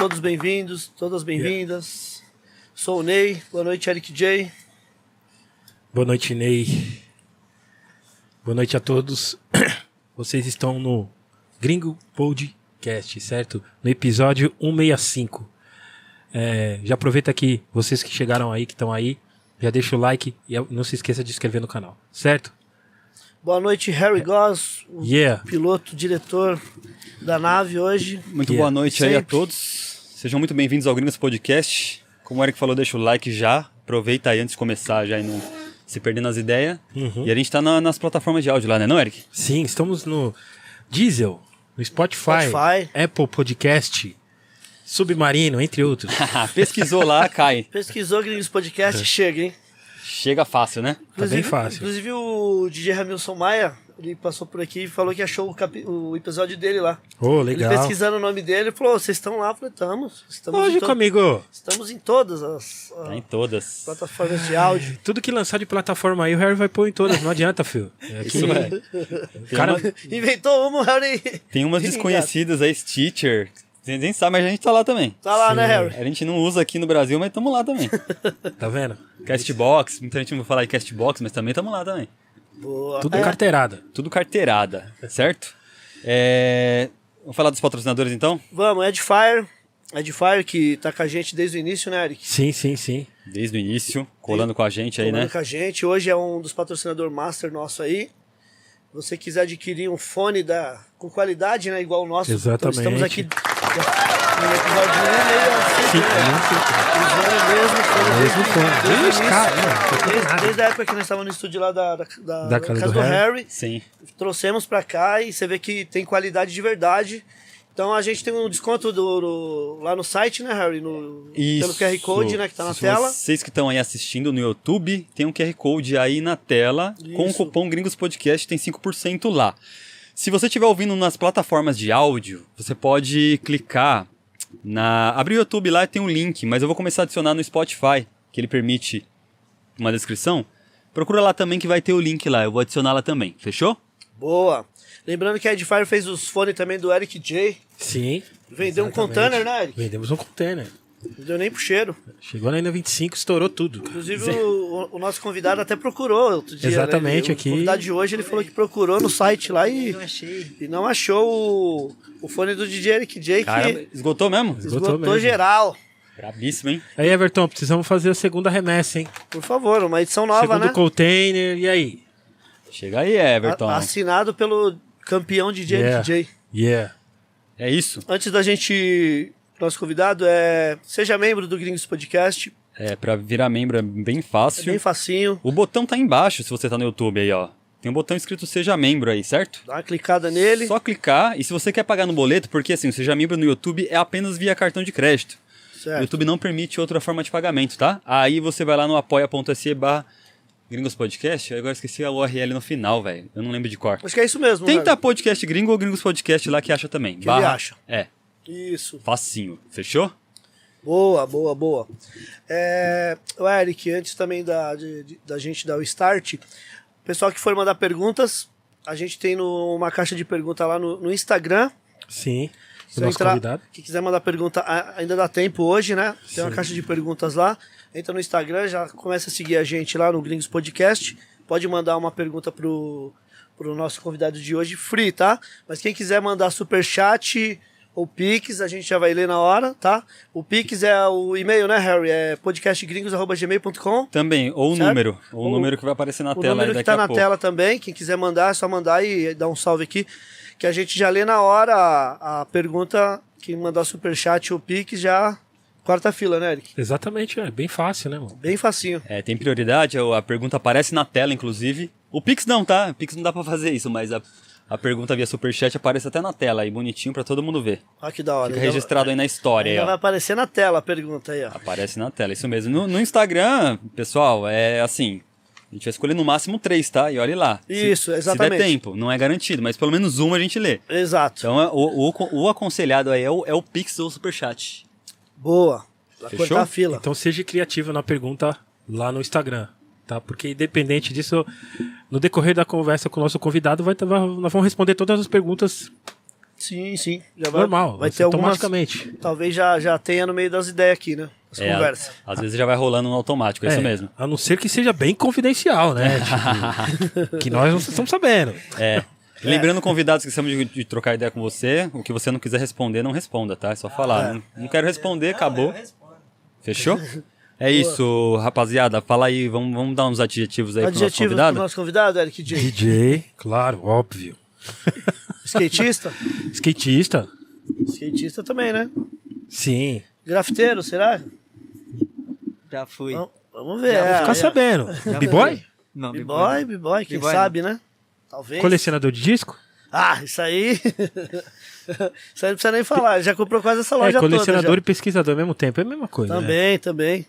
Todos bem-vindos, todas bem-vindas. Sou o Ney. Boa noite, Eric J. Boa noite, Ney. Boa noite a todos. Vocês estão no Gringo Podcast, certo? No episódio 165. É, já aproveita aqui, vocês que chegaram aí, que estão aí, já deixa o like e não se esqueça de inscrever no canal, certo? Boa noite, Harry Goss, o Yeah. piloto, diretor da nave hoje. Muito Yeah. boa noite aí a Sempre. todos. Sejam muito bem-vindos ao Gringos Podcast. Como o Eric falou, deixa o like já. Aproveita aí antes de começar já e não se perder nas ideias. Uhum. E a gente tá na- nas plataformas de áudio lá, né, não, Eric? Sim, estamos no Diesel, no Spotify, Spotify. Apple Podcast, Submarino, entre outros. Pesquisou lá, cai. Pesquisou Gringos Podcast, chega, hein? Chega fácil, né? Tá bem fácil. Inclusive o DJ Ramilson Maia, ele passou por aqui e falou que achou o, capi- o episódio dele lá. Ele legal. pesquisando o nome dele, falou: vocês estão lá? Eu falei: estamos. Lógico, to- amigo. estamos em todas as Tá em todas. plataformas de áudio. Tudo que lançar de plataforma aí, o Harry vai pôr em todas, não adianta, filho. É Isso é. Cara, Inventou uma, Harry. Tem umas desconhecidas aí, Stitcher. Vocês nem sabem, mas a gente tá lá também. Tá lá, Sim. né, Harry? A gente não usa aqui no Brasil, mas estamos lá também. tá vendo? Castbox, muita gente não vai falar de Castbox, mas também estamos lá também. Boa. Tudo É, carteirada. Tudo carteirada, certo? É... Vamos falar dos patrocinadores então? Vamos, Edifier. Edifier que tá com a gente desde o início, né, Eric? Sim, sim, sim. Desde o início, colando com a gente aí, Colando né? com a gente. Hoje é um dos patrocinadores master nosso aí. Se você quiser adquirir um fone da, com qualidade, né? Igual o nosso. Exatamente. Então, estamos aqui no episódio 1, Sim, usando mesmo fone. Mesmo fone. Desde a época que nós estávamos no estúdio lá da, da, da- Da casa do do, Harry. Harry, Sim. trouxemos pra cá e você vê que tem qualidade de verdade. Então a gente tem um desconto do, do- lá no site, né, Harry? No, pelo QR Code, né, que tá na Se tela. Vocês que estão aí assistindo no YouTube, tem um QR Code aí na tela. Com o Isso. cupom Gringos Podcast tem 5% lá. Se você estiver ouvindo nas plataformas de áudio, você pode clicar na. Abrir o YouTube lá e tem um link, mas eu vou começar a adicionar no Spotify, que ele permite uma descrição. Procura lá também que vai ter o link lá, eu vou adicionar lá também, fechou? Boa. Lembrando que a Edifier fez os fones também do Eric J. Sim. Vendeu um exatamente. container, né, Eric? Vendemos um container. Não deu nem pro cheiro. Chegou na Ina 25, estourou tudo. Inclusive, o, o nosso convidado até procurou outro dia. Exatamente, né? Ele- aqui. O convidado de hoje, ele falou que procurou no site lá e, Não achei. e não achou o, o fone do DJ Eric J, Cara, que esgotou mesmo? Esgotou esgotou mesmo. geral. Brabíssimo, hein? Aí, Everton, precisamos fazer a segunda remessa, hein? Por favor, uma edição nova, Segundo né? container, e aí? Chega aí, Everton. A- assinado pelo campeão DJ Yeah. Eric J. Yeah. É isso. Antes da gente. Nosso convidado é. Seja membro do Gringos Podcast. É, pra virar membro é bem É fácil. bem facinho. O botão tá embaixo se você tá no YouTube aí, ó. Tem um botão escrito Seja Membro aí, certo? Dá uma clicada nele. Só clicar e se você quer pagar no boleto, porque assim, o Seja Membro no YouTube é apenas via cartão de crédito. O Certo. YouTube não permite outra forma de pagamento, tá? Aí você vai lá no apoia.se barra Gringos Podcast. Eu agora esqueci a URL no final, velho. Eu não lembro de cor. Acho que é isso mesmo. Tenta né? podcast gringo ou gringos podcast lá que acha também. Que ele acha. É, Isso. facinho. Fechou? Boa, boa, boa. É, o Eric, antes também da, de- de- da gente dar o start, o pessoal que for mandar perguntas, a gente tem no- uma caixa de pergunta lá no, no Instagram. Sim. Se nosso entrar, convidado. que quiser mandar pergunta, a- ainda dá tempo hoje, né? Tem uma caixa de perguntas lá. Entra no Instagram, já começa a seguir a gente lá no Gringos Podcast. Pode mandar uma pergunta pro, pro nosso convidado de hoje, free, tá? Mas quem quiser mandar super chat ou Pix, a gente já vai ler na hora, tá? O Pix é o e-mail, né, Harry? É podcastgringos.gmail.com. Também, ou o Certo? número. Ou o número que vai aparecer na O tela aí número que daqui tá na pouco. tela também, quem quiser mandar, é só mandar e dar um salve aqui, que a gente já lê na hora a, a pergunta, quem mandar superchat ou Pix já quarta fila, né, Eric? Exatamente, é bem fácil, né, mano? Bem facinho. É, tem prioridade, a pergunta aparece na tela, inclusive. O Pix não, tá? O Pix não dá pra fazer isso, mas a, a pergunta via Superchat aparece até na tela aí, bonitinho pra todo mundo ver. Olha que da hora. Fica Ainda- registrado aí na história, aí, vai aparecer na tela a pergunta aí, ó. Aparece na tela, isso mesmo. No, no Instagram, pessoal, é assim. A gente vai escolher no máximo três, tá? E olhe lá. Se- Isso, Se der exatamente. tempo, não é garantido, mas pelo menos uma a gente lê. Exato. Então, é, o, o, o aconselhado aí é o, é o Pix ou o Superchat. Boa. Vai Fechou? cortar a fila. Então seja criativo na pergunta lá no Instagram, tá? Porque independente disso, no decorrer da conversa com o nosso convidado, vai, vai- nós vamos responder todas as perguntas Sim, sim. Já vai, Normal, Vai ter algumas. automaticamente. Talvez já, já tenha no meio das ideias aqui, né? As É, conversas. às vezes já vai rolando no automático, é, isso mesmo. A não ser que seja bem confidencial, né? Tipo, que nós não estamos sabendo. É. Lembrando convidados que estamos de, de trocar ideia com você, o que você não quiser responder, não responda, tá? É só falar. Não, não quero responder, acabou. Fechou? É isso, rapaziada. Fala aí, vamos, vamos dar uns adjetivos aí pro nosso Adjetivo pro convidado? nosso convidado, Eric J. DJ, claro, óbvio. Skatista? Skatista? Skatista também, né? Sim. Grafiteiro, será? Já fui. Vamos, vamos ver. Já vou é, Ficar é. sabendo. B-boy? Não, B-boy, B-boy, quem sabe, né? Talvez. Colecionador de disco? Ah, isso aí. isso aí não precisa nem falar. Já comprou quase essa É, loja colecionador toda. e pesquisador ao mesmo tempo. É a mesma coisa. já. né? Também, também.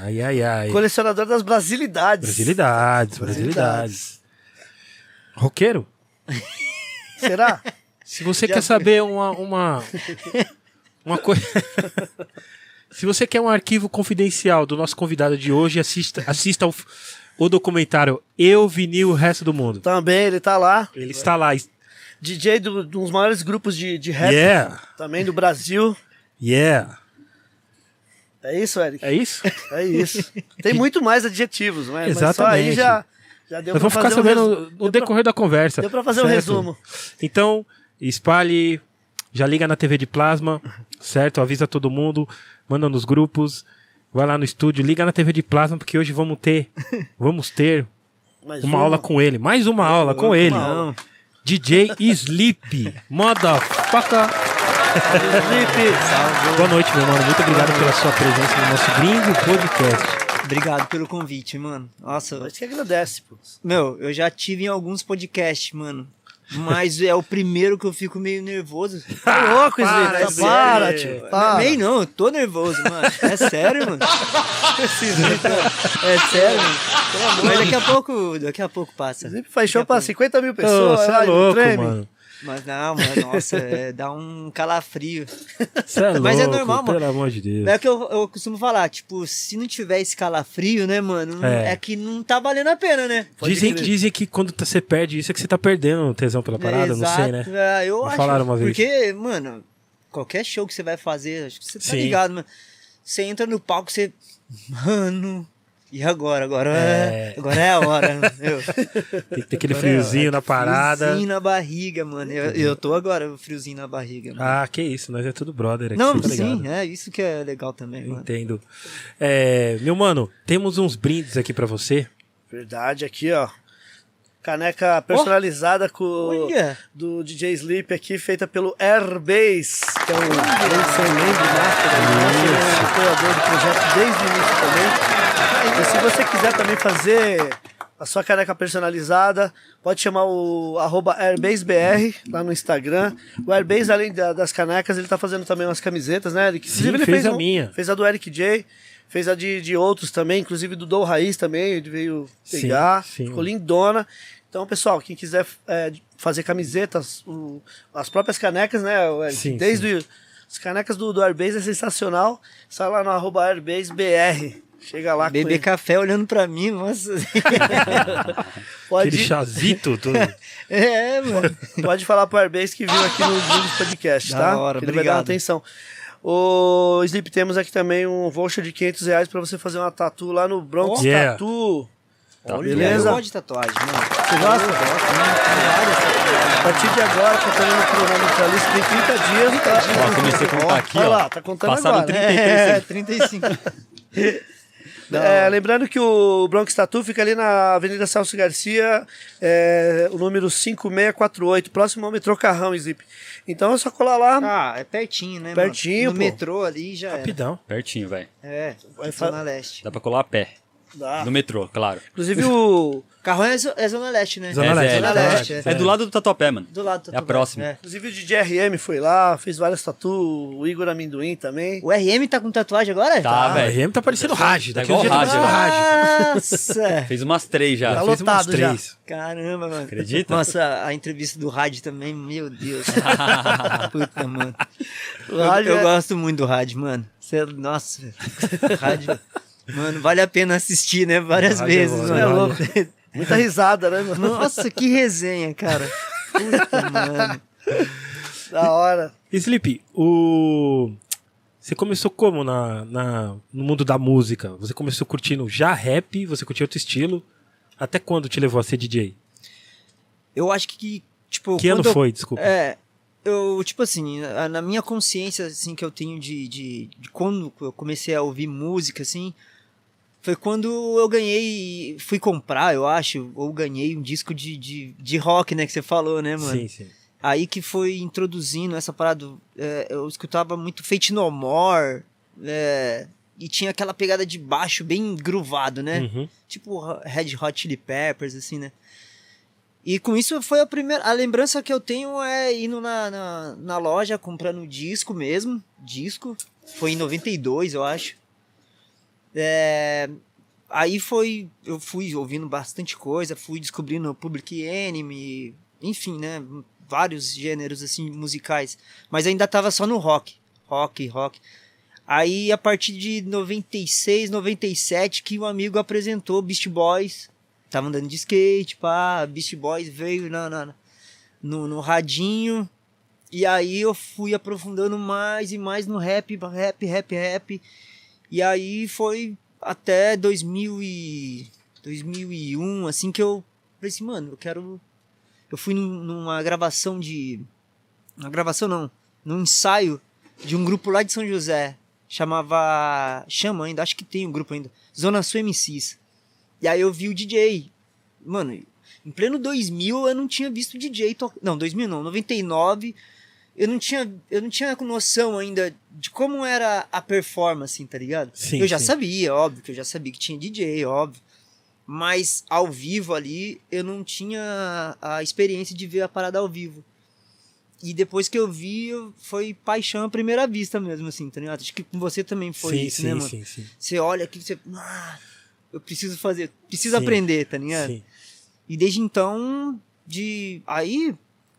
Ai, ai, ai. Colecionador das brasilidades. Brasilidades, brasilidades. Roqueiro? Será? Se você Já quer saber uma uma uma coisa Se você quer um arquivo confidencial do nosso convidado de hoje, assista assista o, o documentário Eu Vinil o Resto do Mundo. também, ele tá lá. Ele está lá. DJ do- de um dos maiores grupos de, de rap Yeah. também do Brasil. Yeah. É isso, Eric? É isso? É isso. Tem muito mais adjetivos, né? Mas só aí Exatamente. já, já deu Nós pra vamos ficar um sabendo resu- no deu pra- decorrer da conversa. Deu pra fazer um certo? resumo. Então, espalhe, já liga na TV de plasma, certo? Avisa todo mundo, manda nos grupos, vai lá no estúdio, liga na TV de plasma, porque hoje vamos ter, vamos ter Mais uma aula com ele, mais uma aula com ele. Não. DJ Sleep, motherfucker. Felipe, Boa noite, meu mano. Muito obrigado pela sua presença no nosso Gringo Podcast. Obrigado pelo convite, mano. Nossa, a gente que agradece, pô. meu, eu já tive em alguns podcasts, mano. Mas é o primeiro que eu fico meio nervoso. Tá louco, para, Sleep. é Para, sério. tio. Para. Meio não, eu tô nervoso, mano. É sério, mano. É sério, mano. Mas daqui a pouco, daqui a pouco passa. Sleep faz show pra pouco. 50 mil Ô, pessoas. Você é louco, treme. mano. Mas não, mano, nossa, é, dá um calafrio. Você é louco, Mas é normal, mano. pelo amor de Deus. É que eu, eu costumo falar, tipo, se não tiver esse calafrio, né, mano, É. é. que não tá valendo a pena, né? Dizem, dizem que quando tá- você perde isso é que você tá perdendo o tesão pela parada, não sei, né? É, eu Me acho. falaram uma vez. Porque, mano, qualquer show que você vai fazer, acho que você tá Sim. ligado, mano. Você entra no palco, você. Mano. E agora? Agora É. é, agora é a hora. meu. Tem que ter aquele Agora é friozinho na parada. Friozinho na barriga, mano. Eu, eu tô agora, o friozinho na barriga. mano. Ah, que isso, nós é tudo brother aqui, Não, tá ligado? sim, é isso que é legal também, mano. Entendo. É, meu mano, temos uns brindes aqui pra você. Verdade, aqui, ó. Caneca personalizada com Olha! do DJ Sleep aqui, feita pelo Airbase, que é um grande sem membro master aí, nosso, ele é apoiador do projeto desde o início também. E se você quiser também fazer a sua caneca personalizada, pode chamar o arroba AirbaseBR lá no Instagram. O Airbase, além da- das canecas, ele tá fazendo também umas camisetas, né, Eric? Sim, fez a minha. Fez a do Eric J. Fez a de, de outros também, inclusive do Dou Raiz também, ele veio Sim, pegar. sim. Ficou lindona. Então, pessoal, quem quiser é, fazer camisetas, o- as próprias canecas, né? Sim, Desde o- as canecas do, do Airbase é sensacional. Sai lá no arroba AirbaseBR. Chega lá com Beber ele. café olhando pra mim, nossa. Pode, Aquele chazito todo. é, mano. pode falar pro Airbase que viu aqui no Gringos Podcast, Da tá? hora, que ele vai dar obrigado. atenção. O Sleep, temos aqui também um voucher de 500 reais pra você fazer uma tatu lá no Bronx Oh. Yeah. Tatu. Tá beleza? Eu gosto de tatuagem, mano. Você gosta? Eu gosto, né? A partir de agora, contando no cronômetro ali, você tem 30 dias. Tá? Ó, comecei a contar aqui, Olha ó. lá, tá contando Passaram agora. 30 É, 35. É, lembrando que o Bronx Tattoo fica ali na Avenida Celso Garcia, é, o número 5648, próximo ao metrô Carrão, Zip. Então é só colar lá. Ah, é pertinho, né, Pertinho, mano? pô. No metrô ali já. Rapidão. Pertinho, velho. É, Vai Zona Leste. Dá pra colar a pé. Dá. No metrô, claro. Inclusive o. Carrão é, zo- é Zona Leste, né? Zona é, Leste. é, Zona é, Leste, é, do lado do Tatuapé, mano. Do lado do É a Tatuapé, próxima. é. Inclusive o DJ RM foi lá, fez várias tatu, o Igor Amendoim também. O RM tá com tatuagem agora? Tá, A velho. RM tá parecendo Raj. Tá igual tá Raj, parecendo né? Raj. Nossa! Fez umas três já. Tá Fez umas lotado já. três. Caramba, mano. Acredita? Nossa, a entrevista do Rádio também, meu Deus. Puta, mano. O Eu, rádio eu é- gosto muito do Rádio, mano. Cê, nossa. Rádio. Mano, vale a pena assistir, né? Várias é vezes, bom, Você é mano. louco. Muita risada, né, mano? Nossa, que resenha, cara. Puta, mano. Da hora. Sleep, o... Você começou como na, na, no mundo da música? Você começou curtindo já rap, você curtia outro estilo. Até quando te levou a ser DJ? Eu acho que, tipo. Que ano quando eu- foi, desculpa? É, eu, tipo assim, na minha consciência, assim, que eu tenho de, de, de quando eu comecei a ouvir música, assim, foi quando eu ganhei, fui comprar, eu acho, ou ganhei um disco de, de, de rock, né, que você falou, né, mano? sim, sim. Aí que foi introduzindo essa parada, é, eu escutava muito Fate No More, é, e tinha aquela pegada de baixo bem gruvado, né? Uhum. tipo Red Hot Chili Peppers, assim, né? E com isso foi a primeira. A lembrança que eu tenho é indo na, na, na loja comprando disco mesmo. Disco. Foi em 92, eu acho. É, aí foi. Eu fui ouvindo bastante coisa, fui descobrindo Public Enemy, enfim, né? Vários gêneros assim musicais. Mas ainda tava só no rock. Rock, rock. Aí, a partir de 96, 97, que um amigo apresentou Beast Boys. Tava andando de skate, pá. Beast Boys veio na, na- no, no radinho. E aí eu fui aprofundando mais e mais no rap, rap, rap, rap. E aí foi até 2000 e 2001, assim que eu falei assim, mano, eu quero... Eu fui num- numa gravação de... Uma gravação não, num ensaio de um grupo lá de São José. Chamava. Chama ainda, acho que tem um grupo ainda. Zona Sul MCs. E aí eu vi o DJ. Mano, em pleno 2000 eu não tinha visto DJ tocar. Não, 2000 não, 99. Eu não tinha, eu não tinha noção ainda de como era a performance, tá ligado? Sim, eu já sim. sabia, óbvio, que eu já sabia que tinha DJ, óbvio. Mas ao vivo ali, eu não tinha a experiência de ver a parada ao vivo. E depois que eu vi, foi paixão à primeira vista mesmo, assim, tá ligado? Acho que com você também foi sim, isso, sim, né, mano? sim, sim, Você olha aqui, você. Ah, eu preciso fazer, preciso aprender, tá ligado? sim. E desde então, de. Aí,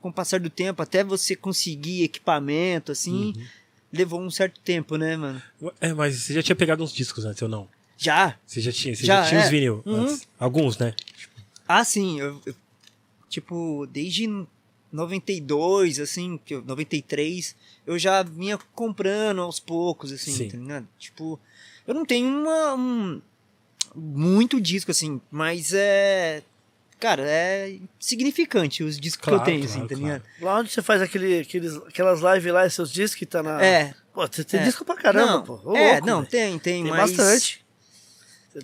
com o passar do tempo, até você conseguir equipamento, assim, Uhum. levou um certo tempo, né, mano? É, mas você já tinha pegado uns discos antes ou não? Já. Você já tinha, você já, Já, tinha é. os vinil Uhum. antes? Alguns, né? Ah, sim, eu, eu- tipo, desde 92, assim, que eu- 93, eu já vinha comprando aos poucos, assim, Sim. tá ligado? Tipo, eu não tenho uma, um, muito disco, assim, mas é, cara, é significante os discos Claro, que eu tenho, claro, assim, tá claro. ligado? Lá onde você faz aquele, aqueles, aquelas lives lá, seus discos que tá na. É. Pô, você tem É. disco pra caramba, não, pô. Ô, é, louco, não, tem, tem, Tem mas... bastante.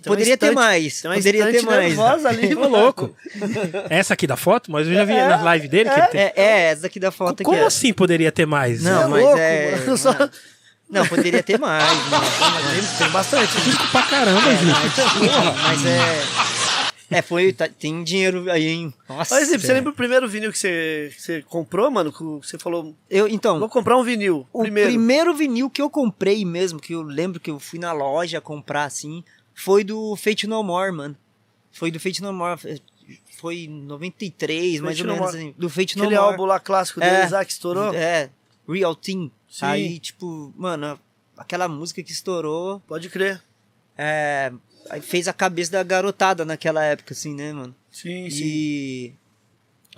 Poderia ter estante- mais, Tem uma poderia ter mais. ali, Ô, louco. Essa aqui da foto, mas eu já vi É, nas lives dele que ele tem. É, é, essa daqui da foto aqui. Como é. assim poderia ter mais? Não, é mas louco, é... Só- Não, poderia ter mais, mano. Tem, bastante. Disco pra caramba, É, gente. mas é. É, foi. tá- tem dinheiro aí, hein? Nossa. Mas, você lembra o primeiro vinil que você, que você comprou, mano? Que você falou, Eu, então, vou comprar um vinil. o primeiro. primeiro. vinil que eu comprei mesmo, que eu lembro que eu fui na loja comprar assim, foi do Fate No More, mano. Foi do Fate No More. Foi em 93, mais Fate ou No menos. Assim, do Fate No Aquele More. álbum lá clássico É. deles, ah, que estourou. É, Real Team. Sim. Aí, tipo, mano, aquela música que estourou. Pode crer. É, aí fez a cabeça da garotada naquela época, assim, né, mano? Sim, sim. E...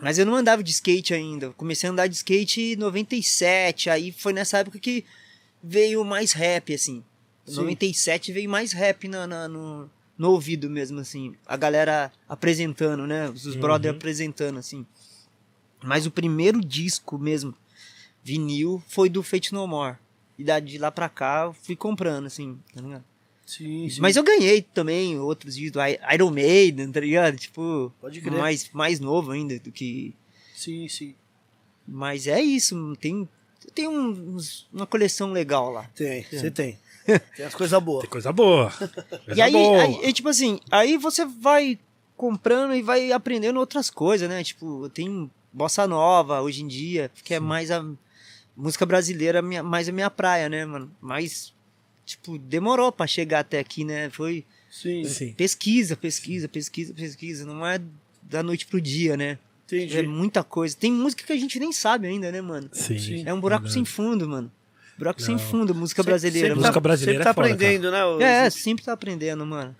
Mas eu não andava de skate ainda. Comecei a andar de skate em 97. Aí foi nessa época que veio mais rap, assim. Sim. 97 veio mais rap na, na- no, no ouvido mesmo, assim. A galera apresentando, né? Os Uhum. brothers apresentando, assim. Mas o primeiro disco mesmo, vinil, foi do Fate No More. E de lá pra cá eu fui comprando, assim, tá ligado? Sim, sim. Mas eu ganhei também outros discos do Iron Maiden, tá ligado? Tipo, Pode crer. mais, mais novo ainda do que. Sim, sim. Mas é isso, tem, tem um- uns- uma coleção legal lá. Tem, você tem. Tem as coisas boas. Tem coisa boa. Coisa e aí, boa. aí, é tipo assim, aí você vai comprando e vai aprendendo outras coisas, né? Tipo, tem bossa nova hoje em dia, que é mais a música brasileira, minha- mais a minha praia, né, mano? Mas, tipo, demorou pra chegar até aqui, né? Foi. Sim, Sim. Pesquisa, pesquisa, pesquisa, pesquisa. Não é da noite pro dia, né? entendi. É muita coisa. Tem música que a gente nem sabe ainda, né, mano? Sim. Sim. É um buraco Verdade. sem fundo, mano. Buraco sem Não. fundo, música Sempre- brasileira. sempre mano. Música tá, brasileira sempre tá é foda, aprendendo, né? o- É, sempre tá aprendendo, mano.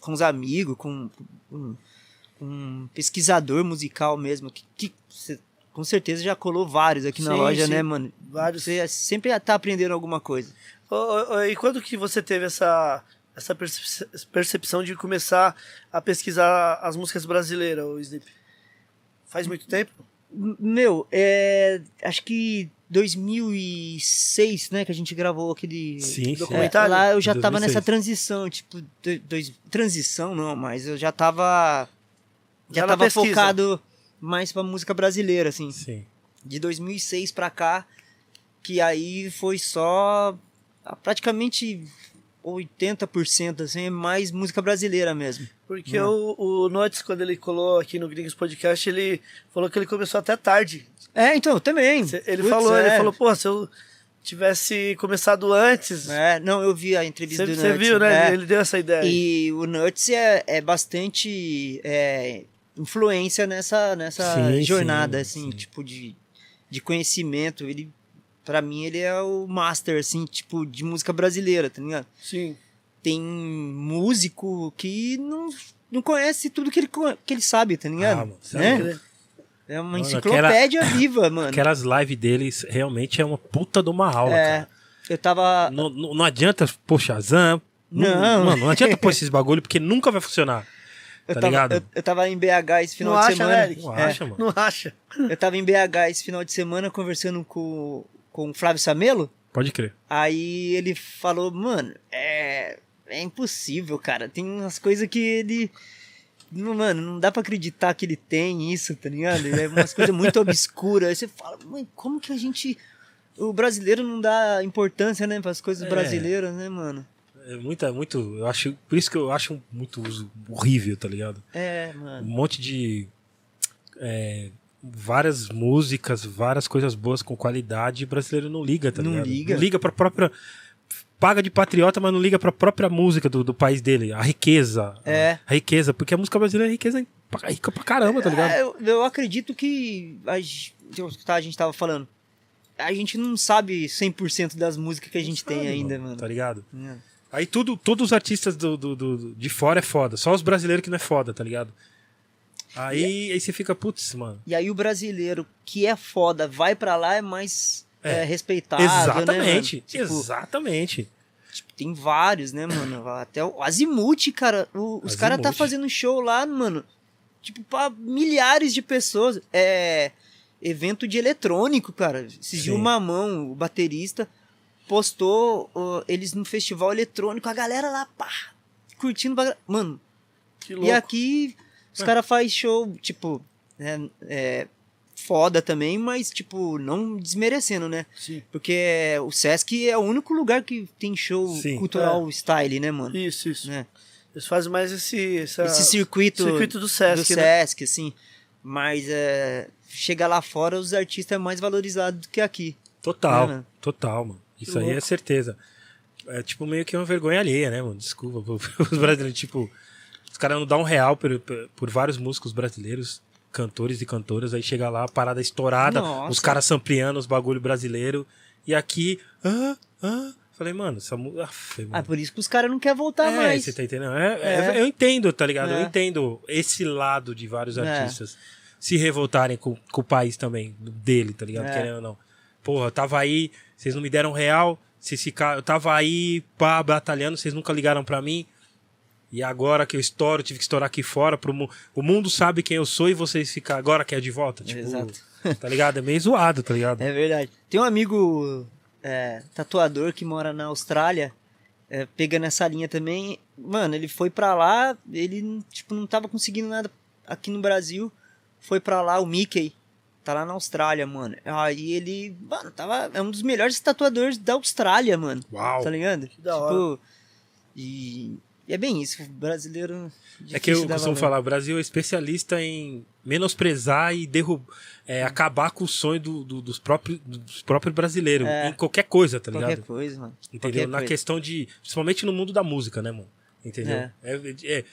Com os amigos, com com- um pesquisador musical mesmo. Que, que cê- com certeza já colou vários aqui na Sim, loja, sim. né, mano? Vários. Você sempre tá aprendendo alguma coisa. E quando que você teve essa, essa percep- percepção de começar a pesquisar as músicas brasileiras, o Snip? Faz muito tempo? Meu, é. Acho que 2006, né, que a gente gravou aquele. Sim, sim. É, Documentário? lá eu já tava 2006. nessa transição, tipo, do- dois, transição não, mas eu já tava. Já, Já tava focado mais pra música brasileira, assim. Sim. De 2006 pra cá, que aí foi só praticamente 80% assim, é mais música brasileira mesmo. Porque o, o Notes, quando ele colou aqui no Gringos Podcast, ele falou que ele começou até tarde. É, então, eu também. Cê- Ele Putz, falou, ele é. falou, pô, se eu tivesse começado antes. É, não, eu vi a entrevista Você do você Nuts, viu, né? é. Ele deu essa ideia. E o Nuts é, é bastante é, influência nessa, nessa Sim, jornada, sim, assim, sim. tipo, de, de conhecimento. Ele, pra mim, ele é o master, assim, tipo, de música brasileira, tá ligado? Sim. Tem músico que não, não conhece tudo que ele, que ele sabe, tá ligado? Ah, mano, Sabe né? que ele- É uma Mano, enciclopédia viva, mano. Aquelas lives deles realmente é uma puta de uma aula, É, cara. eu tava... Não, não, não adianta pôr Shazam. Não. Mano, não adianta pôr esses bagulho, porque nunca vai funcionar. Eu Tá tava, ligado? eu, eu tava em BH esse final Não de acha, semana. né, Eric? Não É. acha, mano. Não acha? Eu tava em BH esse final de semana conversando com, com o Flávio Samelo. Pode crer. Aí ele falou, mano, é, é impossível, cara. Tem umas coisas que ele. Mano, não dá pra acreditar que ele tem isso, tá ligado? É umas coisas muito obscuras. Aí você fala, mãe, como que a gente. O brasileiro não dá importância, né, pras coisas É. brasileiras, né, mano? É muita, muito. Eu acho. Por isso que eu acho muito horrível, tá ligado? É, Um mano. monte de. é, várias músicas, várias coisas boas com qualidade, e o brasileiro não liga, tá Não ligado? liga. Não liga pra própria. Paga de patriota, mas não liga pra própria música do, do país dele. A riqueza. É. A riqueza. Porque a música brasileira é riqueza rica pra caramba, tá ligado? É, eu, eu acredito que a, tá, a gente tava falando. A gente não sabe 100% das músicas que a gente tem ainda, mano. Tá ligado? É. Aí tudo, todos os artistas do, do- do- de fora é foda. Só os brasileiros que não é foda, tá ligado? Aí, aí você fica, putz, mano. E aí o brasileiro que é foda vai pra lá é mais É. é, respeitado, né, exatamente. Tipo, exatamente. tipo, tem vários, né, mano? Até o Azimuth, cara. o- os caras tá fazendo show lá, mano. Tipo, pra milhares de pessoas. É evento de eletrônico, cara. Esses dias o. Mamão, o baterista, postou ó, eles no festival eletrônico, a galera lá, pá, curtindo. Mano, Que e aqui os caras fazem show, tipo, né, é, foda também, mas, tipo, não desmerecendo, né? Sim. Porque o Sesc é o único lugar que tem show Sim. cultural style, né, mano? Isso, isso. Né? Eles fazem mais esse, essa- Esse circuito, circuito do do Sesc, né? Sesc, assim. Mas é, chega lá fora, os artistas é mais valorizado do que aqui. Total, É, né? total, mano. Isso Que aí é certeza. É tipo meio que uma vergonha alheia, né, mano? Desculpa. Os brasileiros, tipo, os caras não dão um real por, por- por vários músicos brasileiros, cantores e cantoras, aí chega lá, parada estourada, Nossa. os caras ampliando os bagulho brasileiro, e aqui, ah, ah. Falei, mano, essa música. Ah, por isso que os caras não querem voltar é, mais. você tá entendendo? É, É. é, eu entendo, tá ligado? Eu É. entendo esse lado de vários É. artistas se revoltarem com, com o país também, dele, tá ligado? É. Querendo ou não. Porra, eu tava aí, vocês não me deram real, vocês ficaram, eu tava aí, pá, batalhando, vocês nunca ligaram pra mim. E agora que eu estouro, tive que estourar aqui fora, pro mu o mundo sabe quem eu sou e vocês ficam agora quer de volta. Tipo, Exato. tá ligado? É meio zoado, tá ligado? É verdade. Tem um amigo é, tatuador que mora na Austrália, é, pegando essa linha também. Mano, ele foi pra lá, ele tipo, não tava conseguindo nada aqui no Brasil. Foi pra lá, o Mickey. Tá lá na Austrália, mano. Aí ele, mano, tava. É um dos melhores tatuadores da Austrália, mano. Uau. Tá ligado? da hora. E, e é bem isso, o brasileiro. É que eu costumo valor. falar, o Brasil é especialista em menosprezar e derrubar, é, acabar com o sonho do- do- dos, próprios, dos próprios brasileiros, É. em qualquer coisa, tá Qualquer ligado? coisa, mano. Entendeu? Qualquer Na coisa. questão de. Principalmente no mundo da música, né, mano? Entendeu? É. É, é-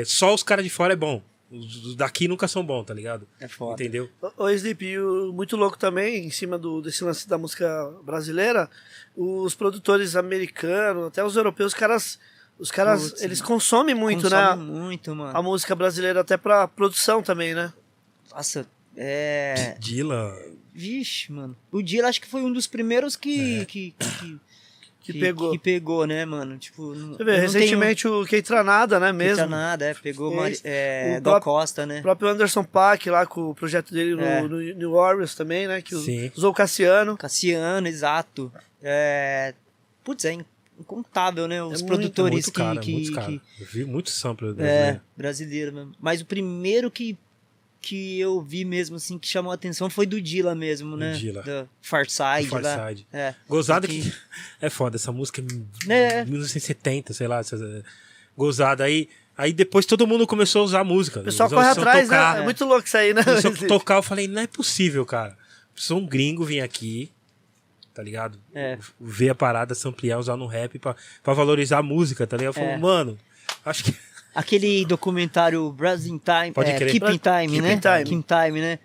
é- só os caras de fora é bom. Os daqui nunca são bons, tá ligado? É foda. Entendeu? Ô, Sleep, muito louco também, em cima do, desse lance da música brasileira, os produtores americanos, até os europeus, os caras, os caras Putz, eles consomem muito, Consome né? muito, mano. A música brasileira até pra produção também, né? Nossa, É. Dila. Vixe, mano. O Dila acho que foi um dos primeiros que. que, que, Que pegou. Que pegou, né, mano? Tipo. Você vê, recentemente o Keitranada, né, tenho mesmo? nada, é. Pegou Fez. Mari, é, O Gal próprio- Costa, O né? próprio Anderson Paak lá com o projeto dele no, É. no New Warriors também, né? Que Sim. usou o Cassiano. Cassiano, exato. É. Putz, é incontável, né? Os muito, produtores muito que. cara, que, muito que-. Eu vi muitos samples É, brasileiros. brasileiro mesmo. Mas o primeiro que, que eu vi mesmo, assim, que chamou a atenção foi do Dila mesmo, né? Dilla. Da Farside. Do lá. Farside. É. Gozada Que- que... É foda, essa música é É. 1970, sei lá. É, gozada aí. Aí depois todo mundo começou a usar a música. O pessoal corre atrás, tocar. né? É muito louco isso aí, né? Começou a tocar, eu falei, não é possível, cara. Sou um gringo, vim aqui, tá ligado? É. Ver a parada, se ampliar, usar no rap pra, pra valorizar a música, tá ligado? É. mano, acho que. Aquele documentário Brazil Time, Pode é, crer. Keep in Time, Keep né? in Time. Keep in Time, né?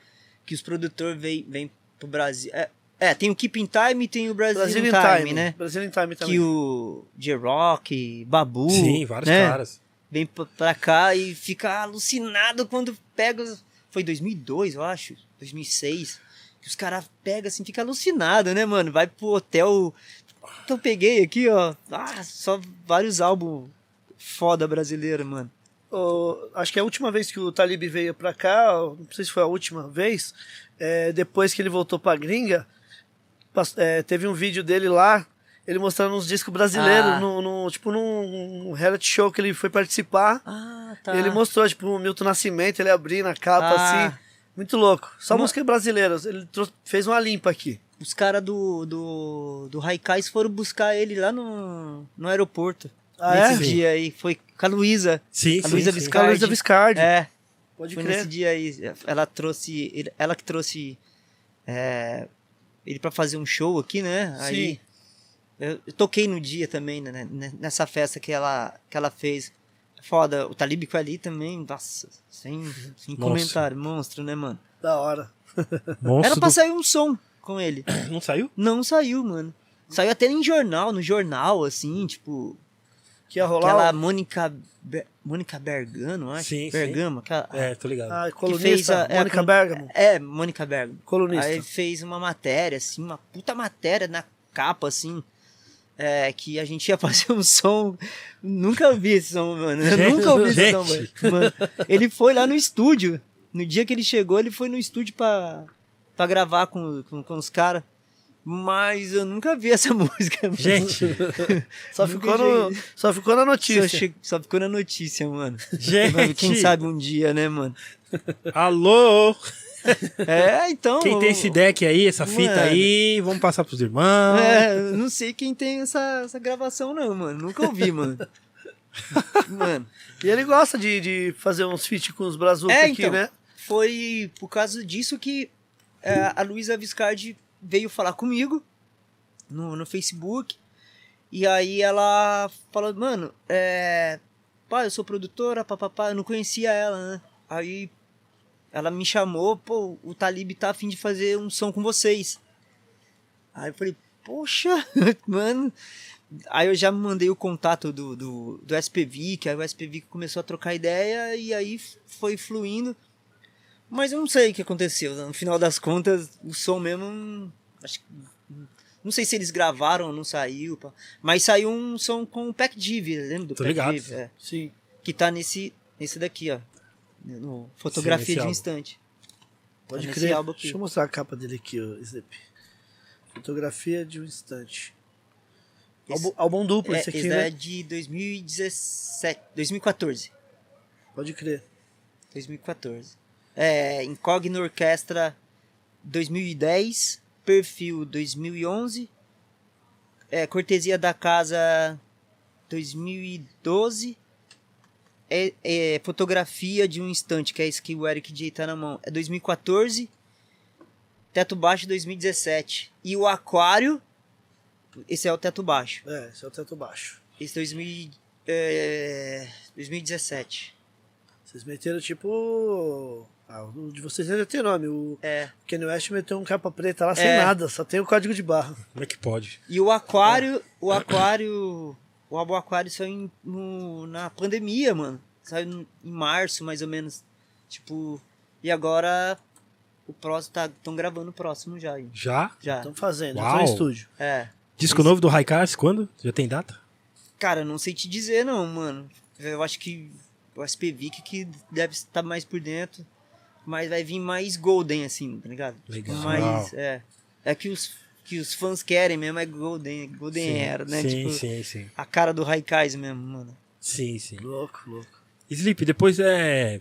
Que os produtores vêm vem pro Brasil. É, é, tem o Keep in Time e tem o Brazil, in Time, Time, né? Brasil in Time também. Que o J-Rock, Babu, Sim, vários né? caras. vem pra- cá e fica alucinado quando pega. Foi 2002, eu acho, 2006. Que os caras pegam assim, fica alucinado, né, mano? Vai pro hotel. Então eu peguei aqui, ó. Ah, só vários álbuns foda brasileiro, mano. O- acho que a última vez que o Talib veio pra cá, não sei se foi a última vez, é, depois que ele voltou pra gringa, é, teve um vídeo dele lá, ele mostrando uns discos brasileiros, Ah. no, no- tipo num reality show que ele foi participar. Ah, tá. Ele mostrou, tipo, o Milton Nascimento, ele abrindo a capa Ah. assim. Muito louco. Só Uma- música brasileira. Ele trou- fez uma limpa aqui. Os caras do, do, do Raikais foram buscar ele lá no, no aeroporto. Ah, nesse é? dia aí. Foi com a Luísa. Sim, A. Luísa. Viscardi. Carlos da Viscardi. É, Pode foi crer. nesse dia aí. Ela trouxe. ele- Ela que trouxe é, ele pra fazer um show aqui, né? Aí Sim. eu, eu toquei no dia também, né? né, Nessa festa que ela, que ela fez. Foda, o Talib foi ali também, nossa, sem, sem Monstro. comentário, monstro, né, mano? Da hora. Monstro Era pra do- sair um som com ele. Não saiu? Não saiu, mano. Saiu até em jornal, no jornal, assim, tipo. Que ia rolar. Aquela Mônica. Be- Mônica Bergano, acho. Sim, sim. Bergamo, aquela. É, tô ligado. A que colunista, a- é, Mônica com- Bergamo. É, Mônica Bergamo. Colunista. Aí fez uma matéria, assim, uma puta matéria na capa, assim. É, que a gente ia fazer um som. Nunca ouvi esse som, mano. Eu Gente, nunca ouvi esse som, mano. Mano, Ele foi lá no estúdio. No dia que ele chegou, ele foi no estúdio pra, pra gravar com, com, com os caras. Mas eu nunca vi essa música. mano. Gente, Só ficou, no, só ficou na Só, notícia. che- só ficou na notícia, mano. gente. Quem sabe um dia, né, mano? Alô? É, então. Quem tem esse deck aí, essa fita Mano. aí, vamos passar pros irmãos. É, não sei quem tem essa, essa gravação, não, mano. Nunca ouvi, mano. mano, E ele gosta de, de fazer uns feat com os brazucas É, aqui, então. né? foi por causa disso que é, a Luísa Viscardi veio falar comigo no, no Facebook. E aí ela falou, mano, é. Pá, eu sou produtora, papapá, eu não conhecia ela, né? Aí ela me chamou, pô, o Talib tá afim de fazer um som com vocês. Aí eu falei, poxa, mano. Aí eu já mandei o contato do, do, do SPV, que aí o SPV começou a trocar ideia e aí foi fluindo. Mas eu não sei o que aconteceu. No final das contas, o som mesmo. Acho que. Não sei se eles gravaram ou não saiu. Mas saiu um som com o Pac Div, lembra do Tô Pac ligado. Div? É, Sim. que tá nesse, nesse daqui, ó. No Fotografia Sim, de um álbum. Instante. Pode nesse crer. Deixa eu mostrar a capa dele aqui, ó, Snap. Fotografia de um instante. Esse- Álbum, álbum duplo É, esse aqui, esse né? é de 2017. 2014. Pode crer. 2014. É, Incogno Orquestra 2010, Perfil 2011, é, Cortesia da Casa 2012, é, é, Fotografia de um Instante, que é esse que o Eric J tá na mão, é 2014, Teto Baixo 2017, e o Aquário, esse é o Teto Baixo, É, esse é o teto baixo. esse 2000, é, 2017. Vocês meteram tipo. Ah, o de vocês já tem nome. O É. Kanye West meteu um capa preta lá sem É. nada, só tem o código de barra. Como é que pode? E o aquário, o aquário, o álbum aquário saiu em- no- na pandemia, mano. Saiu em março, mais ou menos. Tipo, e agora o próximo tá estão gravando o próximo já. aí. Já? Já. Estão fazendo, já Uau. tô no estúdio. É. Disco novo do Raikais, quando? Já tem data? Cara, não sei te dizer não, mano. Eu acho que o SPVIC que deve estar mais por dentro, mas vai vir mais golden assim, tá ligado? Legal. Mais, é. É que os que os fãs querem mesmo é golden, golden sim, era, né? Sim, tipo, sim, sim. a cara do Raikais mesmo, mano. Sim, sim. Louco, louco. Sleep, depois é.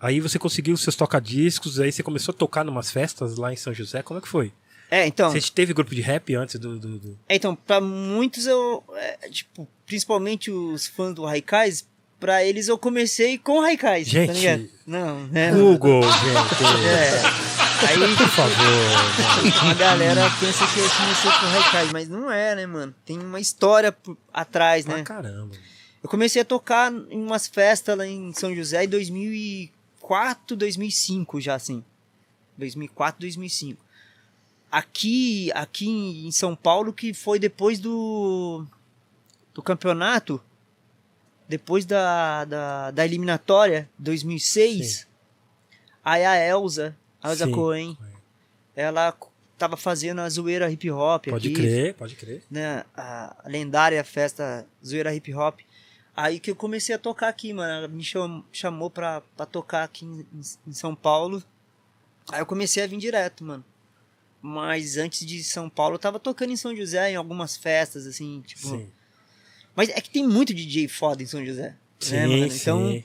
Aí você conseguiu seus tocadiscos, aí você começou a tocar numas festas lá em São José. Como é que foi? É, então, Você teve grupo de rap antes do. do, do- É, então, pra muitos eu. é, tipo, principalmente os fãs do Raikais, pra eles eu comecei com o Raikais. Gente. Tá ligado? Não, né? Google, gente. É. Aí, Por favor. a galera pensa que eu comecei com o Raikais, mas não é, né, mano? Tem uma história atrás, né? Ah, caramba. Eu comecei a tocar em umas festas lá em São José em 2004, 2005 já, assim. 2004, 2005. Aqui, aqui em São Paulo, que foi depois do, do campeonato, depois da, da, da eliminatória, 2006, Sim. aí a Elza, a Elza Sim. Cohen, ela tava fazendo a zoeira hip hop Pode aqui crer, pode crer. né, a lendária festa Zoeira Hip Hop. Aí que eu comecei a tocar aqui, mano. Ela me cham- chamou pra, pra tocar aqui em, em São Paulo. Aí eu comecei a vir direto, mano. Mas antes de São Paulo, eu tava tocando em São José, em algumas festas, assim, tipo. Sim. Mas é que tem muito DJ foda em São José. Sim, né, mano? sim. Então,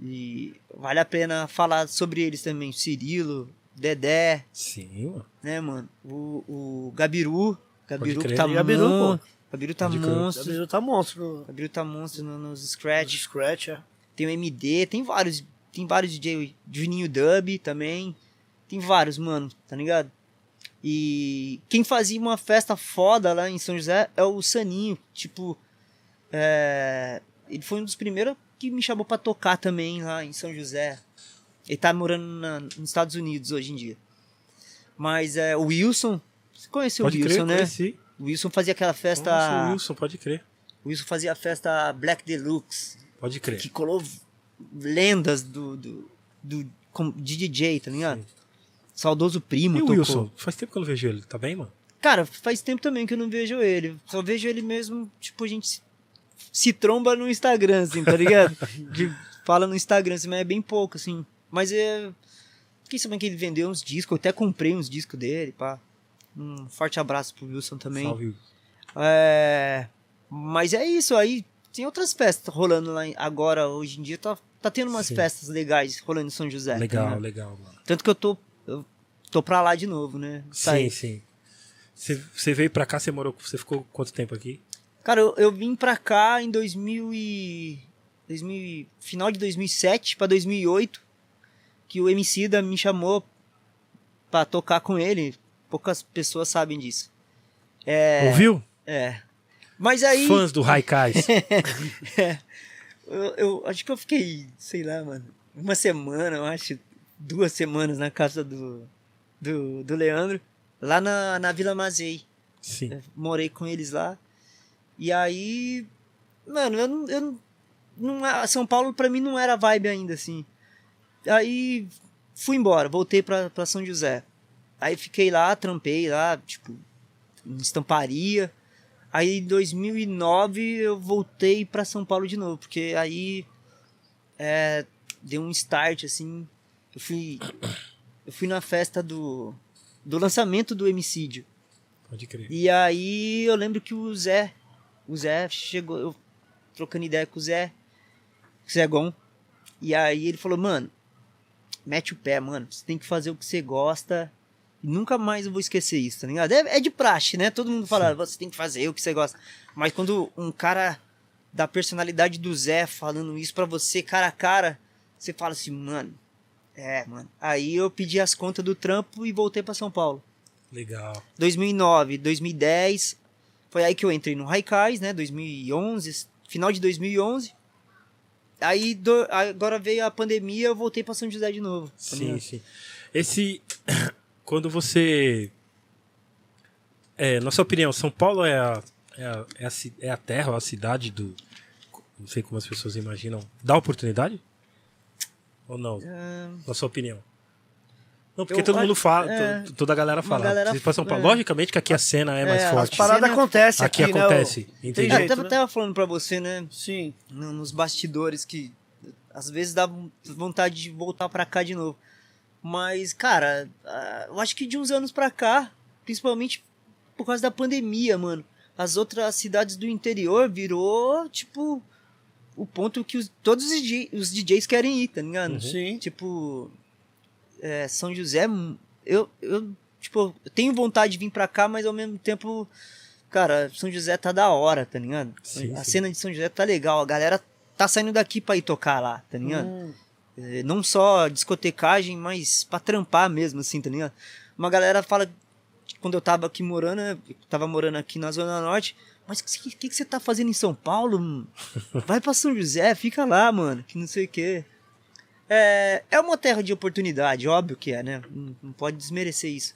e vale a pena falar sobre eles também. Cirilo, Dedé, Sim, mano. né, mano? O, o Gabiru. Gabiru que tá Gabiru, pô. Gabiru tá Pode monstro. Gabriel tá monstro Gabriel tá monstro no- nos no scratch. Scratch, é. Tem o MD, tem vários. Tem vários DJ. Juninho Dub também. Tem vários, mano, tá ligado? E quem fazia uma festa foda lá em São José é o Saninho. Tipo, é, ele foi um dos primeiros que me chamou pra tocar também lá em São José. Ele tá morando na- nos Estados Unidos hoje em dia. Mas é, o Wilson. Você conhece o Pode Wilson, crer, né? conheci. O Wilson fazia aquela festa. Nossa, o Wilson, pode crer. O Wilson fazia a festa Black Deluxe, Pode crer. que colou lendas do, do, do- de DJ, tá ligado? Sim. Saudoso primo E o tocou. Wilson? Faz tempo que eu não vejo ele. Tá bem, mano? Cara, faz tempo também que eu não vejo ele. Só vejo ele mesmo, tipo, a gente se, tromba no Instagram, assim, tá ligado? De- fala no Instagram, assim, mas é bem pouco, assim. Mas é. Fiquei sabendo que ele vendeu uns discos, eu até comprei uns discos dele, pá. Um forte abraço pro Wilson também. Salve. É, mas é isso, aí tem outras festas rolando lá agora, hoje em dia tá, tá tendo umas Sim. festas legais rolando em São José. tá legal, ligado? legal, mano. Tanto que eu tô, eu tô pra lá de novo, né? Saí. Sim, sim. Você, você veio pra cá, você morou. Você ficou quanto tempo aqui? Cara, eu, eu vim pra cá em 2000 e, 2000 e- final de 2007 pra 2008, que o MC da me chamou pra tocar com ele. Poucas pessoas sabem disso. É, Ouviu? é. Mas aí... Fãs do Raikais. Eu, eu acho que eu fiquei, sei lá, mano, uma semana, eu acho, duas semanas na casa do, do, do Leandro, lá na, na Vila Mazei. Sim. Eu morei com eles lá. E aí, mano, eu não. Eu não, é- São Paulo pra mim não era vibe ainda, assim. Aí fui embora, voltei pra, pra São José. Aí fiquei lá, trampei lá, tipo, em estamparia. Aí em 2009 eu voltei pra São Paulo de novo, porque aí é, deu um start, assim. Eu fui, eu fui na festa do, do lançamento do Homicídio. Pode crer. E aí eu lembro que o Zé, o Zé chegou, eu trocando ideia com o Zé, o Zé Gon, e aí ele falou, mano, mete o pé, mano, você tem que fazer o que você gosta, e nunca mais eu vou esquecer isso, tá ligado? É, é de praxe, né? Todo mundo fala, você tem que fazer o que você gosta. Mas quando um cara da personalidade do Zé falando isso pra você cara a cara, você fala assim, mano, é, mano. Aí eu pedi as contas do trampo e voltei pra São Paulo. Legal. 2009, 2010, foi aí que eu entrei no Raikais, né? 2011, final de 2011. Aí do- agora veio a pandemia, eu voltei pra São José de novo. Sim, ligado? sim. Esse. Quando você. É, na sua opinião, São Paulo é a, é a, é a, é a terra, a cidade do. Não sei como as pessoas imaginam. Dá oportunidade? Ou não? Ah, Na sua opinião? Não, porque Eu todo mundo fala, é. to- toda a galera fala. galera- Vocês passam pra- é. Logicamente que aqui a cena é mais É, as forte. As paradas Cena- acontecem Aqui aqui, né? acontece, ô? entendi. Tem É, eu jeito, tava, né? tava falando pra você, né? Sim. no- nos bastidores que às vezes dá vontade de voltar pra cá de novo. Mas, cara, eu acho que de uns anos pra cá, principalmente por causa da pandemia, mano, as outras cidades do interior virou, tipo, o ponto que os- todos os, DJ os DJs querem ir, tá ligado? Sim. Tipo, é, São José, eu, eu, tipo, eu tenho vontade de vir pra cá, mas ao mesmo tempo, cara, São José tá da hora, tá ligado? Sim, a sim. cena de São José tá legal, a galera tá saindo daqui pra ir tocar lá, tá ligado? Hum, É, Não só discotecagem, mas pra trampar mesmo, assim, tá ligado? Uma galera fala, quando eu tava aqui morando, né, eu tava morando aqui na Zona Norte, mas o que, que, que você tá fazendo em São Paulo? Vai pra São José, fica lá, mano, que não sei o quê. É, é uma terra de oportunidade, óbvio que é, né? Não, não pode desmerecer isso.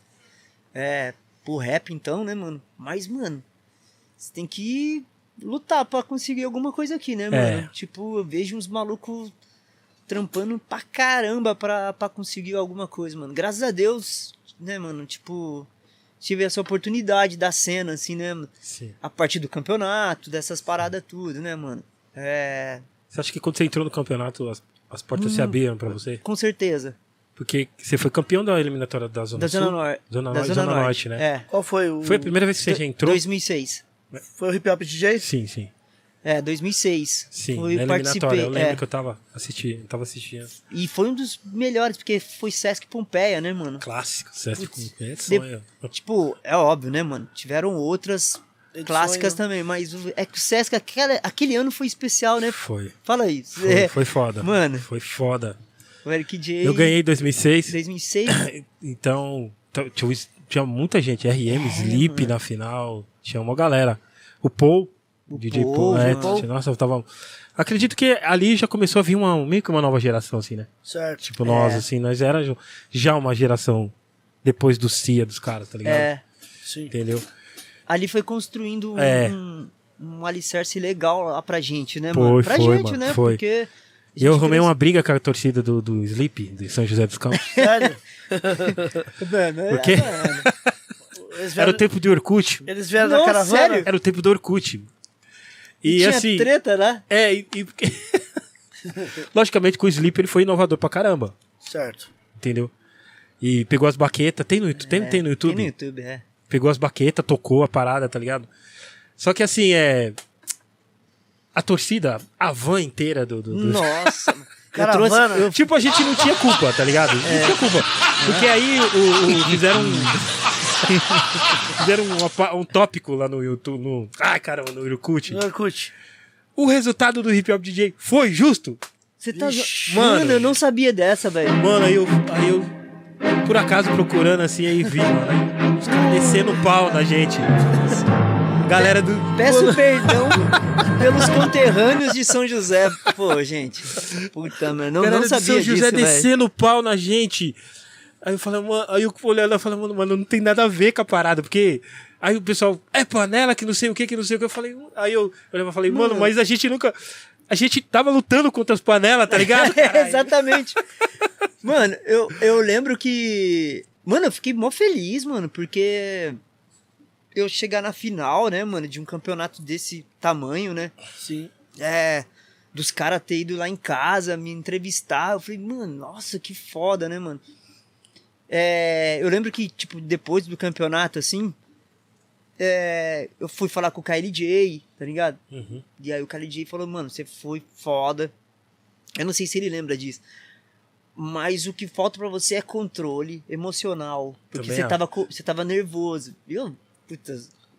É, pro rap então, né, mano? Mas, mano, você tem que lutar pra conseguir alguma coisa aqui, né, mano? Tipo, eu vejo uns malucos trampando pra caramba pra, pra conseguir alguma coisa, mano. Graças a Deus, né, mano? Tipo, tive essa oportunidade da cena, assim, né? Sim. A partir do campeonato, dessas paradas tudo, né, mano? É. Você acha que quando você entrou no campeonato, as, as portas Hum. se abriram pra você? Com certeza. Porque você foi campeão da eliminatória da Zona Da Sul? Zona Norte. Zona, da Norte, Zona Norte, né? É. Qual foi o. Foi a primeira vez que você já entrou? 2006. Foi o Hip Hop DJ? Sim, sim. É, 2006. Sim, Fui, na participei. eliminatória. Eu lembro é. que eu tava assistindo, tava assistindo. E foi um dos melhores, porque foi Sesc Pompeia, né, mano? Clássico, Sesc Putz, com é de- sonho. Tipo, é óbvio, né, mano? Tiveram outras Edições, clássicas né? também, mas o- é que o Sesc, aquela, aquele ano foi especial, né? Foi. Fala aí. Foi, É, foi foda. Mano. Foi foda. o Eric J. Eu ganhei em 2006, 2006. então tinha, tinha muita gente. É, RM, Sleep na final, tinha uma galera. O Paul, O DJ Paul, Paul, é, Paul. nossa, eu tava... Acredito que ali já começou a vir uma, meio que uma nova geração, assim, né? Certo. Tipo, nós, É. assim, nós era já- já uma geração depois do CIA dos caras, tá ligado? É, Sim. Entendeu? Ali foi construindo um, É. um alicerce legal lá pra gente, né, Foi, mano? Pra foi, gente, mano, né? foi. Porque. E eu arrumei cresce- uma briga com a torcida do, do Sleep, de São José dos Campos. Sério? Mano, é- Por quê? mano. Eles Era vieram, o tempo do Orkut. eles vieram Nossa, da caravana? sério? Era o tempo do Orkut. E, tinha assim. treta lá. É, e. e- Logicamente, com o Sleep ele foi inovador pra caramba. Certo. Entendeu? E pegou as baquetas. Tem no, tem, tem no YouTube? Tem no YouTube, é. Pegou as baquetas, tocou a parada, tá ligado? Só que assim, é. A torcida, a van inteira do. do- do- Nossa. Caravana. trouxe. Tipo, a gente não tinha culpa, tá ligado? Não tinha culpa. Porque aí o, o- fizeram um. fizeram pa- um, tópico lá no YouTube. No, ai, caramba, no Orkut. No. O resultado do hip hop DJ foi justo? você tá. Ixi, mano, mano. eu não sabia dessa, velho. Mano, aí eu, aí eu, por acaso, procurando assim, aí vi, mano. aí descendo o pau na gente. Galera do. Peço perdão pelos conterrâneos de São José. Pô, gente. Puta, mano. Não, galera não de sabia São José disso, descendo o pau na gente. Aí eu falei, mano, aí eu olhando e falei, mano, mano, não tem nada a ver com a parada, porque. Aí o pessoal, é panela que não sei o que, que não sei o que. Eu falei, aí eu olhava e falei, mano, mas a gente nunca. A gente tava lutando contra as panelas, tá ligado? É, exatamente. mano, eu, eu lembro que. Mano, eu fiquei mó feliz, mano, porque eu chegar na final, né, mano, de um campeonato desse tamanho, né? Sim. É. Dos caras ter ido lá em casa me entrevistar. Eu falei, mano, nossa, que foda, né, mano? É, eu lembro que, tipo, depois do campeonato, assim, é, eu fui falar com o KLJ, tá ligado? Uhum. E aí o KLJ falou, mano, você foi foda. Eu não sei se ele lembra disso. Mas o que falta pra você é controle emocional. Porque Também você tava, você tava nervoso. Eu, puta,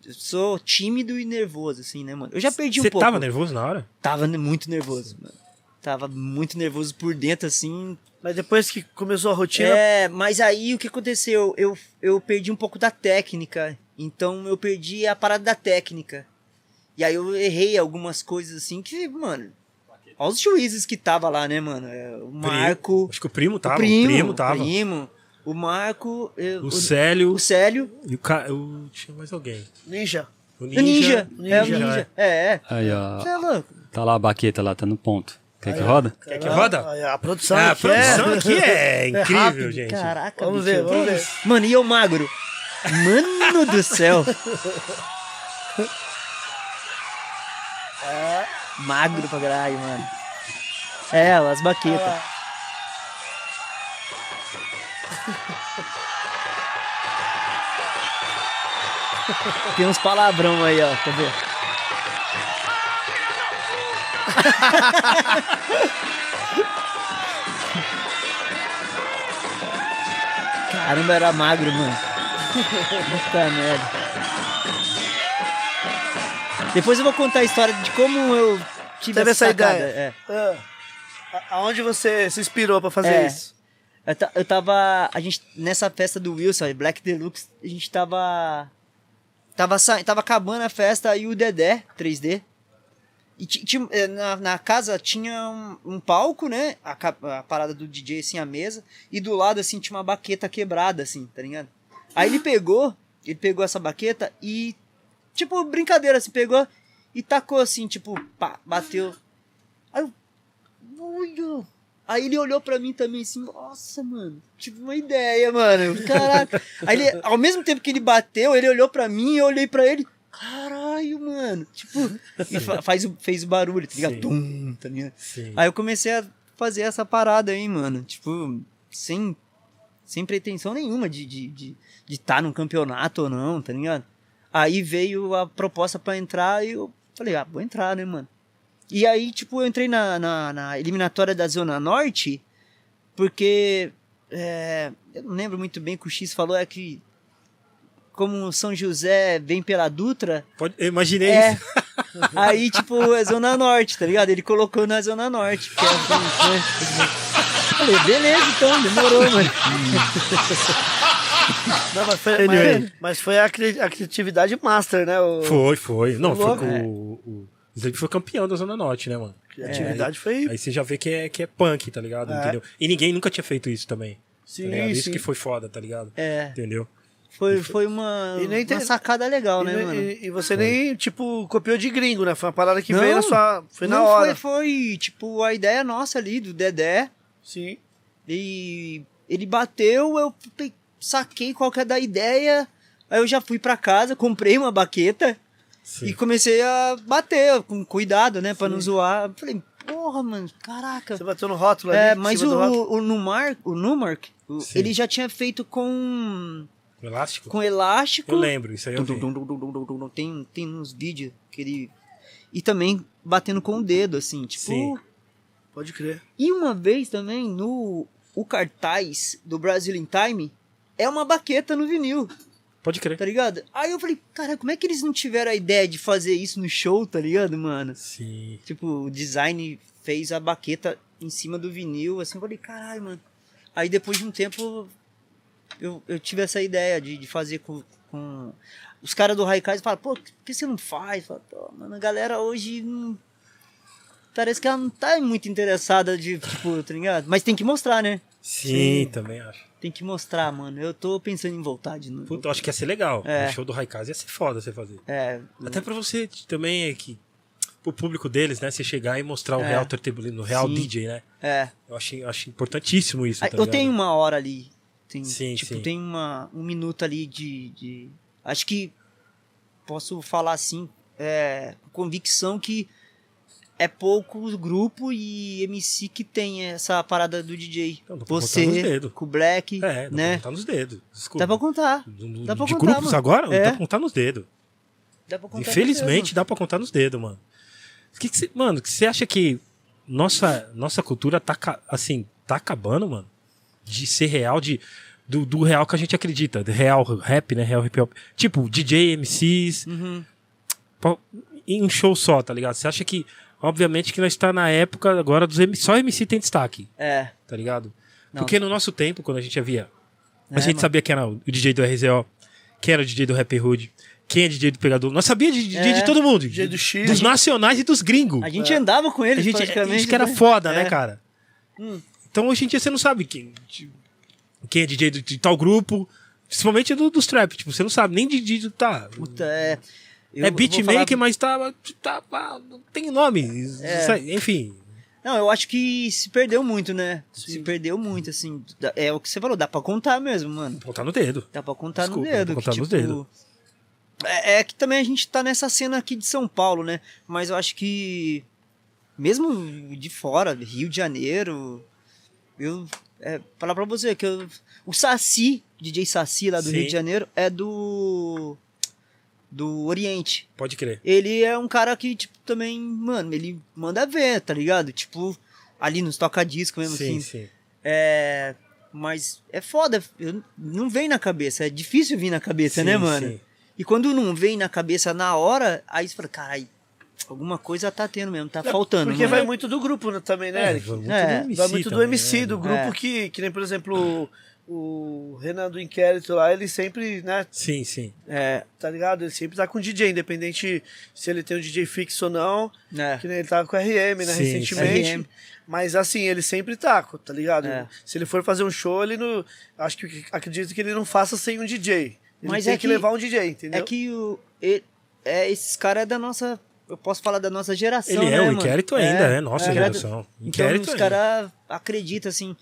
eu sou tímido e nervoso, assim, né, mano? Eu já perdi um Você pouco. tava nervoso na hora? Tava muito nervoso, mano. Tava muito nervoso por dentro, assim. Mas depois que começou a rotina, É, mas aí o que aconteceu? Eu, eu perdi um pouco da técnica. Então eu perdi a parada da técnica. E aí eu errei algumas coisas assim que, mano. Olha os juízes que tava lá, né, mano? É, O Marco. Acho que o primo tava. o primo, o primo tava. o primo, o Marco. eu- O o, Célio. o Célio. E o ca... o... Tinha mais alguém. ninja. O O Ninja. É, o Ninja, Ninja. É, é. Aí, ó. Você é louco. Tá lá a baqueta lá, tá no ponto. Quer que roda? Quer que roda? A produção Ah, a aqui produção é... aqui é incrível, rápido, gente. Caraca, Vamos bicho. ver, vamos ver. Mano, e eu magro? Mano do céu. Magro pra caralho, mano. É, as baquetas. Tem uns palavrão aí, ó. Quer ver? Caramba, era magro, mano. Puta merda. Depois eu vou contar a história de como eu tive Teve essa sacada, ideia. É. Ah, aonde você se inspirou pra fazer É. isso? Eu, eu tava. A gente, nessa festa do Wilson, Black Deluxe, a gente tava. Tava, sa... tava acabando a festa e o Dedé 3D. E tinha- eh, na, na casa tinha um, um palco, né? A, a parada do DJ, assim, a mesa. E do lado, assim, tinha uma baqueta quebrada, assim, tá ligado? Aí ele pegou, ele pegou essa baqueta e. Tipo, brincadeira, assim, pegou e tacou assim, tipo, pá, bateu. Aí eu. Uia. Aí ele olhou pra mim também assim, nossa, mano, tive uma ideia, mano. Caraca. Aí ele, ao mesmo tempo que ele bateu, ele olhou pra mim e eu olhei pra ele. Caralho, mano. Tipo, e fa- faz o, fez o barulho, tá ligado? Tum, tá ligado? Sim. Aí eu comecei a fazer essa parada aí, mano. Tipo, sem, sem pretensão nenhuma de estar de, de, de tá num campeonato ou não, tá ligado? Aí veio a proposta pra entrar e eu falei, ah, vou entrar, né, mano? E aí, tipo, eu entrei na, na, na eliminatória da Zona Norte, porque é, eu não lembro muito bem o que o X falou, é que como São José vem pela Dutra, Pode- eu imaginei é. isso. Aí, tipo, é Zona Norte, tá ligado? Ele colocou na Zona Norte. Que é? Falei, beleza, então, demorou, mano. Não, mas foi, Anyway. mas, mas foi a, cri- a criatividade master, né? O, Foi, foi. Não, foi com É. o, o Snape foi campeão da Zona Norte, né, mano? criatividade foi. Aí você já vê que é, que é punk, tá ligado? É. Entendeu? E ninguém nunca tinha feito isso também. Sim, tá? Isso sim. que foi foda, tá ligado? É, Entendeu? foi, foi uma, E nem uma tem- sacada legal, E, né, mano? e- e você nem, tipo, copiou de gringo, né? Foi uma parada que Não. veio na sua. Foi na Não, hora. Foi, foi, tipo, a ideia nossa ali, do Dedé. Sim. E ele bateu, eu saquei qual que é da ideia. Aí eu já fui pra casa, comprei uma baqueta. Sim. E comecei a bater com cuidado, né? Pra não zoar. Falei, porra, mano, caraca. Você bateu no rótulo É, ali. em mas o, o Numark, o Numark, o- Sim. ele já tinha feito com, O elástico? com elástico. Eu lembro, isso aí eu Dum, vi. dum, dum. Tem, tem uns vídeos que ele. E também batendo com o dedo, assim, tipo. Sim. Pode crer. E uma vez também no o cartaz do Brasil in Time é uma baqueta no vinil, Pode crer. tá ligado? Aí eu falei, cara, como é que eles não tiveram a ideia de fazer isso no show, tá ligado, mano? Sim. Tipo, o design fez a baqueta em cima do vinil, assim, eu falei, caralho, mano. Aí depois de um tempo eu, eu tive essa ideia de, de fazer com, com... Os caras do Raikais falam, pô, por que você não faz? Fala, pô, mano, a galera hoje não... Parece que ela não tá muito interessada de, tipo, tá ligado? Mas tem que mostrar, né? Sim, também acho. Tem que mostrar, mano. Eu tô pensando em voltar de novo. Puta, eu acho que ia ser legal. É. O show do Raikaz ia ser foda você fazer. É, Até pra você também, é que pro público deles, né? Você chegar e mostrar o É. real turntablino, o real Sim. DJ, né? é. Eu acho, eu acho importantíssimo isso, Aí, tá eu ligado? tenho uma hora ali. Tem, Sim, tipo, sim. tem uma, um minuto ali de, de. Acho que posso falar assim, é, com convicção que é pouco grupo e MC que tem essa parada do DJ. Então, Você, dedos. com o Black, É, dá pra né? contar nos dedos. Desculpa. Dá pra contar. Do- dá pra de contar, grupos mano. agora? É. Dá pra contar nos dedos. Dá pra contar Infelizmente, dá pra contar nos dedos, mano. Que que cê- mano, que você acha que nossa, nossa cultura tá, assim, tá acabando, mano? De ser real, de, do, do real que a gente acredita. De real rap, né? Real hip hop. Tipo, DJ, MCs, Uhum. em um show só, tá ligado? Você acha que, obviamente, que nós tá na época agora dos MC, só MC tem destaque, É. tá ligado? Não. Porque no nosso tempo, quando a gente havia, a É, gente mano. sabia quem era o DJ do RZO, quem era o DJ do Rap Hood, quem é DJ do Pegador. Nós sabíamos de DJ É. de todo mundo. DJ do X. Dos nacionais e dos gringos. A gente andava com A eles gente, a praticamente. gente que era né? foda, É. né, cara? Hum. Então hoje em dia você não sabe quem, quem é DJ de, de tal grupo, principalmente do, dos trap. Tipo, você não sabe nem de DJ do tá. Puta, é. Eu é beatmaker, falar- mas tá, tá, tá- Não tem nome. É. Enfim. Não, eu acho que se perdeu muito, né? Sim. Se perdeu muito, assim. É o que você falou, dá pra contar mesmo, mano. Botar no dedo. Dá pra contar Desculpa, no dedo. dá pra contar que, nos tipo, dedos. É, é que também a gente tá nessa cena aqui de São Paulo, né? Mas eu acho que. Mesmo de fora, Rio de Janeiro. Eu. É, falar pra você que eu, o Saci, DJ Saci lá do Sim. Rio de Janeiro, é do. Do Oriente. Pode crer. Ele é um cara que, tipo, também, mano, ele manda ver, tá ligado? Tipo, ali nos toca-disco mesmo, sim, assim. sim. É. Mas é foda, eu- não vem na cabeça, é difícil vir na cabeça, Sim, né, mano? sim. E quando não vem na cabeça na hora, aí você fala, caralho, alguma coisa tá tendo mesmo, tá faltando. Porque mano. vai muito do grupo também, né, É, Eric? vai muito É, do MC Vai muito do também, MC, né? do grupo É. que, que nem, por exemplo, o, o Renan do Inquérito lá, ele sempre, né, Sim, sim. É, tá ligado? Ele sempre tá com DJ, independente se ele tem um DJ fixo ou não. né? Que nem ele tava com o RM, né, Sim, recentemente. RM. Mas assim, ele sempre tá, tá ligado? É. Se ele for fazer um show, ele não. Acho que acredito que ele não faça sem um DJ. Ele Mas tem é que, que- levar um DJ, entendeu? É que o, e- é, esses caras é da nossa. Eu posso falar da nossa geração. Ele é né, o mano? inquérito ainda, é, nossa é. geração. Então Inquérito os ainda. caras acreditam assim.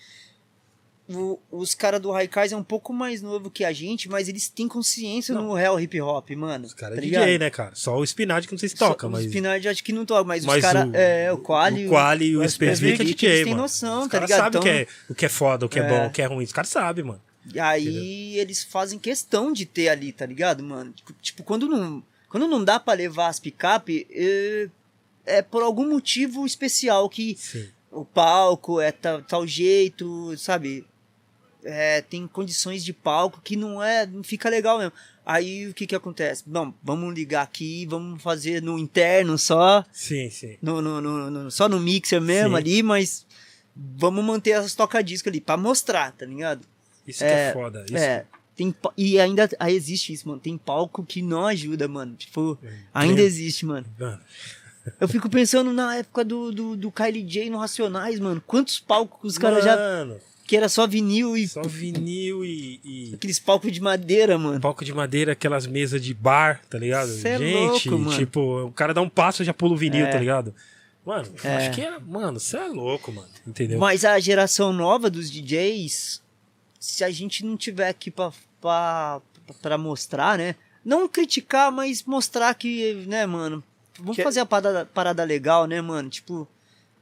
O- os caras do Raikais é um pouco mais novo que a gente, mas eles têm consciência no real hip hop, mano. Os caras tá é ligado? DJ, né, cara? Só o Spinard que não sei se toca, Só- mas. Os Spinard acho que não toca, mas, mas os caras. É, o Quali. O Quali e o o SPV que é DJ, eles têm mano. noção, Os tá ligado? sabem o que Então- é, o que é foda, o que é, É. bom, o que é ruim. Os caras sabem, mano. E aí eles fazem questão de ter ali, tá ligado, mano? Tipo, Tipo, quando não, quando não dá pra levar as picape, é, é por algum motivo especial que Sim. o palco é tal, tal jeito, sabe? É, tem condições de palco que não é, não fica legal mesmo. Aí o que que acontece? Não, vamos ligar aqui, vamos fazer no interno só, Sim, sim. no, no, no- no- só no mixer mesmo Sim. ali, mas vamos manter as toca-disco ali pra mostrar, tá ligado? Isso que é foda. Isso É, tem, e ainda existe isso, mano. Tem palco que não ajuda, mano. Tipo, É. ainda existe, mano. Mano, Eu fico pensando na época do, do, do Kylie J no Racionais, mano. Quantos palcos os caras já. Que era só vinil e só vinil e, e aqueles palcos de madeira, mano. palco de madeira, aquelas mesas de bar, tá ligado? Cê é Gente, louco, mano. tipo, o cara dá um passo e já pula o vinil, É. tá ligado? Mano, eu É. acho que era. Mano, você é louco, mano. Entendeu? Mas a geração nova dos DJs, se a gente não tiver aqui pra, pra, pra mostrar, né? Não criticar, mas mostrar que, né, mano? Vamos Que- fazer a parada, parada legal, né, mano? Tipo,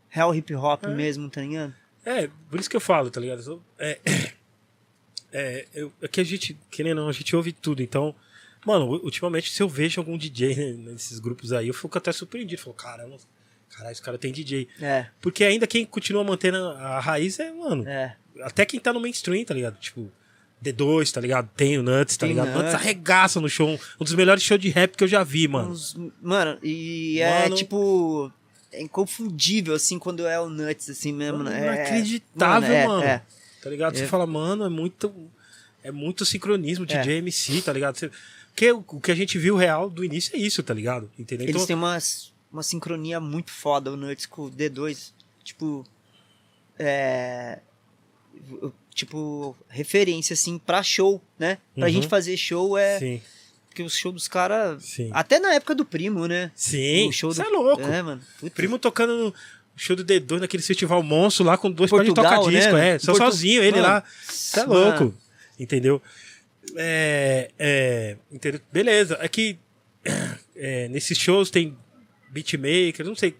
real hip hop É. mesmo, tá ligado? É, por isso que eu falo, tá ligado? É, é, eu- é que a gente, querendo ou não, a gente ouve tudo. Então, mano, ultimamente, se eu vejo algum DJ né, nesses grupos aí, eu fico até surpreendido. Falo, caramba, caralho, esse cara tem DJ. É, Porque ainda quem continua mantendo a raiz é, mano, é. até quem tá no mainstream, tá ligado? Tipo, D2, tá ligado? Tem o Nuts, tá Tem ligado? Nuts Nuts. arregaça no show. Um dos melhores shows de rap que eu já vi, mano. Uns- mano, e é Mano. tipo. É inconfundível, assim, quando é o Nuts, assim mesmo, né? É- Inacreditável, é, mano. é. Tá ligado? Você É. fala, mano, é muito. É muito sincronismo de É. JMC, tá ligado? Você, porque o, o que a gente viu real do início é isso, tá ligado? Entendeu? Eles Então, têm uma, uma sincronia muito foda, o Nuts com o D2. Tipo. É. Tipo, referência, assim, pra show, né? Pra Uhum. gente fazer show é. Sim, Porque o show dos caras. Até na época do primo, né? Sim, o show do... é louco. É, mano. Puta. Primo tocando no show do D2 naquele festival monstro lá com dois pares de Portugal, toca-disco, né? é. Só Portu- sozinho, ele Mano, lá. É mano. louco. Entendeu? É, é, entendeu? Beleza. É que é, nesses shows tem beatmaker, não sei.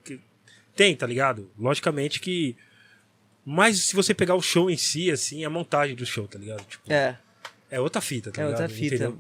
Tem, tá ligado? Logicamente que. Mas se você pegar o show em si, assim, a montagem do show, tá ligado? Tipo, é, É, outra fita, tá é ligado? outra fita. Entendeu?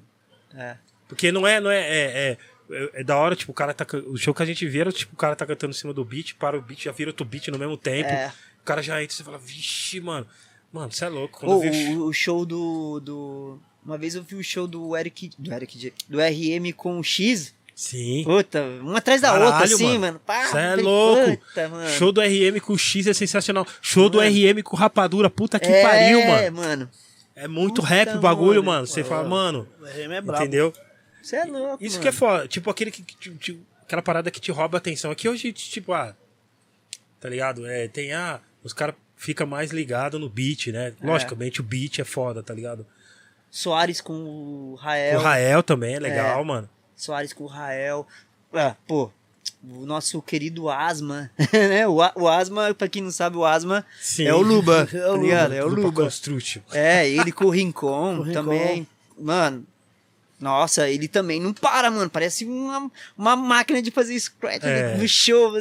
É. Porque não é, não é, é, é, é- é da hora, tipo, o cara tá. O show que a gente vê era, tipo, o cara tá cantando em cima do beat, para o beat, já vira outro beat no mesmo tempo. É. O cara já entra e você fala, vixe, mano. Mano, você é louco. Quando Ô, eu vi o show do, do. Uma vez eu vi o show do Eric. Do Eric J- do RM com o X. Sim. Puta, uma atrás da Caralho, outra, assim, mano. mano. Pá, Cê é louco. Puta, mano. Show do RM com o X é sensacional. Show do Mano. RM com rapadura, puta que é, pariu, mano. mano. É muito Puta, rap o bagulho, mano. mano. Você fala, mano, O RM é brabo. entendeu? Você é louco. Isso mano. que é foda. Tipo, aquele que. que- que- aquela parada que te rouba a atenção. Aqui hoje, tipo, ah. Tá ligado? É, tem, ah, os caras ficam mais ligados no beat, né? É. Logicamente o beat é foda, tá ligado? Soares com o Rael. O Rael também é legal, mano. Soares com o Rael. Ah, pô, o nosso querido Asma, né? O, o Asma, pra quem não sabe, o Asma Sim. é o Luba, É o tá Luba. ligado? É o Luba. Construction. É, ele com o Rincon O Rincon. também. Mano, nossa, ele também não para, mano. Parece uma, uma máquina de fazer scratch É. no show.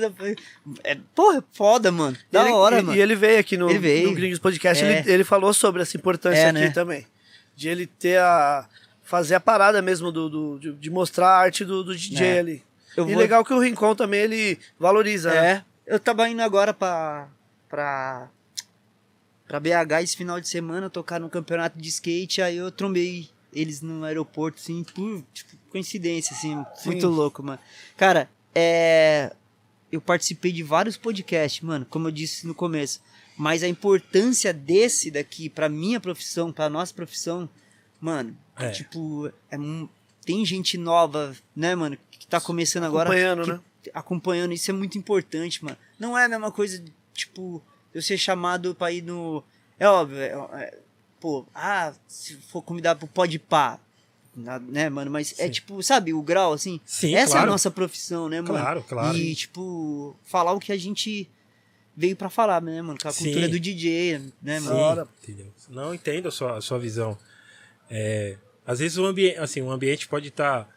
É, porra, foda, mano. Da ele, hora, e, mano. E ele veio aqui no, Ele veio. no Gringos Podcast, É. ele, ele falou sobre essa importância É, aqui né? também. De ele ter a. fazer a parada mesmo do, do- de, de mostrar a arte do, do DJ É. ali. Eu e vou- legal que o Rincon também ele valoriza. né? É, eu tava indo agora pra, pra, pra BH esse final de semana tocar num campeonato de skate, aí eu trombei eles no aeroporto, assim, por tipo, coincidência, assim, Sim. muito louco, mano. Cara, é. Eu participei de vários podcasts, mano, como eu disse no começo. Mas a importância desse daqui pra minha profissão, pra nossa profissão, mano, É. tipo, é, tem gente nova, né, mano, que tá começando agora Acompanhando, que- né? acompanhando, isso é muito importante, mano. Não é a mesma coisa, tipo, eu ser chamado pra ir no. É óbvio, é, é- pô, ah, se for convidado pro pode pá, né, mano? Mas é Sim. tipo, sabe, o grau, assim. Sim, essa é claro. a nossa profissão, né, mano? Claro, claro. E, tipo, falar o que a gente veio pra falar, né, mano? Com a Sim. cultura do DJ, né, Sim, mano? hora. entendeu? Não entendo a sua, a sua visão. É, às vezes o ambiente, assim, o ambiente pode estar.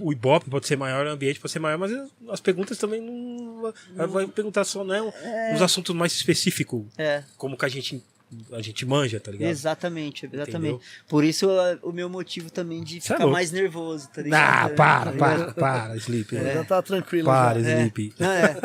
o Ibope pode ser maior, o ambiente pode ser maior, mas as perguntas também não. Vai perguntar só, não, nos assuntos mais específicos, É, como que a gente, a gente manja, tá ligado? exatamente, exatamente. Entendeu? Por isso é, o meu motivo também de Cê é ficar louco. mais nervoso, tá ligado? Ah, para, Tá ligado? para, para, Sleep. Já tá tranquilo. Para, já. É. Sleep. Não, é.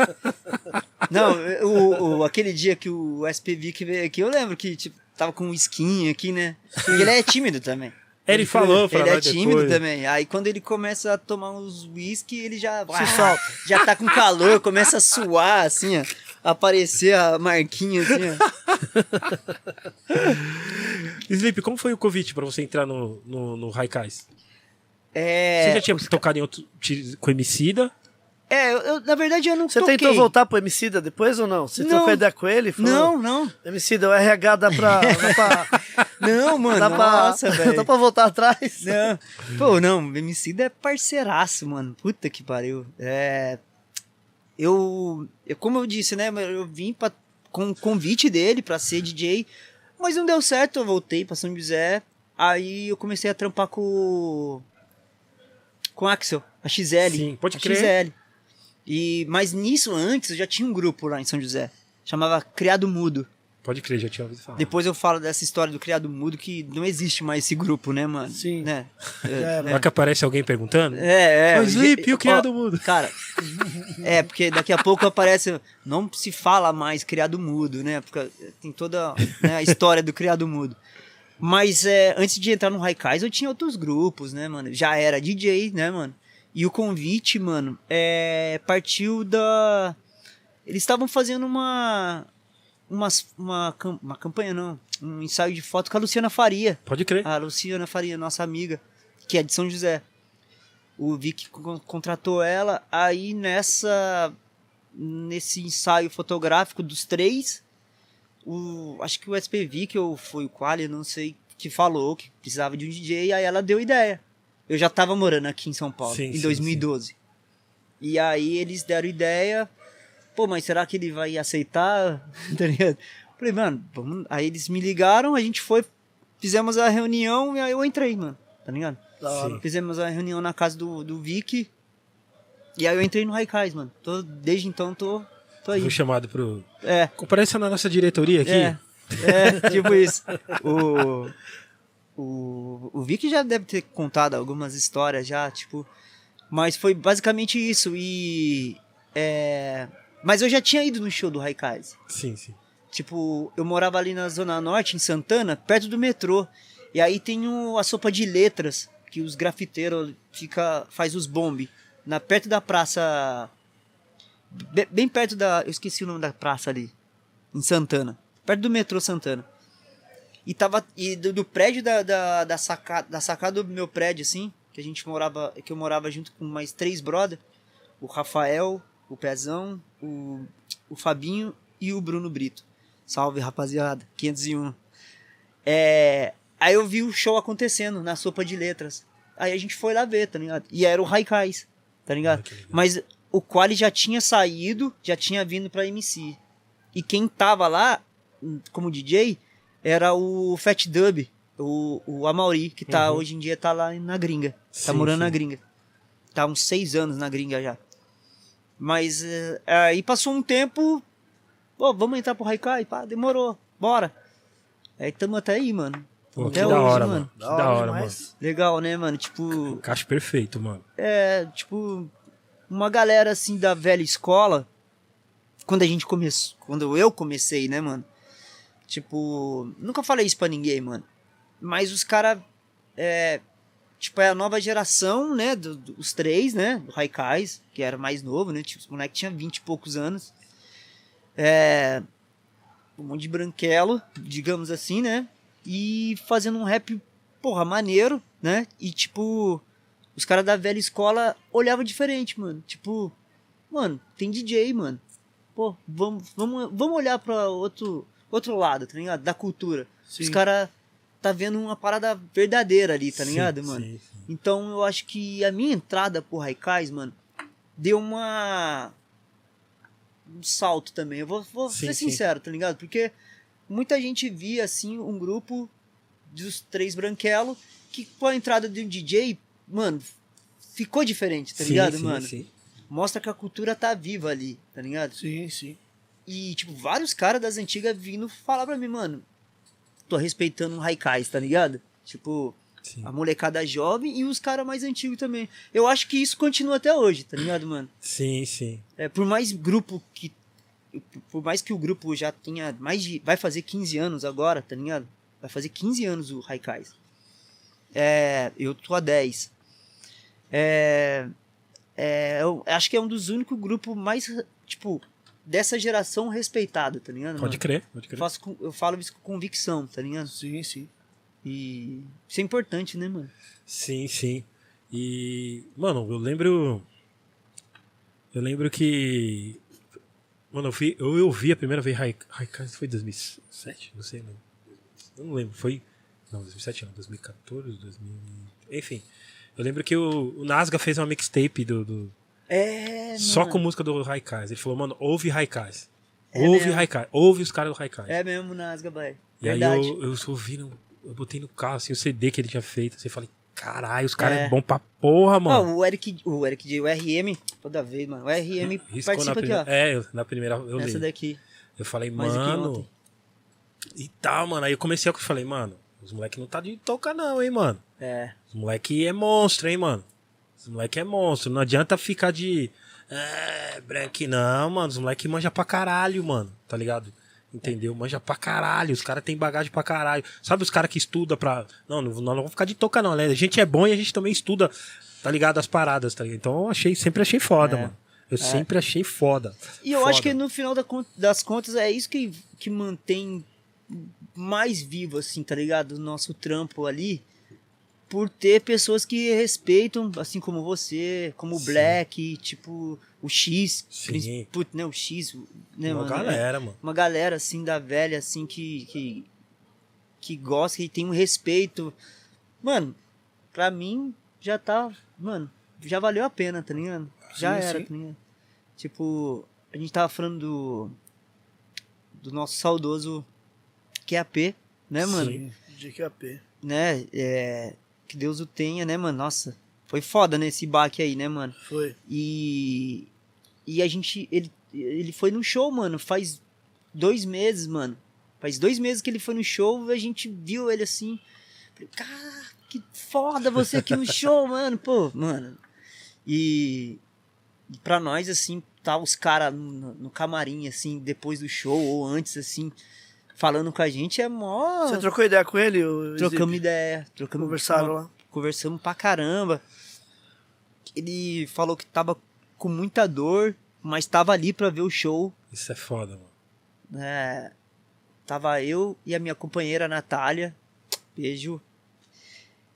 Não, o, o- aquele dia que o SPV que veio aqui, eu lembro que tipo, tava com um skin aqui, né? E ele é tímido também. Ele falou pra Ele é tímido depois. também. Aí quando ele começa a tomar uns whisky, ele já ah, solta. Já tá com calor, começa a suar, assim, ó. Aparecer a marquinha, assim, ó. Sleep, como foi o convite pra você entrar no, no, no Haikais? É, Você já tinha tocado em outro com Emicida? É eu, eu- na verdade eu não Você toquei. tentou voltar pro Emicida depois ou não? Você Não. trocou ideia com ele? Falou, Não, não. Emicida, o RH dá pra. Dá pra, Não, mano. dá pra, nossa, velho. dá pra voltar atrás? Não. Pô, não, o Emicida é parceiraço, mano. Puta que pariu. É. Eu, eu. Como eu disse, né? Eu vim pra, com o convite dele pra ser DJ, mas não deu certo. Eu voltei pra São José. Aí eu comecei a trampar com. o- Com a Axel, a XL. Sim, pode a crer. XL. E, mas nisso, antes, eu já tinha um grupo lá em São José. Chamava Criado Mudo. Pode crer, já tinha ouvido falar. Depois eu falo dessa história do Criado Mudo, que não existe mais esse grupo, né, mano? Sim. Né? era. Será que aparece alguém perguntando? É, é. Mas Sleep, e o Ó, criado mudo? Cara, é, porque daqui a pouco aparece. Não se fala mais criado mudo, né? Porque tem toda né, a história do criado mudo. Mas é, antes de entrar no Haikais, eu tinha outros grupos, né, mano? Já era DJ, né, mano? E o convite, mano, é, partiu da. Eles estavam fazendo uma. Umas, uma, uma campanha, não. Um ensaio de foto com a Luciana Faria. Pode crer. A Luciana Faria, nossa amiga, que é de São José. O Vic con- contratou ela, aí nessa nesse ensaio fotográfico dos três, o, acho que o SPV, que eu foi o Quali, eu não sei, que falou que precisava de um DJ, aí ela deu ideia. Eu já tava morando aqui em São Paulo, Sim, em sim, 2012. E aí eles deram ideia, pô, mas será que ele vai aceitar? tá ligado? Falei, mano, vamos... aí eles me ligaram, a gente foi, fizemos a reunião e aí eu entrei, mano, tá ligado? Sim. Fizemos a reunião na casa do, do Vic. E aí eu entrei no Raikais, mano. Tô, desde então tô, tô aí. Fui chamado pro. É, Compareça na nossa diretoria aqui. é. É, tipo isso. O, o, o Vic já deve ter contado algumas histórias já, tipo. Mas foi basicamente isso. E. É, mas eu já tinha ido no show do Raikais. Sim, sim. Tipo, eu morava ali na Zona Norte, em Santana, perto do metrô. E aí tem o- a sopa de letras, que os grafiteiros fica, faz os bombe. Na, perto da praça. be- Bem perto da. Eu esqueci o nome da praça ali. Em Santana. Perto do metrô Santana. E tava. E do, do prédio da, da, da, sacada, da sacada do meu prédio, assim, que a gente morava. Que eu morava junto com mais três brother. O Rafael, o Pezão, o, o Fabinho e o Bruno Brito. Salve, rapaziada. 501. É, aí eu vi o show acontecendo na sopa de letras. Aí a gente foi lá ver, tá ligado? E era o Raikais, tá ligado? Ah, que legal. Mas o Quali já tinha saído, já tinha vindo pra MC. E quem tava lá, como DJ, era o Fat Dub, o, o Amauri, que tá, Uhum. hoje em dia tá lá na gringa. Tá Sim, morando sim. na gringa. Tá uns seis anos na gringa já. Mas eh, aí passou um tempo. Pô, vamos entrar pro Haikai? Pá, demorou. Bora. Aí tamo até aí, mano. Pô, Até que hoje, da hora, mano. Que da hora, mano. Legal, né, mano? Tipo, Encaixe perfeito, mano. é, tipo, uma galera assim da velha escola, quando a gente começou, quando eu comecei, né, mano? Tipo, nunca falei isso pra ninguém, mano. Mas os caras, é, tipo, é a nova geração, né, do- do- três, né, do Raikais, que era mais novo, né, tipo, os moleques tinham 20 e poucos anos. É, um monte de branquelo, digamos assim, né? E fazendo um rap, porra, maneiro, né? E tipo, os caras da velha escola olhavam diferente, mano. Tipo, mano, tem DJ, mano. Pô, vamos, vamos, vamos olhar pra outro, outro lado, tá ligado? Da cultura. Sim. Os caras tá vendo uma parada verdadeira ali, tá Sim, ligado, mano? sim. Então eu acho que a minha entrada por Raikais, mano, deu uma. um salto também. Eu vou, vou ser sincero, tá ligado? Porque muita gente via, assim, um grupo dos três branquelos que com a entrada de um DJ, mano, ficou diferente, tá ligado, sim, mano? sim. Mostra que a cultura tá viva ali, tá ligado? Sim, sim. E, tipo, vários caras das antigas vindo falar pra mim, mano, tô respeitando um Raikais, tá ligado? Tipo, sim. a molecada jovem e os caras mais antigos também. Eu acho que isso continua até hoje, tá ligado, mano? Sim, sim. É, por mais grupo que. Por mais que o grupo já tenha mais de. Vai fazer 15 anos agora, tá ligado? Vai fazer 15 anos o Raikais. É, eu tô a 10. É, é, eu acho que é um dos únicos grupos mais, tipo, dessa geração respeitado, tá ligado? Pode mano? crer, pode Eu, crer. faço com- eu falo isso com convicção, tá ligado? Sim, sim. E isso é importante, né, mano? Sim, sim. E, mano, eu lembro. Eu lembro que. Mano, eu, vi, eu, eu vi a primeira vez Raikais foi 2007? Não sei, não. Eu não lembro. Foi. Não, 2007 não, 2014, 2000. Enfim. Eu lembro que o, o Nasga fez uma mixtape do, do- É, só mano. com música do Raikais. Ele falou, mano, ouve Raikais. É ouve mesmo. Raikais. Ouve os caras do Raikais. É mesmo, Nasga, boy. E aí eu, eu ouvi no, Eu botei no carro, assim, o CD que ele tinha feito. Assim, eu falei, caralho, os caras é. É. bom pra porra, mano. o Eric, o Eric de o RM, toda vez, mano. O RM Riscou participa aqui, primeira. ó. É, eu- na primeira eu Essa li. daqui. Eu falei, Mais mano. E tal, mano. Aí eu comecei a falei, mano, os moleque não tá de toca, não, hein, mano. É. Os moleque é monstro, hein, mano. Os moleque é monstro. Não adianta ficar de. É, branque, não, mano. Os moleque manja pra caralho, mano. Tá ligado? Entendeu? Manja pra caralho. Os caras têm bagagem pra caralho. Sabe os caras que estudam pra. Não, não, não vamos ficar de toca, não, né? A gente é bom e a gente também estuda, tá ligado? As paradas, tá ligado? Então eu achei, sempre achei foda, É. mano. Eu sempre achei foda. E eu Foda. acho que no final das contas é isso que, que mantém mais vivo, assim, tá ligado? O nosso trampo ali. Por ter pessoas que respeitam, assim como você, como o. Black, tipo, o X. Sim. Putz, né? O X, né, Uma mano? É, galera, mano. uma galera assim da velha assim que que, que gosta e tem um respeito. Mano, pra mim já tá, mano, já valeu a pena, tá ligado? Já Sim, era, sim. tá ligado? Tipo, a gente tava falando do do nosso saudoso QAP, né, mano? Sim, GQAP. Né? É, que Deus o tenha, né, mano? Nossa, foi foda nesse baque aí, né, mano? Foi. E. E a gente. Ele, ele foi no show, mano, faz dois meses, mano. Faz dois meses que ele foi no show, a gente viu ele assim. Falei, cara, que foda você aqui no show, mano. Pô, mano. E. e pra nós, assim, tá os caras no, no camarim, assim, depois do show ou antes, assim, falando com a gente, é mó. Você trocou ideia com ele? Trocamos ideia. Trocamos Conversaram lá. conversamos pra caramba. Ele falou que tava com muita dor, mas tava ali pra ver o show. Isso é foda, mano. É, tava eu e a minha companheira Natália. Beijo.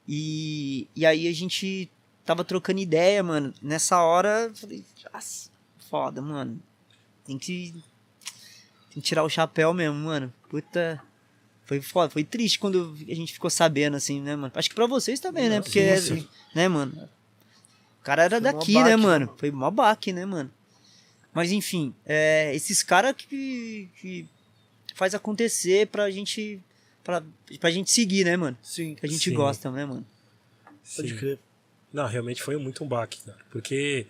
E, e aí a gente tava trocando ideia, mano. Nessa hora, eu falei, nossa, foda, mano. Tem que, tem que tirar o chapéu mesmo, mano. Puta. Foi foda, foi triste quando a gente ficou sabendo, assim, né, mano? Acho que pra vocês também, né? Porque, sim. né, mano? O cara era Foi daqui, baque, né, né, mano? Foi mó baque, né, mano? Mas enfim, é, esses caras que, que faz acontecer pra gente. Pra, pra gente seguir, né, mano? Sim, Que a gente Sim. gosta, né, mano? pode Sim. crer. Não, realmente foi muito um baque, cara. Porque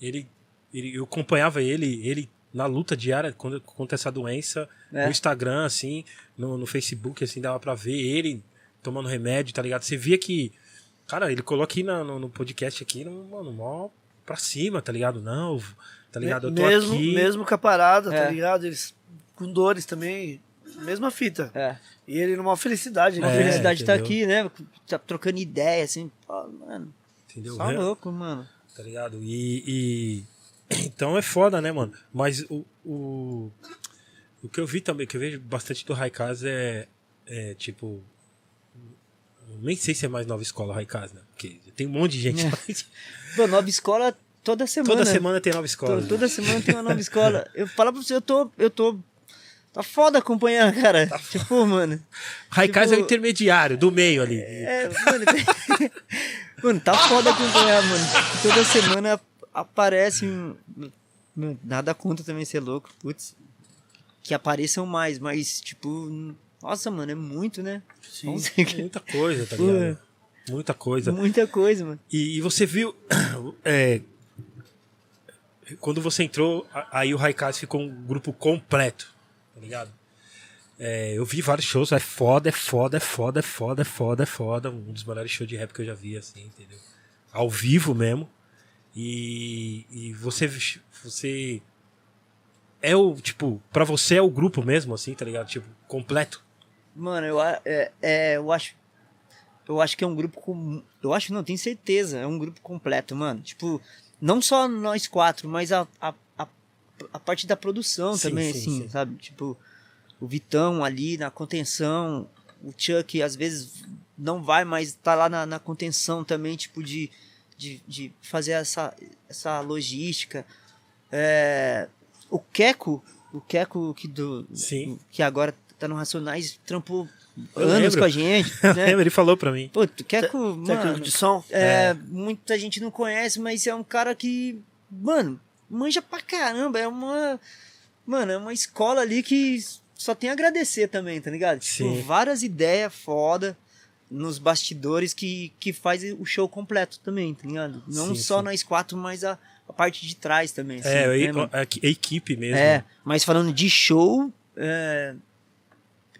ele, ele eu acompanhava ele, ele na luta diária quando contra essa doença, É. no Instagram, assim, no, no Facebook, assim, dava pra ver ele tomando remédio, tá ligado? Você via que, cara, ele colocou aqui na- no, no podcast aqui, no, mano, mó pra cima, tá ligado? Não, tá ligado? Eu tô mesmo, aqui. mesmo com a parada, É. tá ligado? Eles com dores também, mesma fita. É. E ele numa felicidade, Uma né? É, felicidade tá entendeu? aqui, né? Tá trocando ideia, assim. Pô, mano, Entendeu? só Real- louco, mano. Tá ligado? E, e- Então é foda, né, mano? Mas o, o. O que eu vi também, que eu vejo bastante do Raikaz é. É tipo. Nem sei se é mais nova escola Raikaz, né? Porque tem um monte de gente. mas Pô, nova escola toda semana. Toda semana tem nova escola. To- né? toda semana tem uma nova escola. Eu falo pra você, eu tô. Eu tô. Tá foda acompanhar, cara. Tipo, mano. Raikaz é o tipo- intermediário, do meio ali. É, mano. mano, tá foda acompanhar, mano. Toda semana aparece. Nada contra também ser louco, putz. Que apareçam mais, mas, tipo. Nossa, mano, é muito, né? Sim. Muita coisa, tá Pô. ligado? Muita coisa. Muita coisa, mano. E, e você viu. é, quando você entrou, aí o Raikaz ficou um grupo completo, tá ligado? É, eu vi vários shows, é foda, é foda, é foda, é foda, é foda, é foda. Um dos melhores shows de rap que eu já vi, assim, entendeu? Ao vivo mesmo. E, e você, você é o, tipo, pra você é o grupo mesmo, assim, tá ligado? Tipo, completo. Mano, eu, é, é, eu acho. Eu acho que é um grupo com. Eu acho, não, tenho certeza. É um grupo completo, mano. Tipo, não só nós quatro, mas a, a, a, a parte da produção Sim, também, sim, assim, sim. sabe? Tipo, o Vitão ali na contenção, o Chuck às vezes não vai, mas tá lá na, na contenção também, tipo, de, de, de fazer essa, essa logística. É, o Queco, o Queco que, do, Sim. que agora tá no Racionais, trampou Eu anos lembro. com a gente, né? Lembra? Ele falou pra mim. Pô, tu Queco, Técnico mano, de som? é, muita gente não conhece, mas é um cara que, mano, manja pra caramba, é uma, mano, é uma escola ali que só tem a agradecer também, tá ligado? Tipo, Sim. várias ideias foda nos bastidores que, que faz o show completo também, tá ligado? Não Sim, só sim. nós quatro, mas a, a parte de trás também, assim, É, né, a, a- equipe mesmo. É, mas falando de show, é,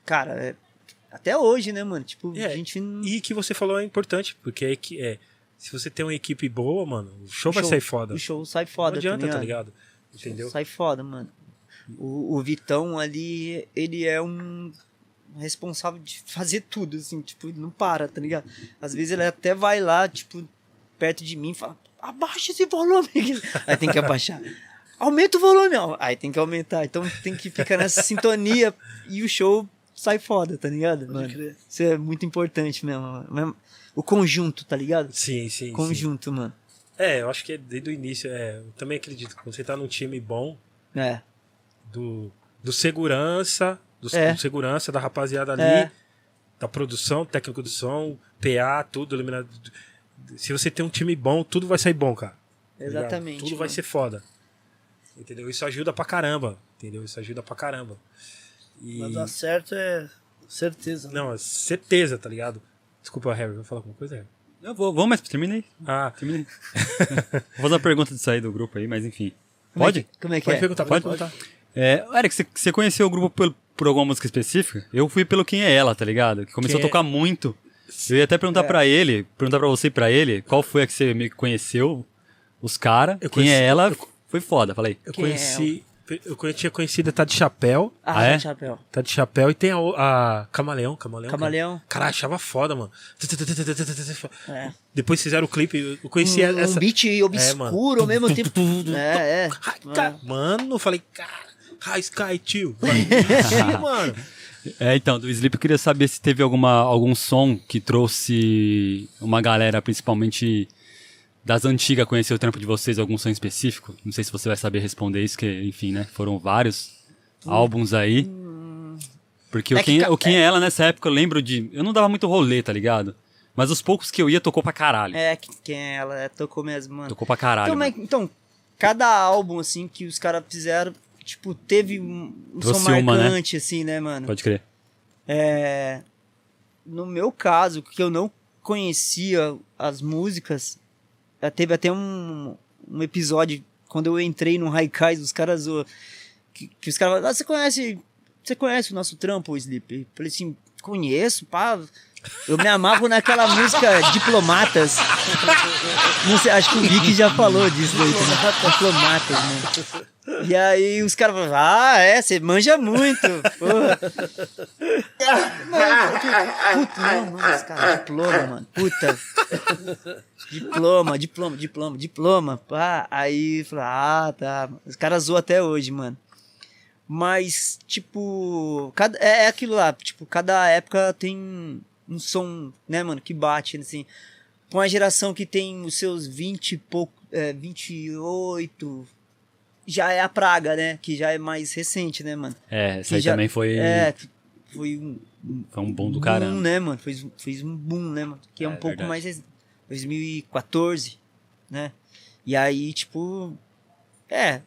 cara, é, até hoje, né, mano? Tipo, É, a gente não- E que você falou é importante, porque é que é, se você tem uma equipe boa, mano, o show O vai show- sair foda. O show sai Não foda, adianta, tá tá ligado? Entendeu? Sai foda, mano. O, o Vitão ali, ele é um responsável de fazer tudo, assim, tipo, ele não para, tá ligado? Às vezes ele até vai lá, tipo, perto de mim e fala, abaixa esse volume. Aí tem que abaixar. Aumenta o volume, ó. aí tem que aumentar. Então tem que ficar nessa sintonia e o show sai foda, tá ligado? Pode Mano? crer. Isso é muito importante mesmo. O conjunto, tá ligado? Sim, sim, sim. Conjunto, mano. É, eu acho que é desde o início, é, eu também acredito que quando você tá num time bom, É. do, do segurança, do, É. do segurança, da rapaziada ali, É. da produção, técnico do som, PA, tudo, iluminado. Se você tem um time bom, tudo vai sair bom, cara. tá? Exatamente. Tudo vai mano. ser foda. Entendeu? Isso ajuda pra caramba. Entendeu? Isso ajuda pra caramba. E... Mas dar certo é certeza. né? Não, é certeza, tá ligado? Desculpa, Harry, vou falar alguma coisa, Harry? Eu vou, vou mas terminei. Ah, Terminei. vou fazer uma pergunta de sair do grupo aí, mas enfim. Como é Pode? que- Como é que pode é? perguntar, Pode? pode perguntar. É, Eric, você, conheceu o grupo por, por alguma música específica? Eu fui pelo Quem é Ela, tá ligado? Que começou Quem a é- tocar muito. Eu ia até perguntar pra ele, perguntar pra você e pra ele, qual foi a que você meio que conheceu, os caras, Eu Quem conheci- é Ela, foi foda, falei. Eu Quem é conheci. Eu tinha conhecido a Tá de Chapéu. Ah, Ah, é? tá, chapéu. Tá de Chapéu e tem a, a Camaleão. Camaleão. Camaleão. Cara, Cara, achava foda, mano. É. Depois fizeram o clipe. Eu conheci um, essa. um beat obscuro ao mesmo tempo. é, é. Ai, ca- Mano, eu falei, cara, High Sky Tio. "Ixi, mano. É, então, do Sleep eu queria saber se teve alguma, algum som que trouxe uma galera, principalmente das antigas, conhecer o trampo de vocês, algum som específico. Não sei se você vai saber responder isso, que, enfim, né? Foram vários álbuns aí. Porque É o, que quem, ca- o Quem é Ela nessa época eu lembro de. Eu não dava muito rolê, tá ligado? Mas os poucos que eu ia, tocou pra caralho. É, que- quem é ela é, tocou mesmo, mano. Tocou pra caralho. Então, mano. mas- então, cada álbum, assim, que os caras fizeram, tipo, teve um, um som uma, né? marcante, assim, né, mano? Pode crer. É, no meu caso, que eu não conhecia as músicas, eh, teve até um, um episódio quando eu entrei no Haikais, os caras que, que os caras falaram, ah, você conhece, você conhece o nosso trampo, Sleep? Eu falei assim, conheço, pá. Eu me amava naquela música Diplomatas. Não sei, acho que o Vic já falou disso daí. Diplomatas, mano. E aí os caras falaram, ah, é, você manja muito. Porra. Puta, não, mano, esse cara, diploma, mano. Puta. Diploma, diploma, diploma, diploma. Pá. Aí, falei, ah, tá. Os caras zoam até hoje, mano. Mas, tipo, cada, é, é aquilo lá, tipo, cada época tem um som, né, mano, que bate, assim. Com uma geração que tem os seus 20 e pouco, é, 28, já é a praga, né? Que já é mais recente, né, mano? É, Que aí já- também foi, É, foi um, foi um boom do boom, caramba. né, mano? Fez, fez um boom, né, mano? Que é, É, um pouco verdade. mais. rec- 2014, né? E aí, tipo. É.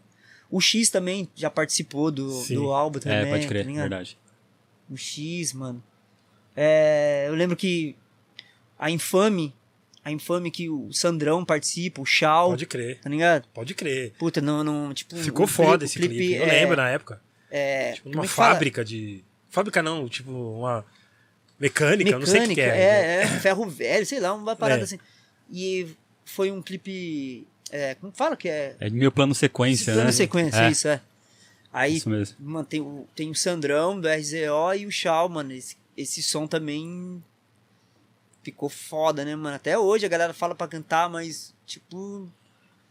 O X também já participou do, Sim. do álbum também. É, pode crer, tá verdade. O X, mano. É, eu lembro que a Infame, a Infame que o Sandrão participa, o Shao, Pode crer, tá ligado? pode crer. Puta, não, não tipo, Ficou foda clipe- esse clipe. Eu é- lembro na época. É, Tipo, numa é que fala? fábrica de. Fábrica não, tipo, uma. Mecânica, eu não sei o que, que é. é, é, ferro velho, sei lá, uma parada É. assim. E foi um clipe, é, como fala que é? É meio plano sequência, Plano né? sequência, é, isso, é. Aí, Isso mesmo. mano, tem o, tem o Sandrão do RZO e o Shao, mano. Esse, esse som também ficou foda, né, mano? Até hoje a galera fala pra cantar, mas, tipo.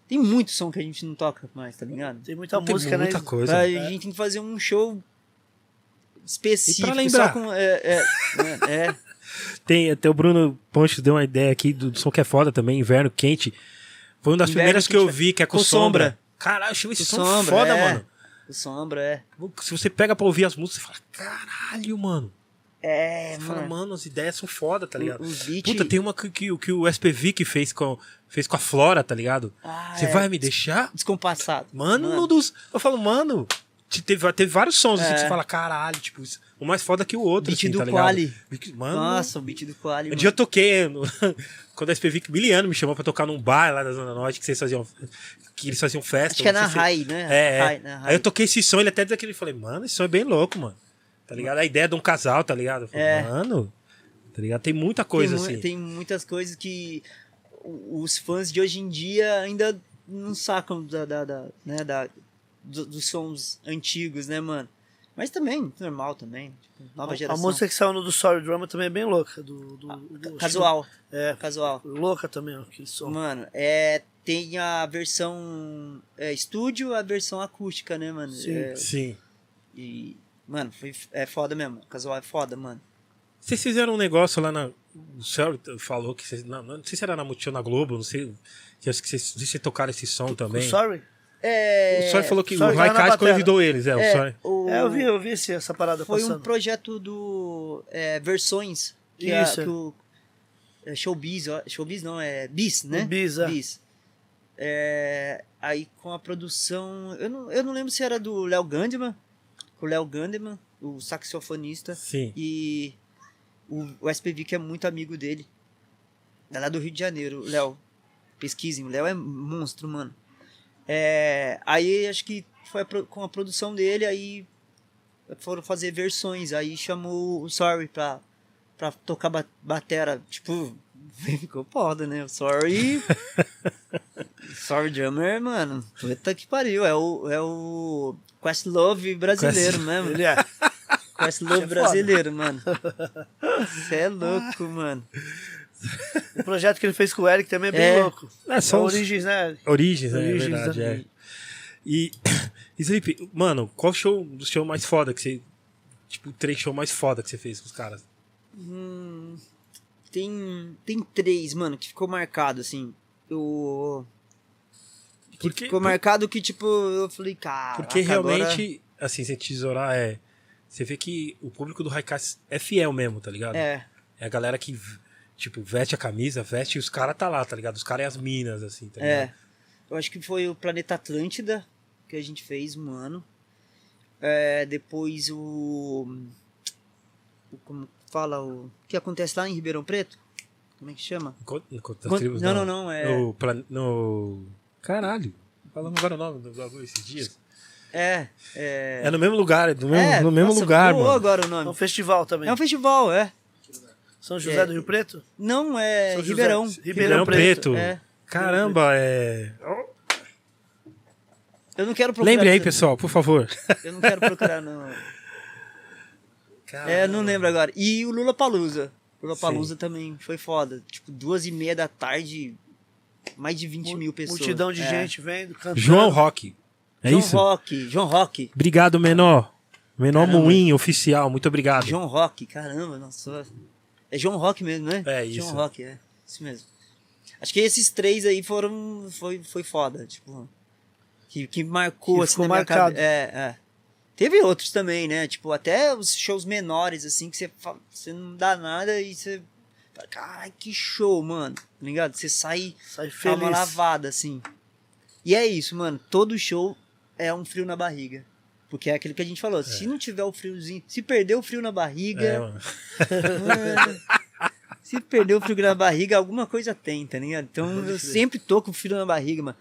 Tem muito som que a gente não toca mais, tá ligado? Tem muita Tem música, muita né? coisa. A gente tem que fazer um show específico. E pra lembrar? Só com, é, é, é, é. Tem até o Bruno Pontes deu uma ideia aqui do som que é foda também, Inverno Quente. Foi uma das Inverno primeiras que eu vi, que é com, com sombra. sombra. Caralho, eu achei esse Com som sombra, foda, é. mano. O Sombra, é. Se você pega pra ouvir as músicas, você fala, caralho, mano. É, Você fala, mano. mano, as ideias são foda, tá ligado? Os beats. Puta, tem uma que, que, que o SPV que fez com, fez com a Flora, tá ligado? Ah, Você é. vai me deixar? Descompassado. Mano, dos. Eu falo, mano. te- Teve, teve vários sons assim É. que você fala, caralho, tipo, isso- um mais foda que o outro. Beat assim, do tá? Quali. Beat- Mano, Nossa, o beat do Quali, Um mano. dia eu toquei, no- quando a SPV Miliano me chamou pra tocar num bar lá da Zona Norte, que vocês faziam. Que eles faziam festa. Acho que é na se- Rai, né? É, é. Rai, na Rai. Aí eu toquei esse som, ele até deu aquele. Falei, mano, esse som é bem louco, mano. Tá ligado? A ideia de um casal, tá ligado? Falei, É. Mano, tá ligado? Tem muita coisa tem, assim. tem muitas coisas que os fãs de hoje em dia ainda não sacam da, da, da- né, da, do- dos sons antigos, né, mano? Mas também, normal também. Tipo, nova A geração. música que saiu no do Sorry Drama também é bem louca. Do, do, do- Casual. É, Casual. louca também, aquele som. Mano, é, tem a versão é, estúdio a versão acústica, né, mano? Sim. É, Sim. e, mano, foi, é foda mesmo. Casual é foda, mano. Vocês fizeram um negócio lá na. O Céu falou que vocês. Não, não sei se era na Multishow na Globo, não sei. Que acho que vocês, vocês tocaram esse som também. O Sorry? É, O Sorry falou que Sorry o Raikais convidou eles, é, o é, Sorry. o- É, eu vi, eu vi essa parada Foi um passando. projeto do é, Versões. Que é- Isso. que o, é Showbiz, Showbiz não, é Bis, né? O Bis, é. É, aí com a produção. Eu não, eu não lembro se era do Léo Gandeman. Com o Léo Gandeman, o saxofonista. Sim. E o, o SPV, que é muito amigo dele. É lá do Rio de Janeiro, o Léo. Pesquisem, o Léo é monstro, mano. É, aí acho que foi a com a produção dele, aí foram fazer versões. Aí chamou o Sorry pra, pra tocar ba batera. Tipo, ficou foda, né? Sorry. Sorry Drummer, mano. Puta que pariu. É o, é o Questlove brasileiro mesmo. Ele é. Questlove Isso é brasileiro, mano. Você é louco, mano. O projeto que ele fez com o Eric também é bem É. louco. É, É são os- Origens, né? Origens, né? Origens, é verdade, é. E, e Felipe, mano, qual show do show mais foda que você. Tipo, o três show mais foda que você fez com os caras? Hum, tem, tem três, mano, que ficou marcado, assim. Eu, Porque, ficou marcado que, tipo, eu falei, cara. porque realmente, assim, sem tesourar, é. Você vê que o público do Raikais é fiel mesmo, tá ligado? É, É a galera que, tipo, veste a camisa, veste e os caras tá lá, tá ligado? Os caras e as minas, assim, tá ligado? É. Eu acho que foi o Planeta Atlântida que a gente fez um ano. É, depois o, o. Como fala? O que acontece lá em Ribeirão Preto? Como é que chama? Enquanto, tribos, não, não, não, é- No, plan- no... Caralho. Falando agora o nome do bagulho esses dias. É. É, É no mesmo lugar, no mesmo, é, no mesmo nossa, lugar, mano. agora o É um nome. festival também. É um festival, é. São José é. do Rio Preto? Não, é São José- Ribeirão. Ribeirão Ribeirão Preto. É. Caramba, é... Eu não quero procurar. Lembre aí, pessoal, por favor. Eu não quero procurar, não. É, não lembro agora. E o Lula Palusa. Lula Palusa também foi foda. Tipo, duas e meia da tarde, mais de 20 mil pessoas. Multidão de É. gente vendo, cantando. João Rock. É João isso? Rock, João Rock. Obrigado, menor. Menor Caramba. Moinho oficial, muito obrigado. João Rock, caramba, nossa. É João Rock mesmo, né? É isso. João Rock, é. Isso mesmo. Acho que esses três aí foram. Foi, foi foda, tipo. Que, que marcou Que assim ficou na minha marcado. cabe- É, é. Teve outros também, né? Tipo, até os shows menores, assim, que você, fa- você não dá nada e você. fala, Caralho, que show, mano. Tá ligado? Você sai Sai feliz. uma lavada, assim. E é isso, mano. Todo show é um frio na barriga. Porque é aquilo que a gente falou. Se não tiver o friozinho, se perder o frio na É, barriga, mano. mano, se perder o frio na barriga, alguma coisa tem, tá ligado? Então eu sempre tô com frio na barriga, mano.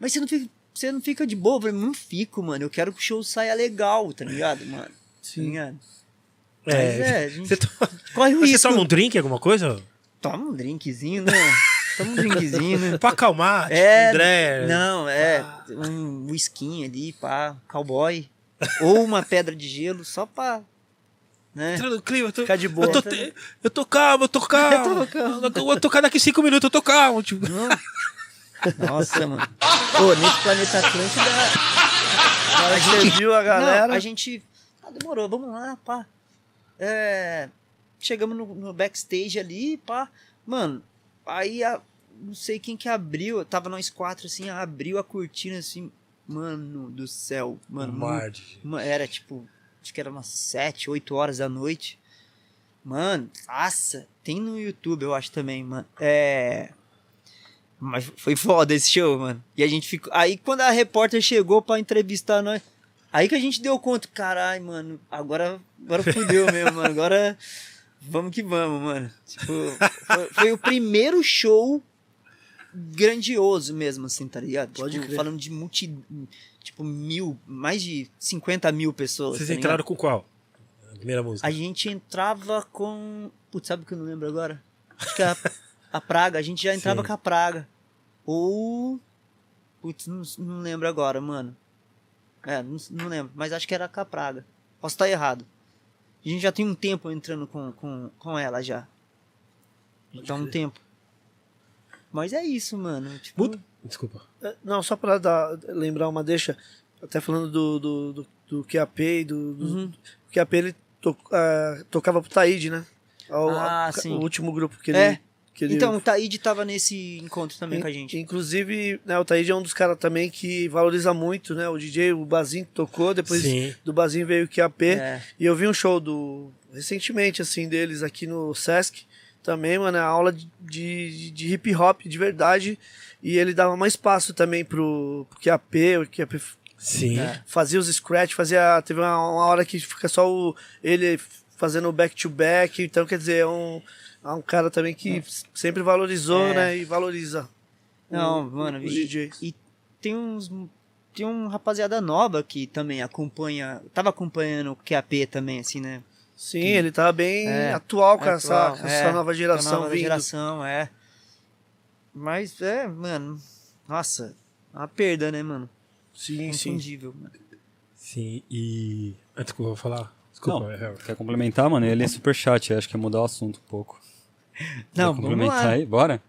Mas você não fica, você não fica de boa? Eu falei, não fico, mano. Eu quero que o show saia legal, tá ligado, mano? Tá Sim. ligado? É, Mas é, a gente Você, to... corre o você risco. toma um drink, alguma coisa? Toma um drinkzinho, né? Toma um drinkzinho, né? Pra acalmar, tipo, É, André. Não, é um whisky ali, pá, cowboy. Ou uma pedra de gelo, só pra. Né? No clima, eu tô, Ficar de boa. Eu tô, eu tô calmo, eu tô calmo. Eu tô calmo. Eu vou tocar daqui cinco minutos, eu tô calmo. Tipo. Não. Nossa, mano. Pô, nesse planeta Atlântida. Aí você viu a galera. Não, a gente. Ah, demorou, vamos lá, pá. É, chegamos no, no backstage ali, pá. Mano, aí a, não sei quem que abriu, tava nós quatro assim, abriu a cortina assim. Mano do céu, mano. Mar de- Uma- Era tipo, acho que era umas 7, 8 horas da noite. Mano, nossa, tem no YouTube, eu acho também, mano. É. Mas foi foda esse show, mano. E a gente ficou. Aí quando a repórter chegou pra entrevistar nós. Aí que a gente deu conta, caralho, mano, agora, agora fudeu mesmo, mano. Agora vamos que vamos, mano. Tipo, foi, foi o primeiro show grandioso mesmo, assim, tá ligado? Pode tipo, crer. falando de multi. Tipo, mil, mais de 50 mil pessoas. Vocês tá entraram com qual? A primeira música. A gente entrava com. Putz, sabe o que eu não lembro agora? Acho que a, a Praga, a gente já entrava Sim. com a Praga. Ou. Putz, não, não lembro agora, mano. É, não, não lembro, mas acho que era com a Praga. Posso estar errado. A gente já tem um tempo entrando com, com, com ela já. Já um tempo. Mas é isso, mano. Tipo, Desculpa. É, Não, só pra dar, lembrar uma deixa, até falando do, do, do, do QAP e do, do Uhum. o QAP ele to, ah, tocava pro Taíde, né? O, Ah, a- sim. o último grupo que ele. É. ele Então, o Taíde tava nesse encontro também com a In- gente. Inclusive, né, o Taíde é um dos caras também que valoriza muito, né? O DJ, o Bazinho tocou, depois Sim. do Bazinho veio o QAP. É. E eu vi um show do. recentemente, assim, deles aqui no Sesc. Também, mano, é aula de, de, de hip hop de verdade. E ele dava mais espaço também pro, pro QAP, o QAP Sim. É. fazia os scratch, fazia. Teve uma, uma hora que fica só o, ele fazendo back to back. Então, quer dizer, é um, é um cara também que sempre valorizou, É. né? E valoriza. Não, o- mano, os e- DJs. E tem uns. Tem um rapaziada nova que também acompanha. Tava acompanhando o QAP também, assim, né? Sim, ele tava bem É, atual com, atual, essa, com é, essa nova com a geração nova vindo. geração, é. Mas é, mano. Nossa, uma perda, né, mano? Sim, sim. Infundível, mano. Sim. E. Desculpa, vou falar. Desculpa, Não. é, é. Quer complementar, mano? Ele é super chat, acho que é mudar o assunto um pouco. Não, vamos complementar lá. aí? Bora?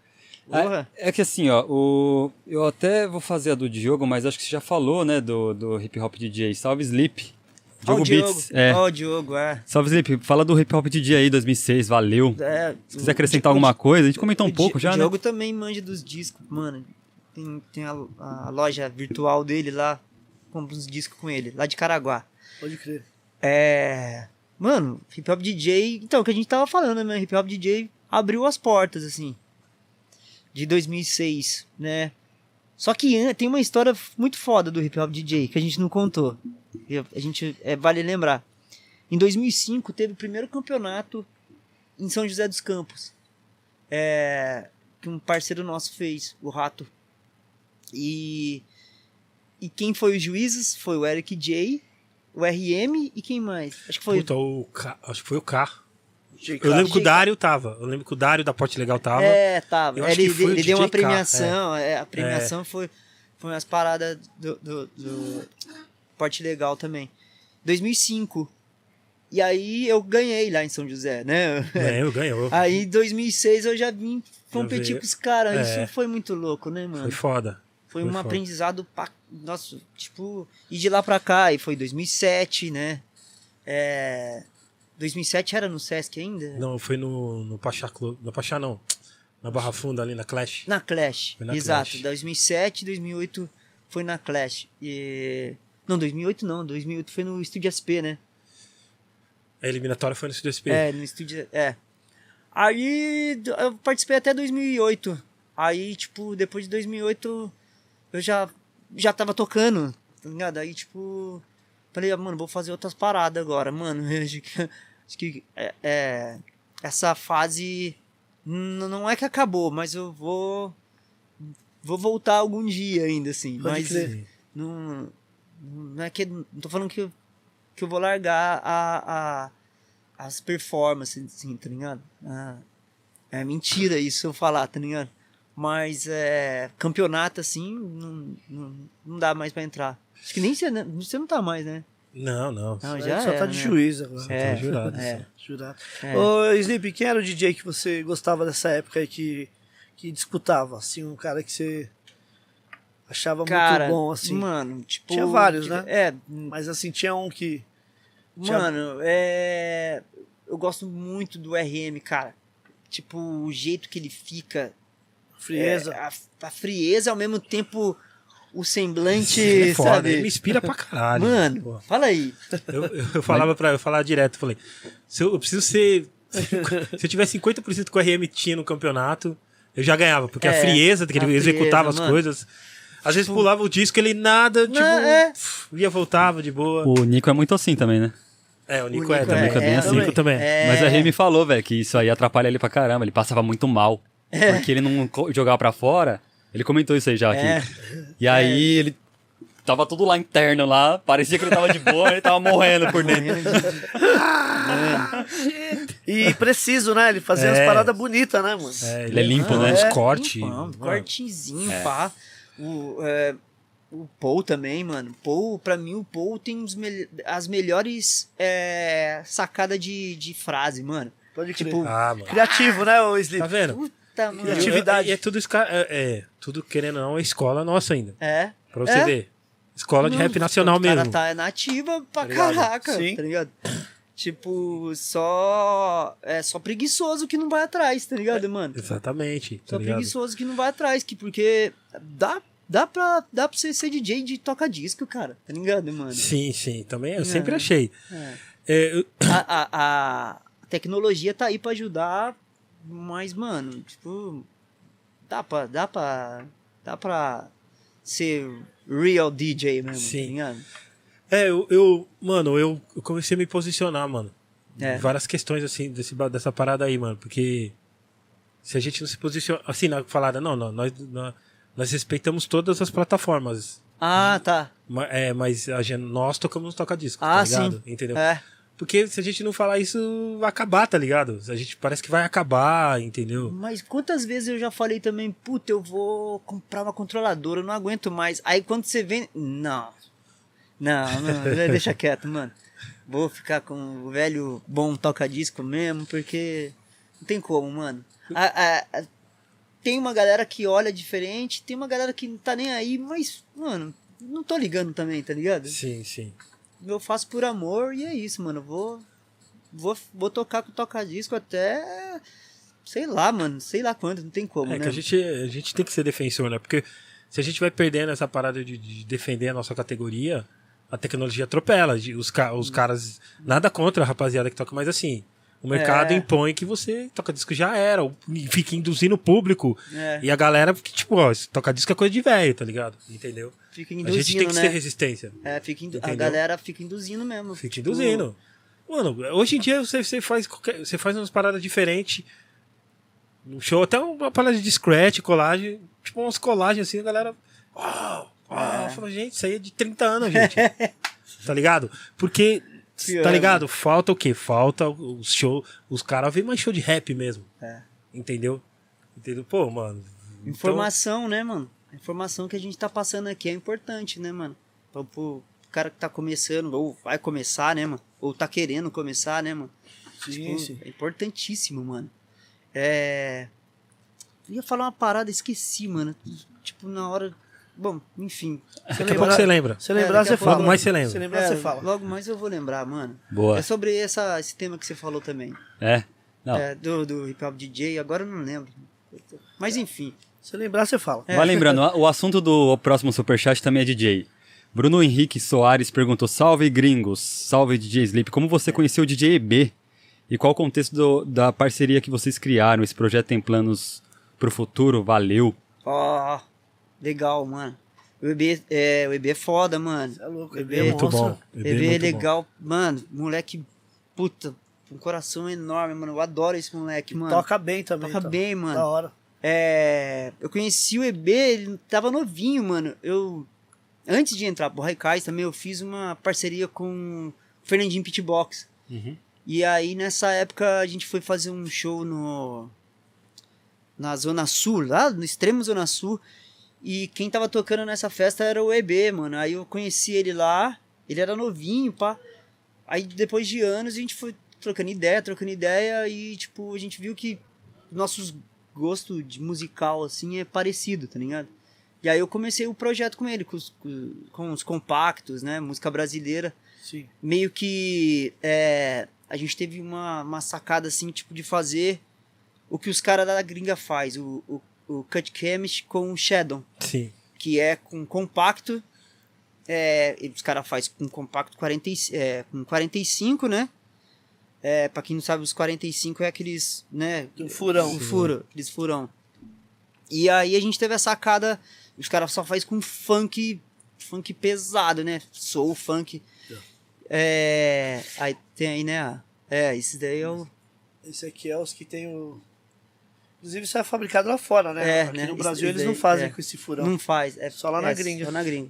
Porra. É, é que assim, ó, o, eu até vou fazer a do Diogo, mas acho que você já falou, né, do, do hip hop DJ. Salve Sleep. Ó, Diogo o Diogo. Beats. É. Ó, o Diogo, é. Salve Sleep. Fala do hip hop DJ aí, 2006. Valeu. é Se quiser acrescentar alguma coisa, a gente comentou um o pouco já, O né? Diogo também manja dos discos, mano. Tem, tem a, a loja virtual dele lá. Compra uns discos com ele, lá de Caraguá. Pode crer. É. Mano, hip hop DJ. Então, o que a gente tava falando, né? Hip hop DJ abriu as portas, assim. De 2006, né? Só que tem uma história muito foda do hip hop DJ que a gente não contou. A gente é, vale lembrar. Em 2005 teve o primeiro campeonato em São José dos Campos. É, que um parceiro nosso fez, o Rato. E e quem foi os juízes foi o Eric J, o RM e quem mais? Acho que foi Puta, o K, acho que foi o K. Eu lembro que o. Dário tava. Eu lembro que o Dário da Porte Legal tava. É, tava. Ele, ele deu uma premiação. é, a premiação foi, foi umas paradas do, do, do Porte Legal também. 2005. E aí eu ganhei lá em São José, né? Ganhou, ganhou. Aí em 2006 eu já vim competir com os caras. É. Isso foi muito louco, né, mano? Foi foda. Foi Foi um foda. aprendizado pra. Nossa, tipo. E de lá pra cá, e foi 2007, né? É. 2007 era no Sesc ainda? Não, foi no, no Pachá Club. No Pachá não. Na Barra Funda ali na Clash. Na Clash. Na Exato. Clash. 2007, 2008 foi na Clash. E... Não, 2008 não. 2008 foi no Estúdio SP, né? A eliminatória foi no CDSP. É, no Estúdio... É. Aí eu participei até 2008. Aí, tipo, depois de 2008 eu já, já tava tocando, tá ligado? Aí, tipo... Falei, ah, mano, vou fazer outras paradas agora. Mano, acho que, acho que é, é, essa fase não é que acabou, mas eu vou... Vou voltar algum dia ainda, assim. Pode mas crer. Não, não é que. Não tô falando que eu, que eu vou largar a, a, as performances, assim, tá ligado? Ah, é mentira isso eu falar, tá ligado? Mas é, campeonato assim, não, não, não dá mais pra entrar. Acho que nem você, né? você não tá mais, né? Não, não. Não, já só tá de né? juiz agora. É, tá jurado, é. só. Jurado. É. Ô, Sleep, quem era o DJ que você gostava dessa época aí que, que disputava? Assim, um cara que você achava Cara, muito bom, assim. mano, tipo. Tinha vários, né? É, Mas assim, tinha um que. Tinha- Mano, é. Eu gosto muito do RM, cara. Tipo, o jeito que ele fica. Frieza. é, a, a frieza, ao mesmo tempo, o semblante, Ele é foda, sabe? ele me inspira pra caralho. Mano, Pô. fala aí. Eu, eu, eu falava pra eu falava direto, falei, se eu, eu preciso ser. Se eu tiver 50% que o RM tinha no campeonato, eu já ganhava, porque a É, frieza que a ele frieza, executava as mano. coisas. Às vezes pulava o disco, ele nada, tipo, é. ia, voltava de boa. O Nico é muito assim também, né? É, o Nico, Nico é, é- também. Nico é bem o assim. Nico também. É. Mas a Rei me falou, velho, que isso aí atrapalha ele pra caramba. Ele passava muito mal. Porque ele não jogava pra fora. Ele comentou isso aí já aqui. É. E aí ele tava tudo lá interno lá. Parecia que ele tava de boa, ele tava morrendo por dentro. E preciso, né? Ele fazia É. umas paradas bonitas, né, mano? É, Ele é limpo, ah, né? Uns É, cortes. Limpão, mano. cortezinho, pá. O, é, o Paul também, mano. Paul, pra mim, o Paul tem os mel- as melhores é, sacadas de, de frase, mano. Pode crer. Tipo, Ah, mano. Criativo, né, o Sleep? Tá vendo? Puta, mano. Criatividade. E é tudo, é, é, tudo querendo ou não, é escola nossa ainda. É. Pra você É. ver. Escola de Não, rap nacional o cara mesmo. tá nativa pra Tá caraca, Sim. tá ligado? Tipo, só. É só preguiçoso que não vai atrás, tá ligado, mano? Exatamente. Tá Só ligado? preguiçoso que não vai atrás, que porque dá, dá, pra, dá pra você ser DJ de toca-disco, cara, tá ligado, mano? Sim, sim. Também eu É. sempre achei. É. É, eu- A, a, a tecnologia tá aí pra ajudar, mas, mano, tipo, dá pra, dá pra, dá pra ser real DJ mesmo, Sim. tá? É, eu, eu- mano, eu, eu comecei a me posicionar, mano. É. Várias questões, assim, desse, dessa parada aí, mano. Porque se a gente não se posiciona. Assim, na falada, não, não nós, nós, nós respeitamos todas as plataformas. Ah, tá. É, mas a gente, nós tocamos no toca-disco, Ah, tá ligado? sim. Entendeu? É. Porque se a gente não falar isso, vai acabar, tá ligado? A gente parece que vai acabar, entendeu? Mas quantas vezes eu já falei também, puta, eu vou comprar uma controladora, eu não aguento mais. Aí quando você vem. Não. Não, não, deixa quieto, mano. Vou ficar com o velho bom toca-disco mesmo, porque não tem como, mano. A- a- a- tem uma galera que olha diferente, tem uma galera que não tá nem aí, mas, mano, não tô ligando também, tá ligado? Sim, sim. Eu faço por amor e é isso, mano. Vou, vou, vou tocar com toca-disco até. Sei lá, mano. Sei lá quando, não tem como, É né? que a gente, a gente tem que ser defensor, né? Porque se a gente vai perdendo essa parada de, de defender a nossa categoria, a tecnologia atropela. Os, ca- os caras. Nada contra a rapaziada que toca, mas assim, O mercado É. impõe que você toca disco já era, fica induzindo o público. É, E a galera, porque, tipo, ó, toca disco é coisa de velho, tá ligado? Entendeu? fica a induzindo, gente tem que né? ter resistência. É, fica indu- a galera fica induzindo mesmo. Fica Tipo, induzindo. Mano, hoje em dia você, você faz qualquer, você faz umas paradas diferentes. No show, até uma parada de scratch, colagem, tipo umas colagens assim, a galera. Uau! Uau! É. Fala, gente, isso aí é de 30 anos, gente. tá ligado? Porque, Pior, tá ligado? Falta o quê? Falta os show. Os caras vêm mais show de rap mesmo. É. Entendeu? Entendeu? Pô, mano. então- Informação, né, mano? A informação que a gente tá passando aqui é importante, né, mano? Pro, pro cara que tá começando, ou vai começar, né, mano? Ou tá querendo começar, né, mano? Sim, Tipo, sim. É importantíssimo, mano. É. Eu ia falar uma parada, esqueci, mano. Tipo, na hora. Bom, enfim. Daqui a pouco você lembra. Você lembrar, É, você fala. Logo mais você lembra. Se lembrar, É, você fala. Logo mais eu vou lembrar, mano. Boa. É sobre essa, esse tema que você falou também. É. Não. É, do, do hip hop DJ, agora eu não lembro. Mas enfim. Se lembrar, você fala. É. Vai lembrando, o assunto do próximo superchat também é DJ. Bruno Henrique Soares perguntou: Salve gringos, salve DJ Sleep. Como você conheceu o DJ EB? E qual o contexto do- da parceria que vocês criaram? Esse projeto tem planos pro futuro? Valeu. Ó, legal, mano. O EB é, o EB é foda, mano. Você é louco, EB EB é Muito monstro. bom. O EB é muito bom. legal. Mano, moleque, puta, um coração enorme, mano. Eu adoro esse moleque, mano. Toca bem também. Toca tá? bem, mano. Da hora. É, eu conheci o EB, ele tava novinho, mano. Eu antes de entrar pro Raikais também eu fiz uma parceria com o Fernandinho Pitbox. Uhum. E aí nessa época a gente foi fazer um show no na Zona Sul, lá no extremo Zona Sul. E quem tava tocando nessa festa era o EB, mano. Aí eu conheci ele lá, ele era novinho, pá. Aí depois de anos a gente foi trocando ideia, trocando ideia e tipo, a gente viu que nossos gostos de musical assim é parecido, tá ligado? E aí eu comecei o projeto com ele, com os, com- os compactos, né, música brasileira Sim. meio que é, a gente teve uma, uma sacada assim, tipo, de fazer o que os caras da gringa faz, o, o, o Cut Chemist com o Shadow, Sim. que é com compacto, é, e os caras fazem com compacto 40, e- é, com 45, né? É, pra quem não sabe, os 45 é aqueles, né? Um furão. Um furo, aqueles furão. E aí a gente teve a sacada, os caras só faz com funk, funk pesado, né? Soul, funk. É, aí tem aí, né? É, esse daí é o. Esse aqui é os que tem o. Inclusive, isso é fabricado lá fora, né? É, Aqui né? no Brasil eles daí, não fazem é. com esse furão. Não faz. É Só lá na é, gringa. Só na gringa.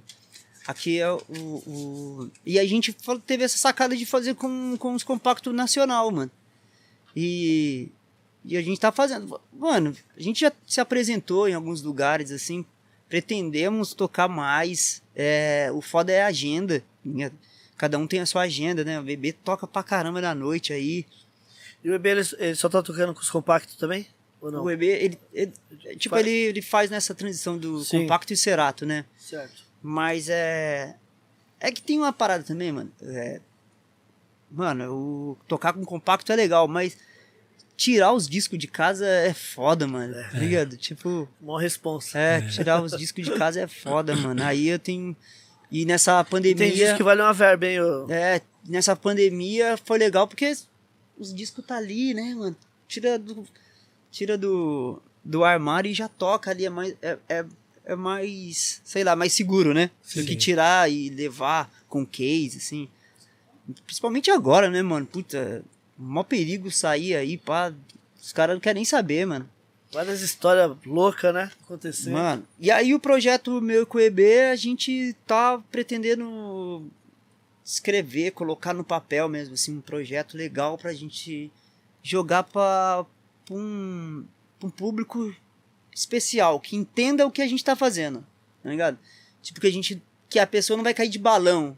Aqui é o, o. E a gente teve essa sacada de fazer com, com os compactos nacional, mano. E. E a gente tá fazendo. Mano, a gente já se apresentou em alguns lugares, assim. Pretendemos tocar mais. É, o foda é a agenda. né? Cada um tem a sua agenda, né? O bebê toca pra caramba na noite aí. E o EB, ele, ele só tá tocando com os compactos também? Ou não? O bebê, ele, ele- tipo, Faz- ele, ele faz nessa transição do Sim. compacto e cerato, né? Certo. Mas é. É que tem uma parada também, mano. É, mano, o tocar com compacto é legal, mas tirar os discos de casa é foda, mano. Tá ligado? Tipo, Mó responsa. é, tirar os discos de casa é foda, mano. Aí eu tenho. E nessa pandemia. Tem disco que vale uma verba, hein? ô? É, nessa pandemia foi legal porque os discos tá ali, né, mano? Tira do. Tira do. Do armário e já toca ali. É mais. É, é, é mais. Sei lá, mais seguro, né? Do Sim. que tirar e levar com case, assim. Principalmente agora, né, mano? Puta, mó perigo sair aí, pá. Os caras não querem nem saber, mano. Várias histórias loucas, né? Acontecendo. Mano, e aí o projeto meu com o EB, a gente tá pretendendo escrever, colocar no papel mesmo, assim, um projeto legal pra gente jogar pra, pra um, pra um público especial, que entenda o que a gente tá fazendo, tá ligado? Tipo, que a gente, que a pessoa não vai cair de balão,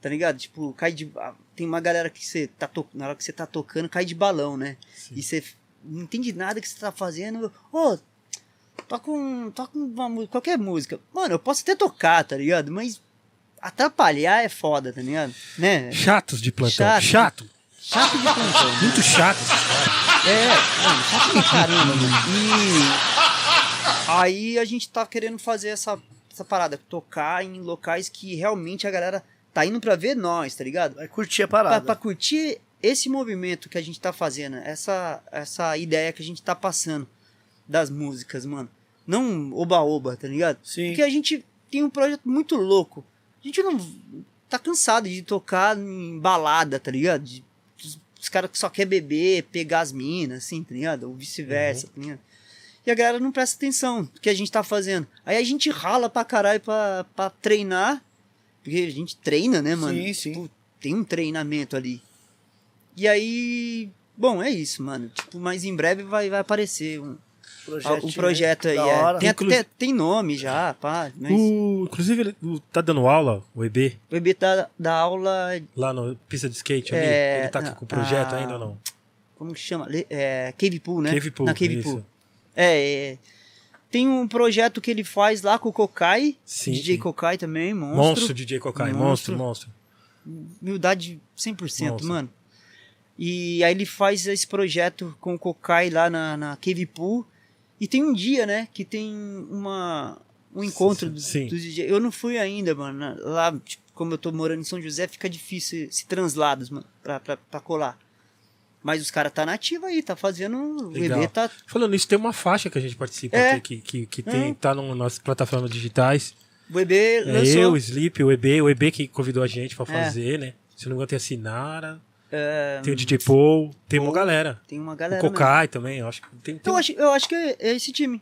tá ligado? Tipo, cai de, ah, tem uma galera que você tá, to, na hora que você tá tocando, cai de balão, né? E você não entende nada que você tá fazendo, ô, toca um, toca uma música, qualquer música. Mano, eu posso até tocar, tá ligado? Mas atrapalhar é foda, tá ligado? Né? Chatos de plantão. Chato. Chato. Chato de plantão. né? Muito chato. É, mano, chato pra caramba, mano. E aí a gente tá querendo fazer essa, essa parada, tocar em locais que realmente a galera tá indo pra ver nós, tá ligado? Vai curtir a Pra, parada. pra curtir esse movimento que a gente tá fazendo, essa, essa ideia que a gente tá passando das músicas, mano. Não oba-oba, tá ligado? Sim. Porque a gente tem um projeto muito louco. A gente não tá cansado de tocar em balada, tá ligado? De- os, caras que só quer beber, pegar as minas, assim, tá ligado? Ou vice-versa, tá ligado? E a galera não presta atenção no que a gente tá fazendo. Aí a gente rala pra caralho pra, pra treinar. Porque a gente treina, né, mano? Sim, sim. Tipo, tem um treinamento ali. E aí. Bom, é isso, mano. Tipo, mas em breve vai, vai aparecer um, Projetinho, o projeto aí. é. Tem, Inclusive- até, tem nome já, pá. Mas O, inclusive, o- tá dando aula, o EB, o bebê tá da aula. lá na pista de skate ali. É, ele tá na- com o projeto a- ainda ou não? Como que chama? É, Cave Pool, né? Cave Pool, Na Cave isso. Pool. É, é. Tem um projeto que ele faz lá com o Kokai. Sim, DJ. Kokai também, monstro. Monstro DJ Kokai, monstro, Monstro. monstro. Humildade 100%, Monstro. mano. E aí ele faz esse projeto com o Kokai lá na, na Cave Pool. E tem um dia, né, que tem uma, um encontro dos, Sim. dos DJ. Eu não fui ainda, mano. Lá, tipo, como eu tô morando em São José, fica difícil esse translados, mano, pra, pra, pra colar. Mas os caras tá nativa aí, tá fazendo. O Legal. bebê tá. Falando nisso, tem uma faixa que a gente participa É. aqui, que, que, que tem, tá no, nas plataformas digitais. O bebê É lançou. eu, o Sleep, o EB, o EB que convidou a gente pra É. fazer, né? Se não me engano, tem a Sinara, é, tem o DJ Paul, tem uma Paul, galera. tem uma O galera. mesmo. Kokai também, eu acho que tem, tem Eu acho, eu acho que é esse time.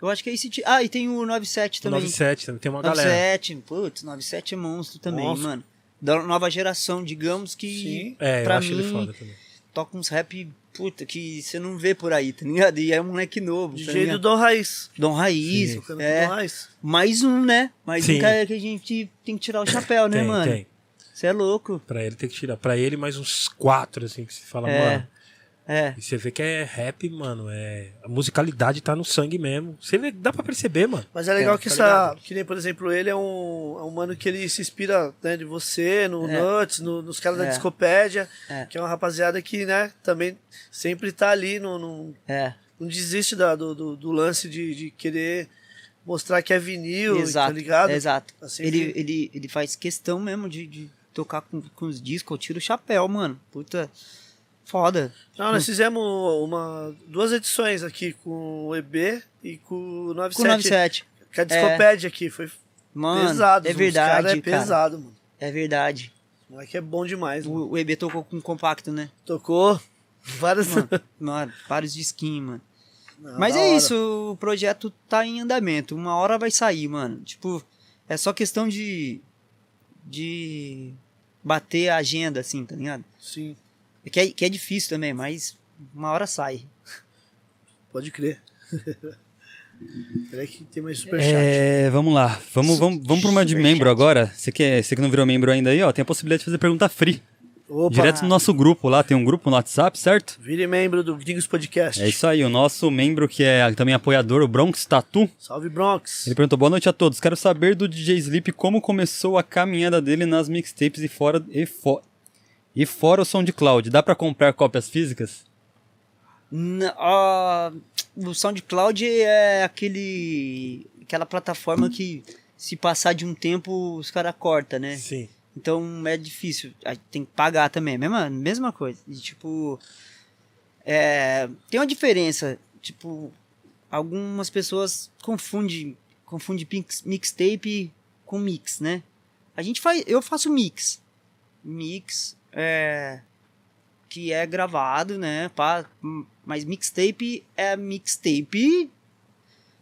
Eu acho que é esse time. Ah, e tem o 97 o também. 97 também, tem uma galera. 97, putz, 97 é monstro também, Monstro. mano. Da nova geração, digamos que Sim. É, eu pra acho ele mim foda também. toca uns rap, puta, que você não vê por aí, tá ligado? E é um moleque novo, tá DJ do? Dom Raiz. Dom Raiz, é. Dom Raiz. Mais um, né? Mais Sim. um cara que a gente tem que tirar o chapéu, né, tem, mano? tem. Você é louco. Pra ele tem que tirar. Pra ele, mais uns quatro, assim, que se fala, É. mano. É. E você vê que é rap, mano. É... A musicalidade tá no sangue mesmo. Você vê, dá pra perceber, mano. Mas é legal É, que tá essa. ligado? Que nem, por exemplo, ele é um, é um mano que ele se inspira né, de você, no É. Nuts, no- nos caras da É. Discopédia, É. que é uma rapaziada que, né, também sempre tá ali, no, no- É. não desiste da- do, do, do lance de, de querer mostrar que é vinil, Exato. tá ligado? Exato. Assim ele, que- ele, ele faz questão mesmo de, de tocar com, com os discos, eu tiro o chapéu, mano. Puta. Foda. Não, nós fizemos uma, duas edições aqui com o EB e com o 97. Com o 97. Que a Discopédia aqui foi Mano, pesado. é verdade, cara é cara. pesado, mano. É verdade. O moleque é bom demais, mano. O, o EB tocou com compacto, né? Tocou várias... Mano, mano vários disquinhos, mano. Não, Mas é hora. isso, o projeto tá em andamento. Uma hora vai sair, mano. Tipo, é só questão de. De. bater a agenda, assim, tá ligado? Sim, Que é, que é difícil também, mas uma hora sai. pode crer. Peraí que tem mais superchat. É, vamos lá. Vamos, vamos, vamos pra uma de membro agora. Você que, você que não virou membro ainda aí, ó, tem a possibilidade de fazer pergunta free. Opa, Direto no nosso grupo lá, tem um grupo no WhatsApp, certo? vire membro do Gringos Podcast. É isso aí, o nosso membro que é também apoiador, o Bronx Tatu, Salve, Bronx. ele perguntou, boa noite a todos, quero saber do DJ Sleep como começou a caminhada dele nas mixtapes e fora, e, fo e fora o SoundCloud, dá pra comprar cópias físicas? N- ó, o SoundCloud é aquele. aquela plataforma que se passar de um tempo os caras cortam, né? Sim. Então é difícil. Tem que pagar também. Mesma, mesma coisa. E, tipo. é, tem uma diferença. Tipo, algumas pessoas confundem, confundem mixtape com mix, né? A gente faz. Eu faço mix. Mix. É, que é gravado, né? Hum, mas mixtape é mixtape.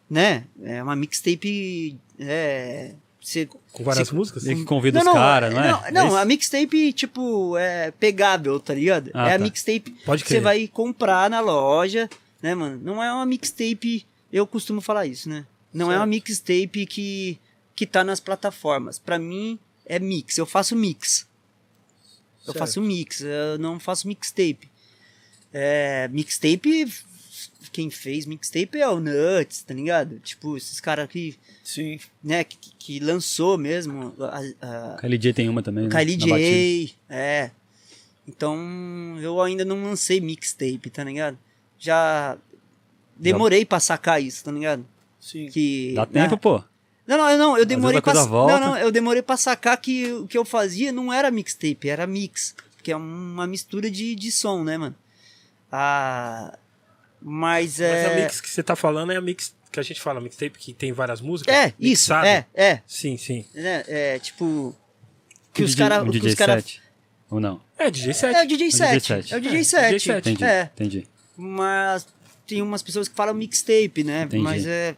Né? É uma mixtape. É, você Com várias Se- músicas? Meio que convida os caras, não é? Não, É não, isso? a mixtape, tipo, é pegável, tá ligado? Ah, é a tá. mixtape Pode que você crer. vai comprar na loja, né, mano? Não é uma mixtape, eu costumo falar isso, né? Não é Certo. uma mixtape que, que tá nas plataformas. Pra mim, é mix, eu faço mix. Eu Certo. faço mix, eu não faço mixtape. É, mixtape, quem fez mixtape é o Nuts, tá ligado? Tipo, esses caras que, Sim. né, que, que lançou mesmo a- a, Kylie J tem uma também, né? Kylie batida. J, é. Então, eu ainda não lancei mixtape, tá ligado? Já demorei pra sacar isso, tá ligado? Sim. Que Dá tempo, né? pô. Não, não, eu não, eu demorei pra. Não, não, eu demorei pra sacar que o que eu fazia não era mixtape, era mix. que é uma mistura de, de som, né, mano? Ah, mas Mas é. a mix que você tá falando é a mix que a gente fala, mixtape que tem várias músicas. É, isso, mixado. é, é. Sim, sim. Né? É, tipo. Que os caras. Um DJ os cara, set? Ou não? É DJ 7. é o DJ É o DJ 7. set. É o DJ É, 7. DJ set. Entendi, É, entendi. mas tem umas pessoas que falam mixtape, né? Entendi. Mas é.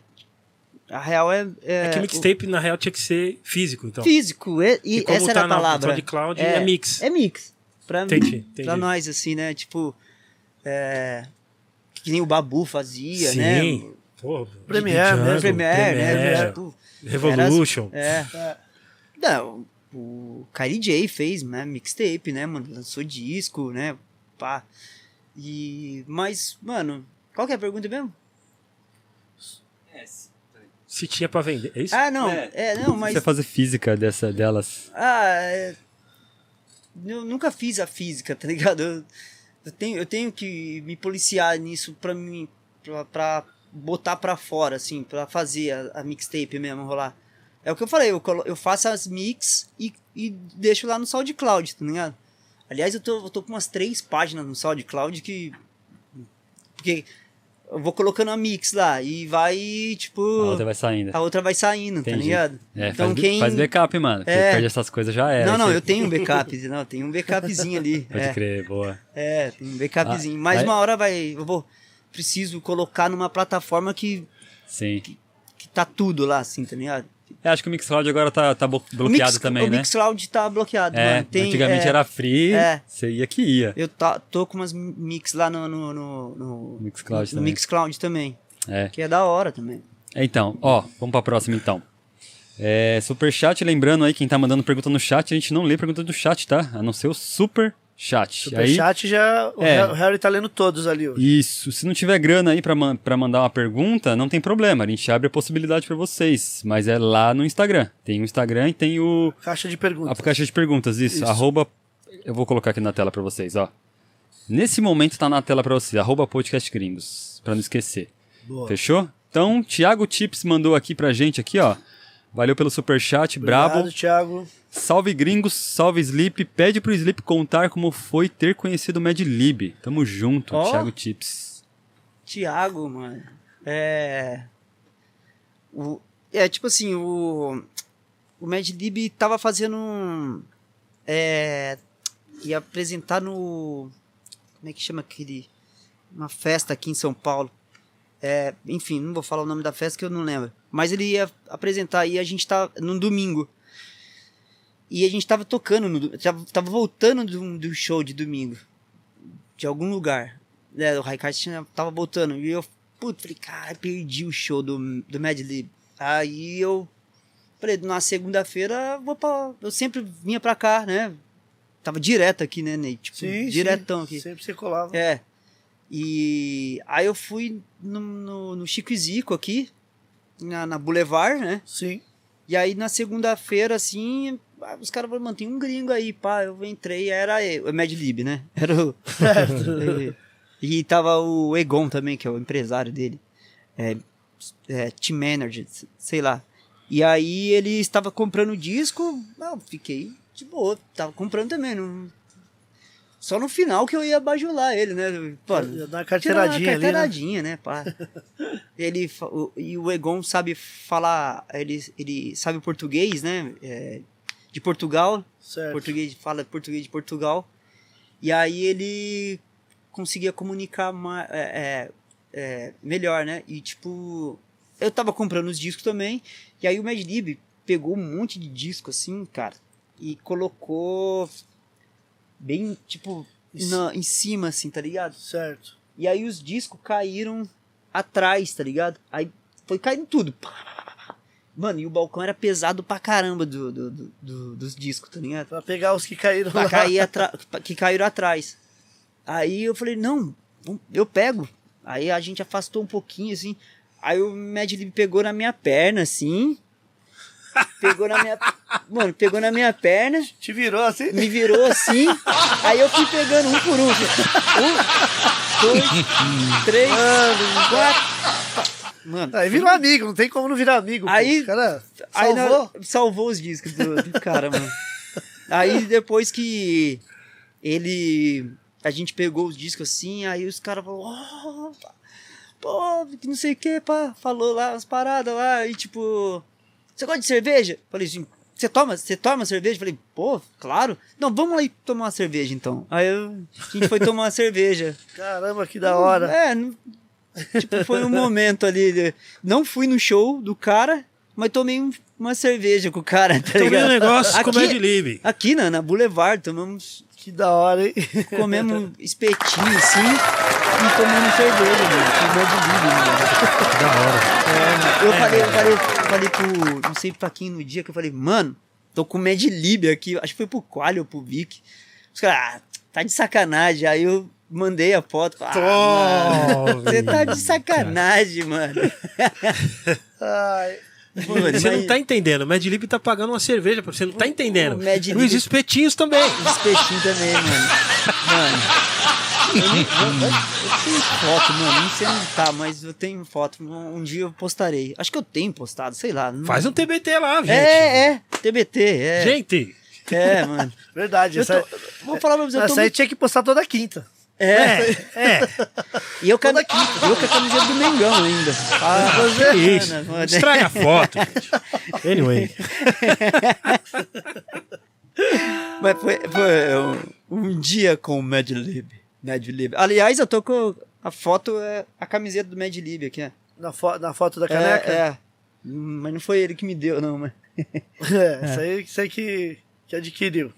A real é. É, É que mixtape, na real, tinha que ser físico, então. o físico, é- e, E como essa tá era a na palavra. SoundCloud, é mix. É mix. Pra, Entendi, entendi. pra nós, assim, né? Tipo. É, que nem o Babu fazia, Sim. né? Premiere, Django, né? Premiere, né? Premiere, Tipo, Revolution. É. Não, o Kylie J fez, né, mixtape, né, mano, lançou disco, né, pá. E, mas, mano, qual que é a pergunta mesmo? Se tinha pra vender. É isso? Ah, não, É. é, não, mas, Você fazer física dessa, delas. ah, é, eu nunca fiz a física, tá ligado? Eu, eu tenho, eu tenho que me policiar nisso pra mim, pra, pra botar pra fora, assim, pra fazer a, a mixtape mesmo rolar. É o que eu falei, eu, eu faço as mix e, e deixo lá no SoundCloud, tá ligado? Aliás, eu tô, eu tô com umas três páginas no SoundCloud que. Porque eu vou colocando a mix lá e vai, tipo. A outra vai saindo. a outra vai saindo, tá Entendi. ligado? É, então faz, quem. faz backup, mano. É. perde essas coisas já era. Não, não, eu tenho um backup. não, tem um backupzinho ali. Pode é. crer, boa. É, tem um backupzinho. Ah, Mas aí- uma hora vai. Eu vou. Preciso colocar numa plataforma que, Sim. que tá tudo lá, assim, tá ligado? É, acho que o Mixcloud agora tá, tá blo- O bloqueado Mix- também, o né? Mixcloud tá bloqueado, É, mano. Tem, antigamente é, era free, é. você ia que ia. Eu tá, tô com umas mix lá no. no, no, no Mixcloud no também. Mixcloud também. É. Que é da hora também. Então, ó, vamos pra próxima então. É, superchat, lembrando aí, quem tá mandando pergunta no chat, a gente não lê pergunta do chat, tá? A não ser o super chat. Aí, Superchat já. O É. O Harry tá lendo todos ali hoje. isso, se não tiver grana aí pra, man- pra mandar uma pergunta, não tem problema, a gente abre a possibilidade pra vocês, mas é lá no Instagram. Tem o Instagram e tem o Caixa de perguntas. a caixa de perguntas, isso, Isso. arroba, eu vou colocar aqui na tela pra vocês, ó. Nesse momento tá na tela pra vocês, arroba podcast gringos, pra não esquecer. Boa. Fechou? Então, Thiago Tips mandou aqui pra gente aqui, ó. Valeu pelo superchat, brabo. Obrigado, Thiago. Salve gringos, salve Sleep. Pede pro Sleep contar como foi ter conhecido o Mad Lib. Tamo junto, Ó. Thiago Tips. Tiago, mano. É. O, é tipo assim, o. O Mad Lib tava fazendo. um- É. Ia apresentar no. Como é que chama aquele. Uma festa aqui em São Paulo. É, enfim, não vou falar o nome da festa que eu não lembro. Mas ele ia apresentar e a gente tá num domingo. E a gente tava tocando, no, tava, tava voltando do, do show de domingo. De algum lugar. É, o Raikart tava voltando. E eu, putz, falei, cara, perdi o show do, do Mad Lib. Aí eu falei, na segunda-feira vou pra. Eu sempre vinha pra cá, né? Tava direto aqui, né, Ney? Tipo, Sim, diretão sim. aqui. Sempre você colava. É. E aí eu fui no, no, no Chico e Zico aqui, na, na Boulevard, né? Sim. E aí na segunda-feira, assim, ah, os caras falaram, mano, tem um gringo aí, pá. Eu entrei, era o Mad Lib, né? Era o. e, e tava o Egon também, que é o empresário dele. É, é, team manager, sei lá. E aí ele estava comprando disco, eu fiquei de boa, tava comprando também. Não... Só no final que eu ia bajular ele, né? Pô, Ia dar uma carteiradinha uma ali, né? carteiradinha, né? pá. ele, o- e o Egon sabe falar, ele, ele sabe português, né? É, de Portugal, Certo. português, fala português de Portugal. E aí ele conseguia comunicar ma- é, é, é, melhor, né? E tipo, eu tava comprando os discos também, e aí o Mad Lib pegou um monte de disco assim, cara, e colocou bem, tipo, na- em cima, assim, tá ligado? Certo. E aí os discos caíram atrás, tá ligado? Aí foi caindo tudo. Mano, e o balcão era pesado pra caramba do, do- do- do- dos discos, tá ligado? Pra pegar os que caíram Pra lá. cair atra- que caíram atrás. Aí eu falei, não, eu pego. Aí a gente afastou um pouquinho, assim. Aí o Mad Lib pegou na minha perna, assim. Pegou na minha. Mano, pegou na minha perna Te virou assim? me virou assim, aí eu fui pegando um por um. Um, dois, três, quatro. Mano, Aí virou amigo, não tem como não virar amigo. pô. Aí- Cara, aí na- salvou. salvou os discos do, do cara, mano. Aí depois que ele. A gente pegou os discos assim, aí os caras falaram, oh, pô, que não sei o que, pá, falou lá as paradas lá, e tipo, você gosta de cerveja? Falei assim, você toma, você toma cerveja? Falei, pô, claro. Não, vamos lá e tomar uma cerveja então. Aí eu, a gente foi tomar uma cerveja. Caramba, que da hora. É, não- tipo, foi um momento ali. Não fui no show do cara, mas tomei um- uma cerveja com o cara, tá Tomei um negócio com o Aqui- Mad Lib. Aqui na, na Boulevard, tomamos, Que da hora, hein? comemos um espetinho assim e tomamos cerveja, mano. Lib, mano. Da hora. Eu falei, eu falei, eu falei pro. Não sei pra quem no dia que eu falei, mano, tô com Mad Lib aqui. Acho que foi pro Quali ou pro Vic. Os caras, ah, tá de sacanagem. Aí eu mandei a foto. Ah, mano, Você tá de sacanagem, mano. Ai, Você não tá entendendo. O Mad Lib tá pagando uma cerveja pra você. Não tá entendendo. o Mad E os Lib- espetinhos também. espetinho também, mano. Mano. Eu, não- eu- eu tenho foto, mano. Não sei onde tá, mas eu tenho foto. Um, dia eu postarei. Acho que eu tenho postado, sei lá. não- Faz um TBT lá, gente. É, é. TBT, é. Gente, É, mano. verdade. Eu Essa, tô- vou falar pra você, tô essa aí muito... tinha que postar toda quinta. É, é. e eu, cam... eu com a camiseta do Mengão ainda. Ah, Que isso. Estraga a foto, gente. Anyway. Mas foi, foi um, um dia com o Mad Lib. Mad Lib. Aliás, eu tô com a foto, é a camiseta do Mad Lib aqui, né? Na, fo na foto da caneca. É, é. Mas não foi ele que me deu, não, mas. É, Essa aí, isso aí que, que adquiriu.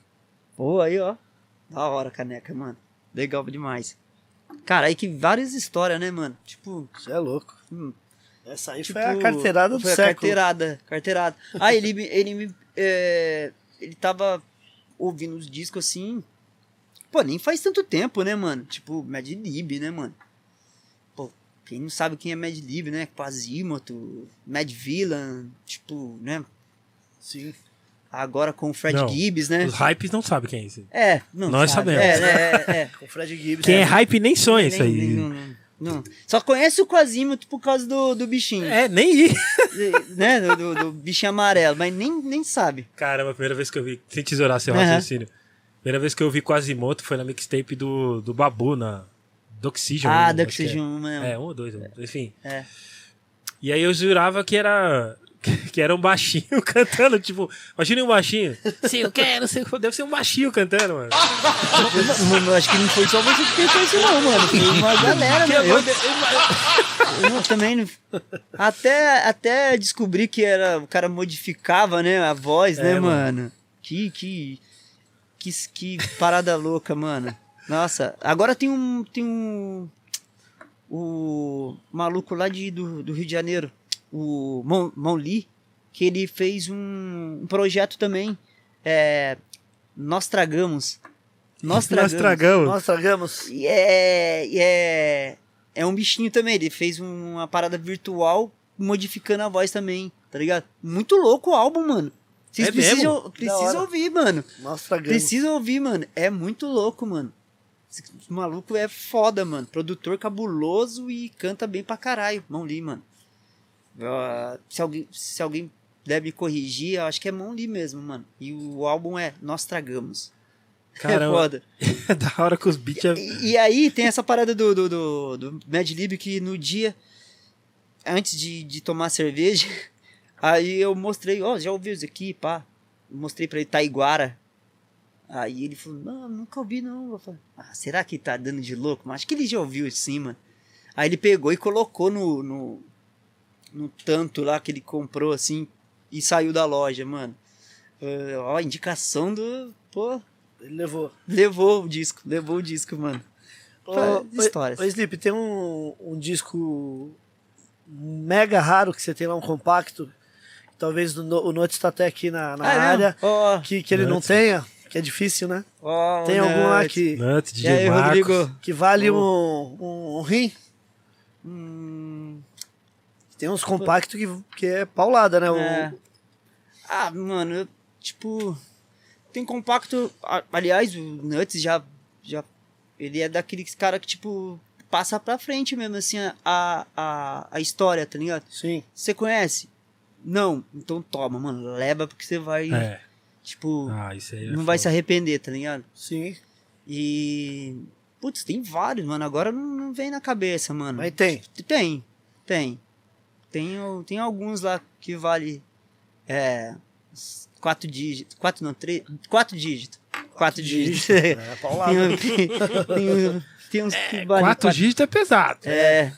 Pô, aí, ó. Da hora a caneca, mano. Legal demais. Cara, aí que várias histórias, né, mano? Tipo, Isso é louco. Hum. Essa aí Tipo, foi a carteirada do foi a século. carteirada, carteirada. Ah, ele, me- ele me. é, ele tava ouvindo os discos assim. Pô, nem faz tanto tempo, né, mano? Tipo, Mad Lib, né, mano? Pô, quem não sabe quem é Mad Lib, né? Quasimoto, Mad Villain, tipo, né? Sim. Agora com o Fred Não, Gibbs, né? Os hypes não sabem quem é esse. É, não Nós sabe. sabemos. É, é, é, é. Com o Fred Gibbs. Quem é É. hype nem sonha isso aí. nem- não, não. Só conhece o Quasimoto por causa do, do bichinho. É, nem ir. né? Do, do- do bichinho amarelo, mas nem, nem sabe. Caramba, a primeira vez que eu vi, sem tesourar seu raciocínio. Primeira vez que eu vi Quasimoto foi na mixtape do, do Babu, na do Oxygen. Ah, acho da que Oxygen mesmo. É, é um ou dois, um, enfim. É. E aí eu jurava que era que era um baixinho cantando, tipo, imagina um baixinho. Sim, eu quero, sei, deve ser um baixinho cantando, mano. Mano, eu acho que não foi só você que pensou isso, não, mano. Foi uma galera, Que né? eu- Eu, eu não- também não. Até, até descobri que era. O cara modificava, né? A voz, É, né, mano. mano? Que, que. Que, que parada louca, mano. Nossa, agora tem um. Tem um. O maluco lá de, do, do Rio de Janeiro, o Mon, Mon Lee, que ele fez um, um projeto também. É, nós tragamos. Nós tragamos. Nós tragamos. Nós tragamos. E é, e é, é um bichinho também. Ele fez um- uma parada virtual modificando a voz também, tá ligado? Muito louco o álbum, mano. Vocês É precisam, mesmo? Precisam ouvir, mano. Nós tragamos. Precisam ouvir, mano. É muito louco, mano. Esse maluco é foda, mano. Produtor cabuloso e canta bem pra caralho. Mão Lee, mano. Ah, se, alguém, se alguém deve me corrigir, eu acho que é Mão Lee mesmo, mano. E o álbum é Nós Tragamos. É Caramba. foda. É da hora que os beats é... E, e aí tem essa parada do, do, do, do Mad Lib que no dia, antes de, de tomar cerveja, aí eu mostrei, ó, já ouviu isso aqui, pá. Mostrei pra ele Taiguara. Aí ele falou, não, nunca ouvi não. Eu falei, ah, será que tá dando de louco? Mas acho que ele já ouviu sim, mano. Aí ele pegou e colocou no, no, no tanto lá que ele comprou, assim, e saiu da loja, mano. Eh, ó, indicação do, pô, Ele levou. levou o disco, levou o disco, mano. Ô, histórias. Ô, Sleep, tem um, um disco mega raro que você tem lá, um compacto. Talvez o No- o Notes tá até aqui na, na Ah, área. Ó, Que, que ele não tenha, que é difícil, né? Tem algum lá que, Nuts, DJ aí, Marcos. Rodrigo? que vale um, um, um rim? Hum, Tem uns compactos que, que é paulada, né? O- é. Ah, mano, eu, tipo. Tem compacto. Aliás, o Nuts já. já ele é daqueles cara que, tipo, passa pra frente mesmo, assim, a, a, a história, tá ligado? Sim. Você conhece? Não, então toma, mano, leva porque você vai, É. tipo, Ah, isso aí é não vai se foda. arrepender, tá ligado? Sim. E. Putz, tem vários, mano. Agora não, não vem na cabeça, mano. Mas tem. Tem, tem. Tem, tem alguns lá que vale. É. Quatro dígitos. Quatro não, três. Quatro dígitos. Quatro dígitos. É, paulada. tem, que- tem tem uns que vale. Quatro dígitos é pesado. É.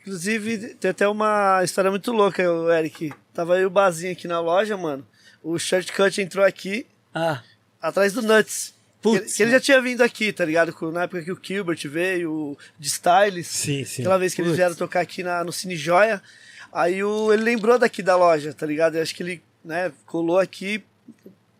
Inclusive, tem até uma história muito louca, o Eric. Tava aí o Bazinho aqui na loja, mano. O Shortcut entrou aqui, Ah, atrás do Nuts. Putz, que, ele- que ele já tinha vindo aqui, tá ligado? Na época que o Gilbert veio, o de Styles. Sim, sim. Aquela vez que eles Putz. vieram tocar aqui na, no Cine Joia. Aí o, ele lembrou daqui da loja, tá ligado? Eu acho que ele né, colou aqui.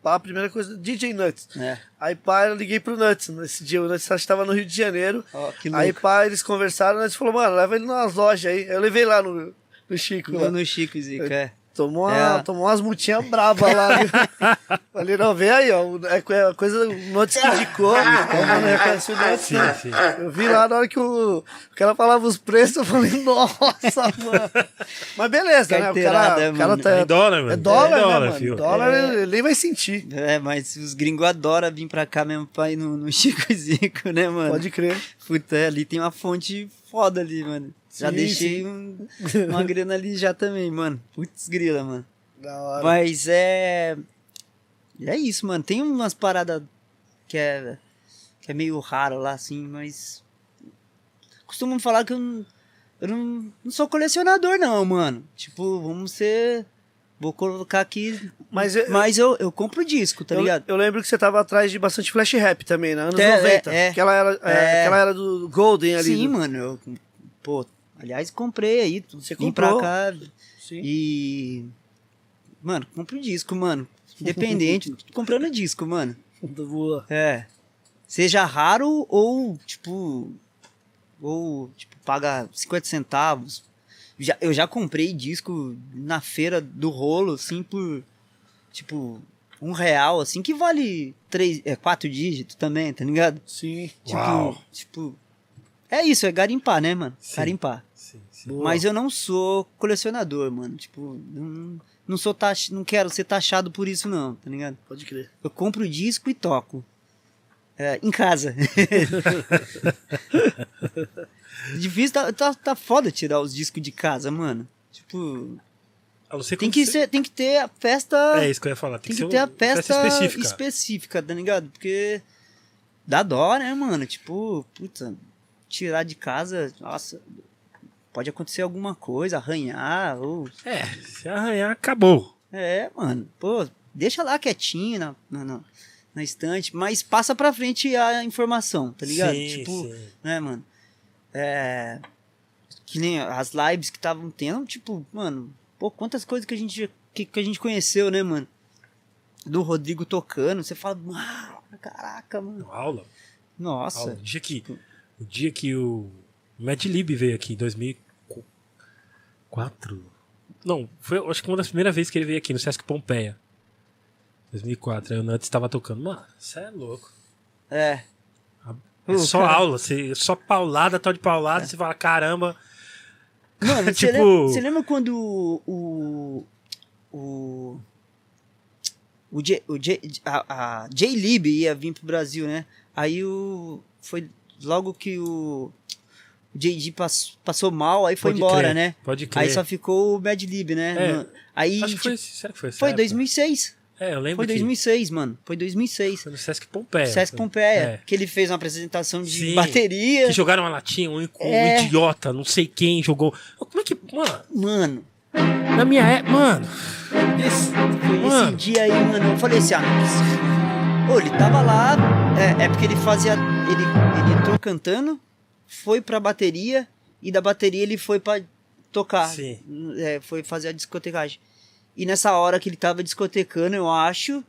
Pá, a primeira coisa, DJ Nuts. é. Aí pá, eu liguei pro Nuts. Nesse dia o Nuts acho que tava no Rio de Janeiro. Que Aí pá, eles conversaram, o Nuts falou, mano, leva ele nas lojas aí. Eu levei lá no, no Chico. lá. No, no Chico Zica, é. Tomou, uma, É. tomou umas multinhas brabas lá. Falei, não, vem aí, ó. É é coisa, o Nuts que indicou. Eu reconheci o Nuts. Sim, né? sim. Eu vi lá na hora que o, o cara falava os preços, eu falei, nossa, mano. Mas beleza, né? O cara, Carteirada, o cara tá. É dólar, mano. É dólar, é dólar, né, mano? filho. Dólar É. ele nem vai sentir. É, mas os gringos adoram vir pra cá mesmo pra ir no, no Chico e Zico, né, mano? Pode crer. Puta, é, ali tem uma fonte foda ali, mano. Já Sim, deixei um- uma grana ali já também, mano. Putz, grila, mano. Da hora. Mas é. É isso, mano. Tem umas paradas que é. que é meio raro lá, assim, mas. Costumam falar que eu não. Eu não, não sou colecionador, não, mano. Tipo, vamos ser. Vou colocar aqui. Mas eu, Mas eu, eu compro disco, tá eu, ligado? eu lembro que você tava atrás de bastante flash rap também, né? Anos É, 90. é, é. Aquela, era, é, É. aquela era do Golden ali. Sim, do- mano. Eu, pô, aliás, comprei aí. Você Vim pra comprou? cá Sim. e. Mano, compro disco, mano. Independente, comprando disco, mano. Boa. É. Seja raro ou, tipo. Ou, tipo, paga 50 centavos. Já, eu já comprei disco na feira do rolo, assim, por. Tipo, um real, assim, que vale três, é, quatro dígitos também, tá ligado? Sim. Tipo, Uau. tipo. É isso, é garimpar, né, mano? Sim. Garimpar. Sim. Mas eu não sou colecionador, mano. Tipo, não, não sou tax... não quero ser taxado por isso, não, tá ligado? Pode crer. Eu compro disco e toco. É, em casa. Difícil, tá, tá, tá foda tirar os discos de casa, mano. Tipo, A não ser tem que, você- ser, tem que ter a festa. É isso que eu ia falar. Tem, tem que ser ter a uma festa, específica. específica. tá ligado? Porque dá dó, né, mano? Tipo, puta, tirar de casa, nossa, pode acontecer alguma coisa, arranhar, ou. É, se arranhar, acabou. É, mano, pô, deixa lá quietinho na, na, na, na estante, mas passa pra frente a informação, tá ligado? Sim, tipo, sim. né, mano? É. Que nem as lives que estavam tendo, tipo, mano, pô, quantas coisas que a gente, que, que a gente conheceu, né, mano? Do Rodrigo tocando, você fala, ah, caraca, mano. Aula. Nossa. aula. O dia que, o dia que o Mad Lib veio aqui em 2004. Não, foi acho que uma das primeiras vezes que ele veio aqui no Sesc Pompeia. 2004. Aí o Nuts estava tocando. Mano, isso é louco. É. É só cara. aula, você, só paulada, tal de paulada, você fala, caramba. Mano, você Tipo- lembra, você lembra quando o. O. O, J, o J, a, a J-Lib ia vir pro Brasil, né? Aí o. Foi logo que o. O JD pass, passou mal, aí foi Pode embora, crer, né? Pode crer. Aí só ficou o Mad Lib, né? É. No- Aí. Acho que foi, tipo, será que foi foi época? 2006. É, eu lembro Foi que 2006, mano. Foi 2006. foi no Sesc Pompeia. Sesc Pompeia. É. Que ele fez uma apresentação de Sim. bateria. Que jogaram uma latinha, um, um É. idiota, não sei quem jogou. Como é que. Mano, Mano, na minha época. Mano. Esse, foi Mano. esse dia aí, mano. Eu falei assim, ah, não. Ô, ele tava lá, é, é porque ele fazia. Ele, ele entrou cantando, foi pra bateria, e da bateria ele foi pra tocar. Sim. É, foi fazer a discotecagem. E nessa hora que ele tava discotecando, eu acho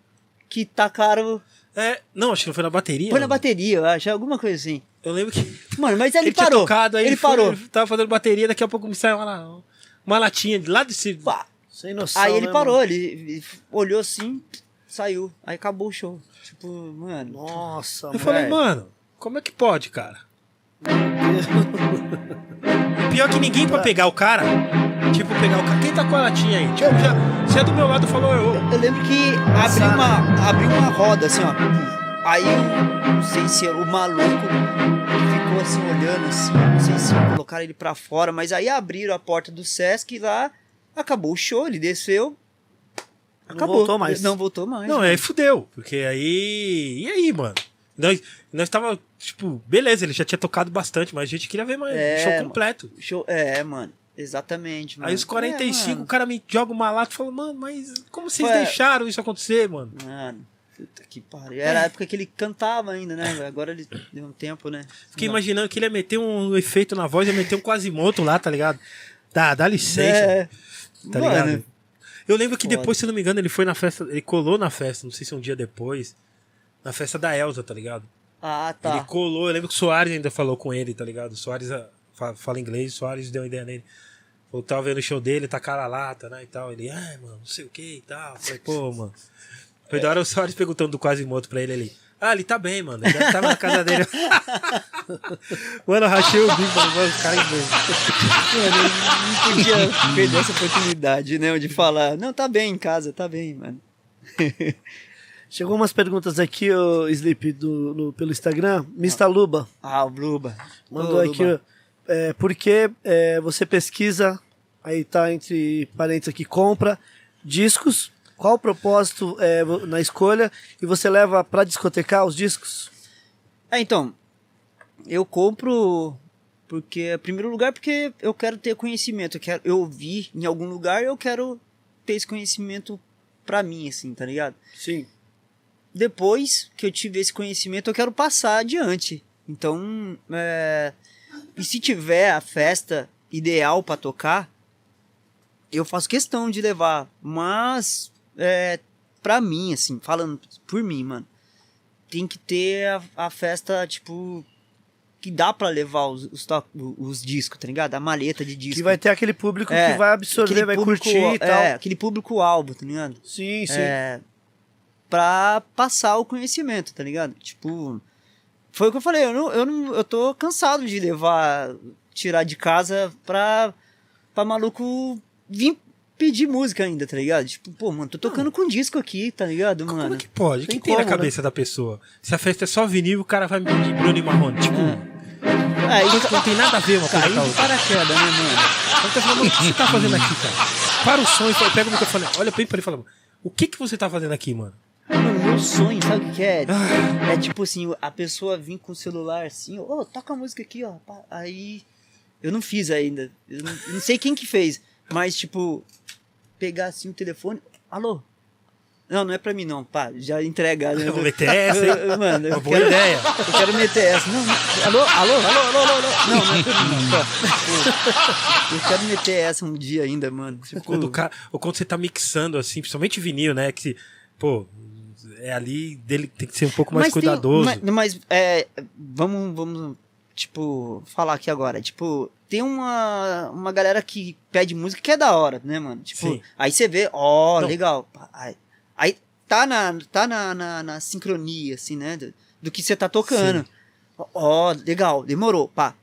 que tacaram. É, não, acho que não foi na bateria. Foi na mano. bateria, eu acho, alguma coisa assim. Eu lembro que. Mano, mas ele, Ele, tinha parou. tocado, aí ele foi- parou. ele tava fazendo bateria, daqui a pouco me saiu uma, uma latinha de lá desse. Pá. Sem noção. Aí ele né, parou, mano? ele, ele olhou assim, saiu. Aí acabou o show. Tipo, mano. Nossa, Eu mano. falei, É. mano, como é que pode, cara? O pior é que ninguém pra pegar o cara. Tipo, pegar o cara. Quem tá com a latinha aí? Tipo, já, você é do meu lado falou eu. Eu lembro que abriu uma, abriu uma roda assim, ó. Aí, não sei se o maluco ficou assim, olhando assim, não sei se colocaram ele pra fora, mas aí abriram a porta do Sesc e lá acabou o show, ele desceu. Não Acabou. voltou mais. Não voltou mais. Não, mano. aí fudeu. Porque aí. E aí, mano? Nós, nós tava, tipo, beleza, ele já tinha tocado bastante, mas a gente queria ver mais É, show completo. Show, é, mano. Exatamente, mano. Aí os 45, É, o cara me joga uma lata e fala, mano, mas como vocês Ué. deixaram isso acontecer, mano? Mano, puta que pariu. Era a época que ele cantava ainda, né? Agora ele deu um tempo, né? Fiquei Não. imaginando que ele ia meter um efeito na voz, ia meter um quasimoto lá, tá ligado? Dá, dá licença, É, tá mano, ligado? Eu lembro que Foda. depois, se eu não me engano, ele foi na festa, ele colou na festa, não sei se um dia depois, na festa da Elsa, tá ligado? Ah, Ele tá. colou, eu lembro que o Soares ainda falou com ele, tá ligado? O Soares ah, fa- fala inglês, o Soares deu uma ideia nele. Eu tava vendo o show dele, tá cara lata, né, e tal. Ele, ai, mano, não sei o que e tal. Eu Falei, pô, mano. Foi da hora o Soares perguntando do Quasimoto pra ele ali. Ah, ele tá bem, mano. Ele deve tá na casa dele. mano, eu rachei o bico, mano, mano, o cara é inglês. Mano, eu não podia perder essa oportunidade, né? De falar, não, tá bem em casa, tá bem, mano. Chegou umas perguntas aqui, o Sleep, do, no- pelo Instagram. Mr. Luba Ah, o Bluba. mandou Ô, aqui. Luba. É, por que é, você pesquisa, aí tá entre parênteses aqui, compra discos? Qual o propósito é, na escolha? E você leva pra discotecar os discos? É, então, eu compro porque, em primeiro lugar, porque eu quero ter conhecimento. Eu quero, eu vi em algum lugar, eu quero ter esse conhecimento pra mim, assim, tá ligado? Sim. Depois que eu tive esse conhecimento, eu quero passar adiante. Então, é, e se tiver a festa ideal pra tocar, eu faço questão de levar. Mas, é, pra mim, assim, falando por mim, mano, tem que ter a, a festa, tipo, que dá pra levar os, os, os discos, tá ligado? A maleta de disco. Que vai ter aquele público É, que vai absorver, vai público- curtir e tal. É, aquele público-alvo, tá ligado? Sim, sim. É, pra passar o conhecimento, tá ligado? Tipo, foi o que eu falei, eu, não, eu, não, eu tô cansado de levar, tirar de casa pra, pra maluco vir pedir música ainda, tá ligado? Tipo, pô, mano, tô tocando com disco aqui, tá ligado, Como mano? é que pode? O que Tem na como, né? cabeça da pessoa? Se a festa é só vinil, o cara vai me pedir Bruno e Marrone. Tipo, Aí, não tem nada a ver uma coisa com a outra. paraquedas, né, mano? Então falando, o que você tá fazendo aqui, cara? Para o som e pega o microfone, olha bem pra ele e fala, o que que você tá fazendo aqui, mano? Mano, meu sonho, sabe o que é? É tipo assim, a pessoa vir com o celular assim, ô, toca a música aqui, ó. Aí. Eu não fiz ainda. Eu não, eu não sei quem que fez. Mas, tipo, pegar assim o telefone. Alô? Não, não é pra mim não, pá, já entrega. né? Eu vou meter essa, hein? Mano, Uma boa quero, ideia. Eu quero meter essa. Não, alô, alô, alô, alô, alô, alô. Não, não é não, Eu quero meter essa um dia ainda, mano. Tipo, Quando o cara, ou quando você tá mixando, assim, principalmente vinil, né? Que, pô, é ali, dele tem que ser um pouco mais Mas tem- cuidadoso. mas mas, é, vamos, vamos, tipo, falar aqui agora. Tipo, tem uma, uma galera que pede música que é da hora, né, mano? Tipo, Sim. aí você vê, ó, Não. legal. Aí, aí tá, na, tá na, na, na sincronia, assim, né? Do, do que você tá tocando. Ó, legal, demorou, pá.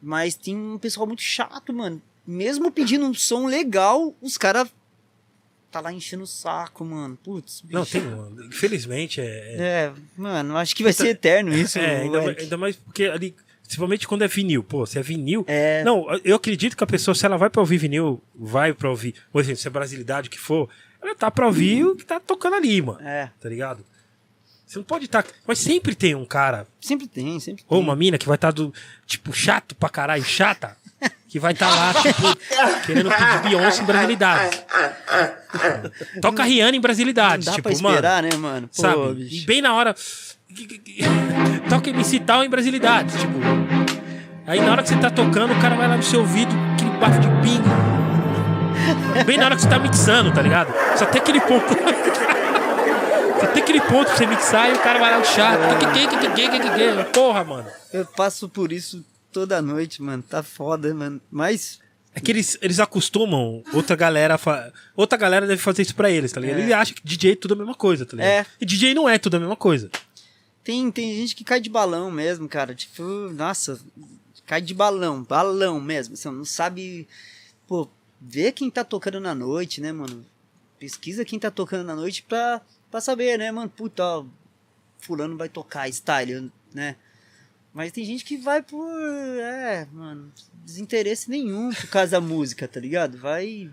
Mas tem um pessoal muito chato, mano. Mesmo pedindo um som legal, os caras tá lá enchendo o saco, mano. Putz, Não, bicho. tem. um- Infelizmente, é. é- É, mano, acho que vai ser eterno isso. é, ainda, mais, ainda mais porque ali. Principalmente quando é vinil. Pô, se é vinil. É. Não, eu acredito que a pessoa, se ela vai pra ouvir vinil, vai pra ouvir. Por exemplo, se é brasilidade que for, ela tá pra ouvir o que tá tocando ali, mano. É, Tá ligado? Você não pode estar. Mas sempre tem um cara, sempre tem, sempre tem. ou uma mina que vai estar do. Tipo, chato pra caralho, chata. Que vai estar lá, tipo, querendo pedir Beyoncé em brasilidades. Toca Rihanna em brasilidades. Não dá tipo, pra mano. esperar, né, mano? Pô, sabe? E bicho. bem na hora. Toca MC tal em brasilidades. Tipo. Aí na hora que você tá tocando, o cara vai lá no seu ouvido, aquele bafo de pingo. Bem na hora que você tá mixando, tá ligado? Só tem aquele ponto. Só tem aquele ponto pra você mixar e o cara vai lá no chat. Porra, mano. Eu passo por isso toda noite, mano. Tá foda, mano. Mas, É que eles, eles acostumam outra galera. fa- Outra galera deve fazer isso pra eles, tá ligado? É. Ele acha que DJ é tudo a mesma coisa, tá ligado? É. E DJ não é tudo a mesma coisa. tem, tem gente que cai de balão mesmo, cara. Tipo, nossa, cai de balão, balão mesmo. Você não sabe. Pô, vê quem tá tocando na noite, né, mano? Pesquisa quem tá tocando na noite pra, pra saber, né, mano? Puta, ó, fulano vai tocar style, né? Mas tem gente que vai por, é, mano, desinteresse nenhum por causa da música, tá ligado? Vai,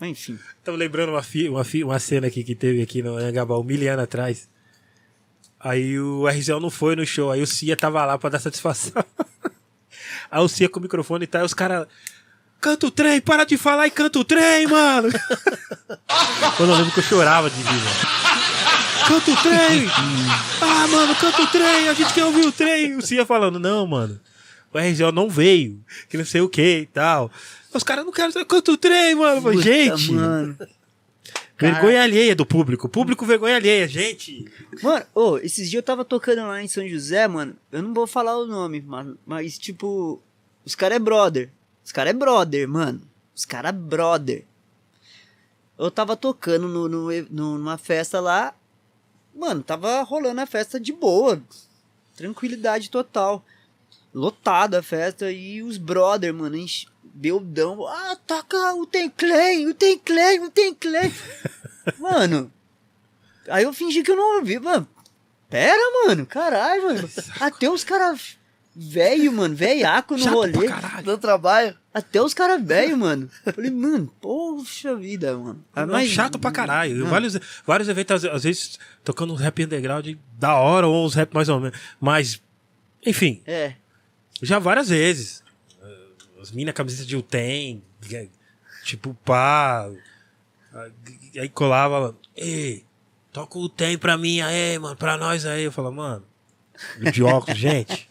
enfim. Tô lembrando uma, fi, uma, fi, uma cena aqui que teve aqui no Angabal, mil anos atrás. Aí o RZL não foi no show, aí o Cia tava lá pra dar satisfação. aí o Cia com o microfone e tá, aí os caras. Canta o trem, para de falar e canta o trem, mano! Quando eu lembro que eu chorava de vida. Canta o trem! Ah, mano, canta o trem, a gente quer ouvir o trem! O Cia falando, não, mano, o RZL não veio, que não sei o que e tal. Os caras não querem canta o trem, mano. Puta, gente, mano. vergonha alheia do público. Público vergonha alheia, gente. Mano, ô, esses dias eu tava tocando lá em São José, mano. Eu não vou falar o nome, mano, mas tipo, os caras é brother. Os caras é brother, mano. Os caras é brother. Eu tava tocando no, no- numa festa lá. Mano, tava rolando a festa de boa. Tranquilidade total. Lotada a festa e os brother, mano, enche, beldão. Ah, toca o Tem Clay, o Tem Clay, o Tem Clay. mano, aí eu fingi que eu não ouvi, mano. Pera, mano, caralho, mano. Até os caras velho, mano, velhaco no Chato rolê. Dando trabalho. Até os caras velho, mano. Falei, mano, poxa vida, mano. Ah, Não, chato pra caralho. Vários, vários eventos, às, vezes, tocando um rap underground da hora ou uns rap mais ou menos. Mas, enfim, É, já várias vezes. As minas camisetas de UTEM, tipo, pá. Aí colava, ei, toca o UTEM pra mim aí, mano, pra nós aí. Eu falava, mano, de óculos, gente.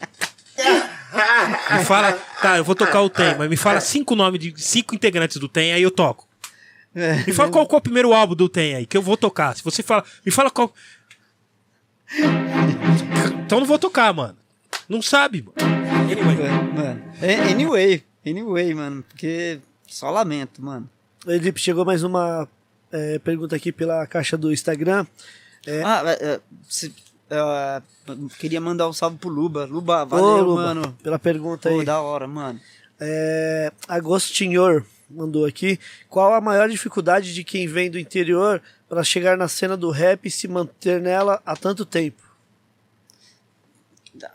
Me fala, tá, eu vou tocar o TEM, mas me fala cinco nomes de cinco integrantes do TEM, aí eu toco. É. Me fala qual, qual é o primeiro álbum do TEM aí, que eu vou tocar. Se você fala, me fala qual. Então não vou tocar, mano. Não sabe, mano. Anyway. mano. É, Anyway, anyway, mano. Porque só lamento, mano. Felipe, chegou mais uma é, pergunta aqui pela caixa do Instagram. É. Ah, é, é, se- é, queria mandar um salve pro Luba. Luba, Ô, valeu, Luba, mano. Pela pergunta Pô, aí. da hora, mano. É, Agostinhor mandou aqui. Qual a maior dificuldade de quem vem do interior para chegar na cena do rap e se manter nela há tanto tempo?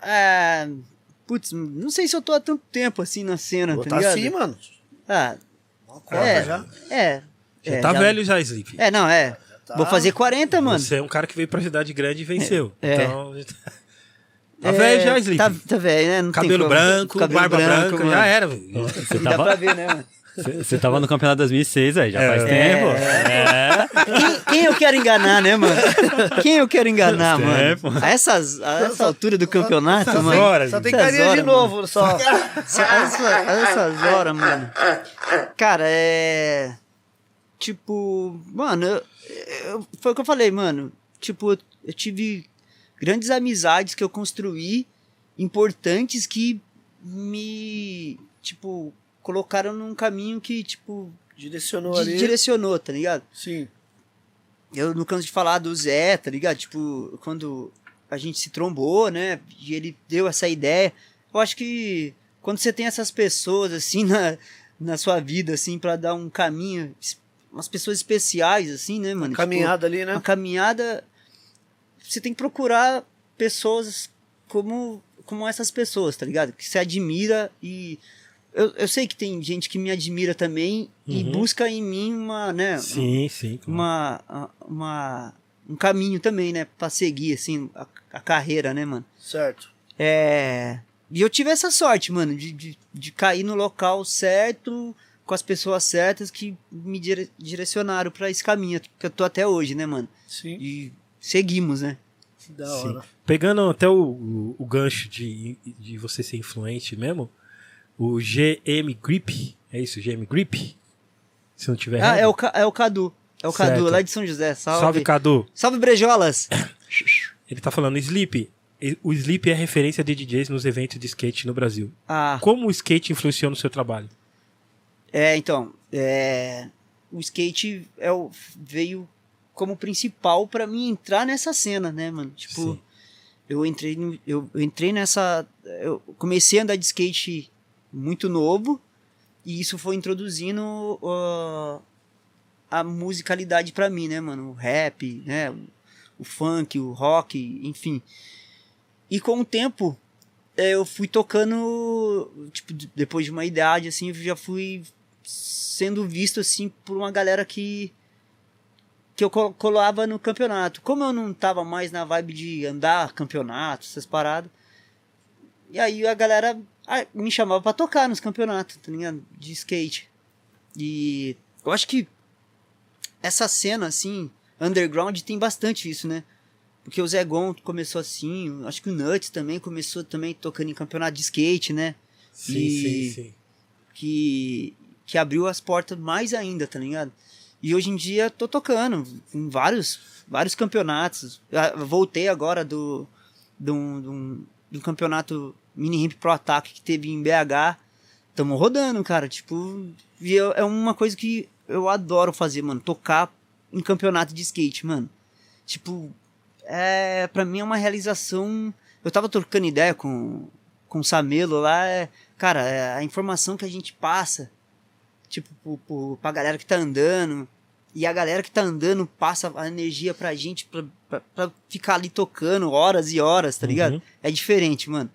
É, putz, não sei se eu tô há tanto tempo assim na cena, Pô, tá, tá ligado? assim, mano. Ah, é, já. é. Já é, tá já- velho já, Sleep. É, não, é. Tá. Vou fazer 40, mano. Você é um cara que veio pra cidade grande e venceu. É. Então. Tá É, velho já, Sleep. Tá, tá velho, né? Não Cabelo branco, Cabelo barba branco, branca, mano. já era, velho. Você Dá pra tava, ver, né, mano? você tava no campeonato 2006 aí, já faz É. tempo. É. Quem, quem eu quero enganar, né, mano? Quem eu quero enganar, mano? tempo. A, essas, a essa altura do campeonato, Essas mano. horas. Só tem Essas carinha de horas, novo, só. Essa- essa- essas horas, mano. Cara, é. Tipo, mano, eu- eu- foi o que eu falei, mano. Tipo, eu- eu tive grandes amizades que eu construí, importantes que me, tipo, colocaram num caminho que, tipo, Direcionou di- ali. direcionou, tá ligado? Sim. Eu não canso de falar do Zé, tá ligado? Tipo, quando a gente se trombou, né? E ele deu essa ideia. Eu acho que quando você tem essas pessoas, assim, na, na sua vida, assim, pra dar um caminho, umas pessoas especiais, assim, né, mano? Tipo, Caminhada ali, né? uma caminhada. Você tem que procurar pessoas como, como essas pessoas, tá ligado? Que você admira e. Eu, eu sei que tem gente que me admira também e Uhum. busca em mim uma, né? Sim, sim. uma, uma um caminho também, né, Pra seguir assim a, a carreira, né, mano? Certo. É, e eu tive essa sorte, mano, de, de, de cair no local certo, com as pessoas certas que me dire- direcionaram pra esse caminho que eu tô até hoje, né, mano? Sim. E seguimos, né? Da Sim. hora. Pegando até o, o, o gancho de, de você ser influente mesmo, o GM Grip, é isso, GM Grip? Se não tiver Ah, errado. é o, é o Cadu. É o Cadu, Certo. lá de São José. Salve. Salve, Cadu. Salve, Brejolas. Ele tá falando, Sleep. O Sleep é referência de DJs nos eventos de skate no Brasil. Ah, Como o skate influenciou no seu trabalho? É, então, é, o skate é o, veio como principal pra mim entrar nessa cena, né, mano? Tipo, Sim. eu entrei, eu, eu entrei nessa, eu comecei a andar de skate muito novo e isso foi introduzindo ó, a musicalidade pra mim, né, mano? O rap, né? o funk, o rock, enfim. E com o tempo, é, eu fui tocando, tipo, depois de uma idade, assim, eu já fui sendo visto, assim, por uma galera que que eu col- colava no campeonato. Como eu não tava mais na vibe de andar campeonato, essas paradas, e aí a galera me chamava pra tocar nos campeonatos, tá ligado? De skate. E eu acho que essa cena, assim, underground tem bastante isso, né? Porque o Zé Gon começou assim, acho que o Nuts também começou também tocando em campeonato de skate, né? Sim, E- sim, sim. Que, que abriu as portas mais ainda, tá ligado? E hoje em dia tô tocando em vários, vários campeonatos. Ah, eu Voltei agora do, do, do, do campeonato Mini Ramp Pro Attack que teve em BH. Tamo rodando, cara. Tipo, e eu- é uma coisa que eu adoro fazer, mano. Tocar em campeonato de skate, mano. Tipo, é, pra mim é uma realização. Eu tava trocando ideia com, com o Samelo lá. É, cara, é a informação que a gente passa, tipo, pro, pro, pra galera que tá andando. E a galera que tá andando passa a energia pra gente pra, pra, pra ficar ali tocando horas e horas, tá ligado? Uhum. É diferente, mano.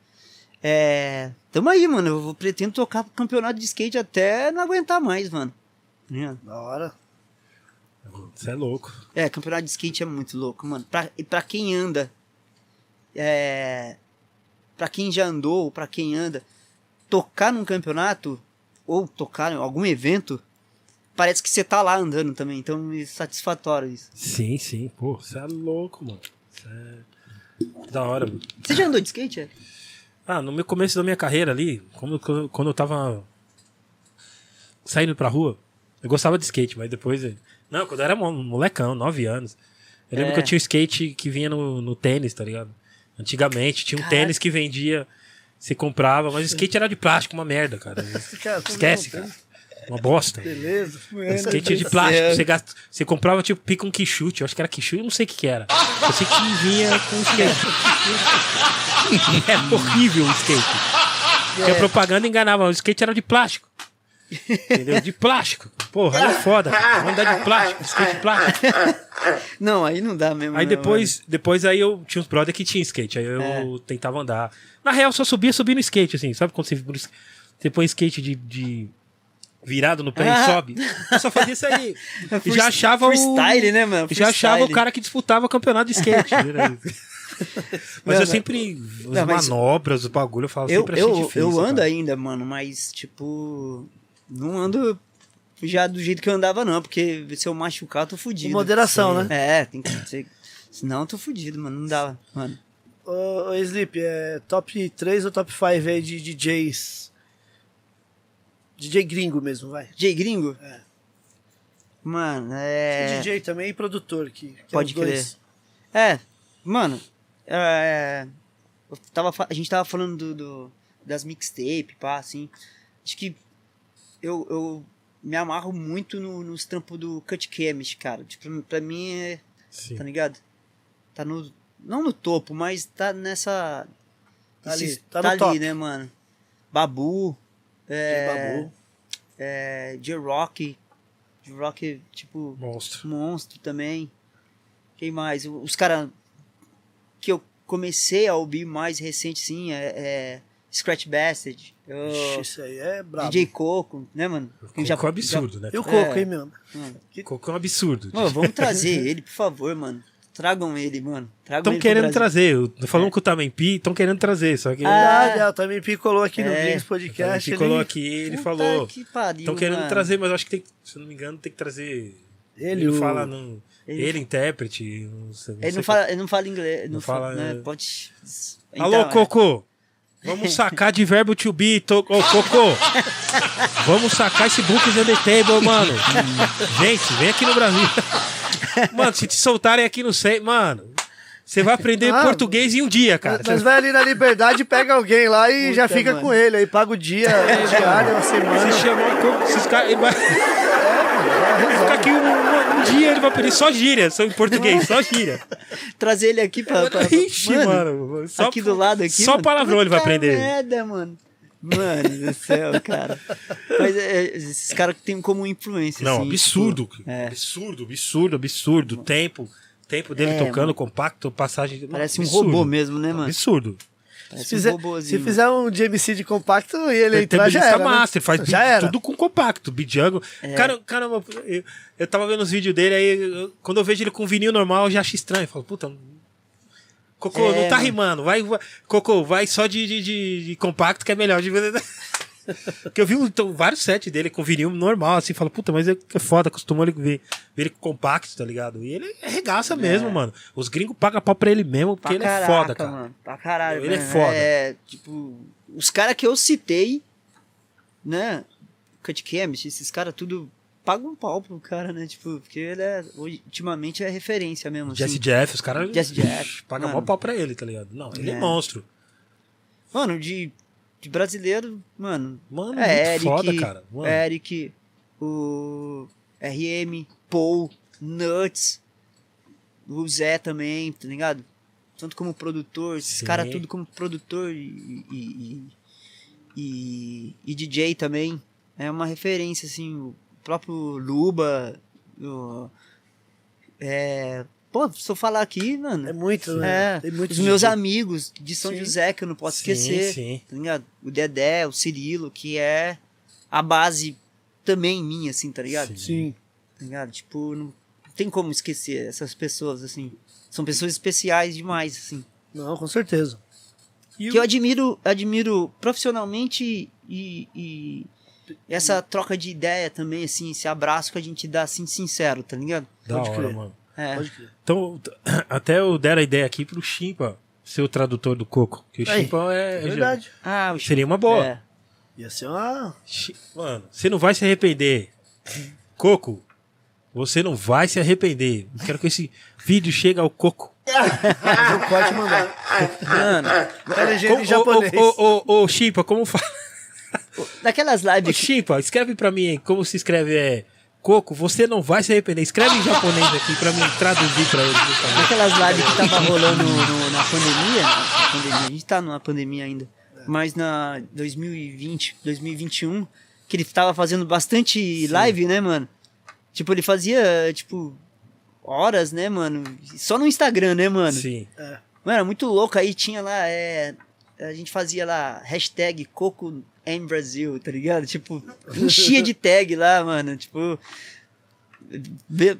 É. Tamo aí, mano. Eu vou- pretendo tocar campeonato de skate até não aguentar mais, mano. Tá ligado? Da hora. Você é louco. É, campeonato de skate é muito louco, mano. Pra, e pra quem anda, é, pra quem já andou, pra quem anda, tocar num campeonato, ou tocar em algum evento, parece que você tá lá andando também. Então é satisfatório isso. Sim, sim. Pô, você é louco, mano. Você é... Da hora, mano. Você já andou de skate? É? Ah, no meu começo da minha carreira ali, como, quando eu tava saindo pra rua, eu gostava de skate, mas depois. Não, quando eu era mo- molecão, 9 anos. Eu lembro É. que eu tinha um skate que vinha no, no tênis, tá ligado? Antigamente, tinha um Caraca. tênis que vendia, você comprava, mas o skate era de plástico, uma merda, cara. Cara, Esquece, cara. Uma bosta. Beleza. Skate de plástico, você, gasta, você comprava tipo pica um quichute, eu acho que era quichute, eu não sei o que, que era. Eu sei que vinha com skate. é horrível o skate. Porque a propaganda enganava, o skate era de plástico. Entendeu? De plástico. Porra, era foda. cara. Vamos andar de plástico, skate de plástico. Não, aí não dá mesmo. Aí não, depois, depois aí eu tinha uns brother que tinha skate, aí eu É. tentava andar. Na real, só subia, subia no skate, assim. Sabe quando você, você põe skate de, de virado no pé Ah. e sobe? Eu só fazia isso aí. mano. E já achava Freestyle, o... né, mano? Já achava o cara que disputava campeonato de skate. né? mas Não, eu não. sempre. As Não, manobras, o bagulho, eu falo Eu, sempre achei eu, difícil. eu ando cara. ainda, mano, mas, tipo, não ando já do jeito que eu andava, não, porque se eu machucar, eu tô Com fudido. moderação, né? É, tem que ser. Senão eu tô fudido, mano. Não dá, mano. Ô, ô Sleep, é top 3 ou top 5 aí de DJs? DJ gringo mesmo, vai. DJ gringo? É. Mano, é. DJ também e produtor, que, que é Pode os dois. É, mano, é, eu tava, a gente tava falando do, do- das mixtape, pá, assim. Acho que eu, eu me amarro muito no- nos trampos do Cut Chemist, cara. Tipo, pra mim é, Sim. tá ligado? Tá no, não no topo, mas tá nessa... Tá ali, tá no ali, top. né, mano? Babu, é, Babu. é, J-Rock, J-Rock, tipo Monstro. monstro também. Quem mais? Os caras que eu comecei a ouvir mais recente, sim, é, é Scratch Ixi, isso aí é brabo. DJ Coco, né, mano? Coco é um absurdo, né? E o Coco, É. hein, mano? Mano, Coco é um absurdo. Mano, vamos trazer ele, por favor, mano. Tragam ele, mano. Tragam Estão querendo trazer. Eu- Falando com o Tamempi, estão querendo trazer. Só que. Ah, Verdade, ela também picolou aqui no É. Gringos o Podcast. Tamempi colou ele- aqui ele Puta falou. que Estão querendo mano. trazer, mas eu acho que tem. Se eu não me engano, tem que trazer. Ele, Ele, o- fala no. Ele- Ele, intérprete. Não sei, Ele não, fala, ele não fala inglês. Não, Não fala. fala, né, é. Pode. Alô, Então, é. Vamos sacar de verbo to be. To... Ô, Cocô! Vamos sacar esse Books on the Table, mano. Gente, vem aqui no Brasil. Mano, se te soltarem aqui no sei, mano, você vai aprender Ah, português em um dia, cara. Nós vai ali na Liberdade, pega alguém lá e Puta, já fica mano. com ele. Aí paga o dia, a diária, uma semana. Você chamou esses caras. Aqui um, um- dia, ele vai aprender só gíria, só em português, só gíria. Trazer ele aqui pra. pra- pra- Ixi, mano. Só, aqui do lado aqui. Só mano. palavrão ele vai aprender. merda, mano. Mano do céu, cara. Mas é, esses caras que tem como influência. Não, assim, absurdo. é. Absurdo, absurdo, absurdo. Tempo. tempo dele É, tocando compacto, passagem. Parece um absurdo. robô mesmo, né, mano? Absurdo. Parece Se um fizer, robôzinho. se fizer um DMC de compacto e ele Ele tem entrar, já era. né? master, faz já bi- era. tudo com compacto, Bidjango. É. Cara, caramba, eu, eu tava vendo os vídeos dele, aí eu- quando eu vejo ele com vinil normal, eu já acho estranho. Eu falo, puta. Cocô, É, não tá mano. rimando. Vai, vai- Cocô, vai só de, de, de- de compacto que é melhor. De... Porque eu vi então, vários sets dele com vinil normal, assim, falo, puta, mas é, é foda, acostumou ele ver, ver ele com compacto, tá ligado? E ele arregaça mesmo, mano. Os gringos pagam pau pra ele mesmo, porque Pra ele caraca, é foda, cara. Mano, pra caralho, Ele é mano. foda. É, tipo, os caras que eu citei, né? Cut Chemist, esses caras tudo pagam um pau pro cara, né? Tipo, porque ele é, ultimamente é referência mesmo. Jesse assim. Jeff, os caras Jesse Jeff, pagam mano. mó pau pra ele, tá ligado? Não, ele é, É. monstro. Mano, de, de brasileiro, mano. Mano, é Eric, foda, cara. Mano. Eric, o RM, Paul, Nuts, o Zé também, tá ligado? Tanto como produtor, esses caras tudo como produtor e, e, e, e- e DJ também. É uma referência, assim, o próprio Luba, o, é... Pô, se eu falar aqui, mano... É muito, né? É, Tem muito os meus DJ. amigos de São Sim. José, que eu não posso Sim, esquecer, sim. tá ligado? O Dedé, o Cirilo, que é a base também minha, assim, tá ligado? Sim. Tá ligado? Tipo, não tem como esquecer essas pessoas, assim. São pessoas especiais demais, assim. Não, com certeza. E Que eu admiro, admiro profissionalmente e, e essa troca de ideia também, assim, esse abraço que a gente dá, assim, sincero, tá ligado? Da Pode hora, crer. mano. É. Pode. Então, até eu deram a ideia aqui pro Chimpa ser o tradutor do Coco. Que o Aí, Chimpa é. É verdade. Ah, o Seria uma boa. É. Ia ser uma. Mano, você não vai se arrepender. Coco, você não vai se arrepender. Eu quero que esse vídeo chegue ao Coco. Fazer o corte e mandar. Mano, Ô, japonês. ô, ô, ô, ô, Chimpa, como fala? daquelas Ô, lives que Chimpa, escreve pra mim aí como se escreve é. Coco, você não vai se arrepender. Escreve em japonês aqui pra mim traduzir pra ele. Aquelas lives que tava rolando no- na pandemia, na pandemia, a gente tá numa pandemia ainda, mas na 2020, 2021, que ele tava fazendo bastante live, né, mano? Tipo, ele fazia, tipo, horas, né, mano? Só no Instagram, né, mano? Sim. Mano, era muito louco. Aí tinha lá, é. A gente fazia lá, hashtag Coco em Brasil, tá ligado? Tipo, enchia de tag lá, mano. Tipo.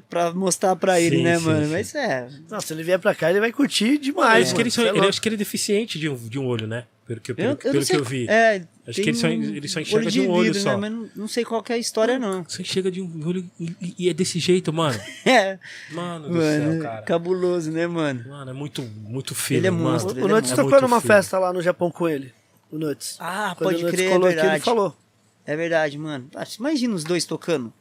Pra mostrar pra ele, Sim, né, sim, mano? sim. Mas é. Não, se ele vier pra cá, ele vai curtir demais. acho que ele, só- é ele- acho que ele é deficiente de um, de um olho, né? Pelo que, pelo, Eu, eu pelo não que eu vi. É, Acho que ele só, um ele só enxerga de um olho vidro, só. Né? Mas não, não sei qual que é a história, não. Só enxerga de um olho e, e- é desse jeito, mano. É, Mano do mano, céu, cara. cabuloso, né, mano? Mano, é muito, muito filho, Ele é monstro, O, o é é tocou numa festa lá no Japão com ele. O Nuts. Ah, Quando pode o Nuts crer, é colou aqui, ele verdade. falou. É verdade, mano. Ah, Imagina os dois tocando.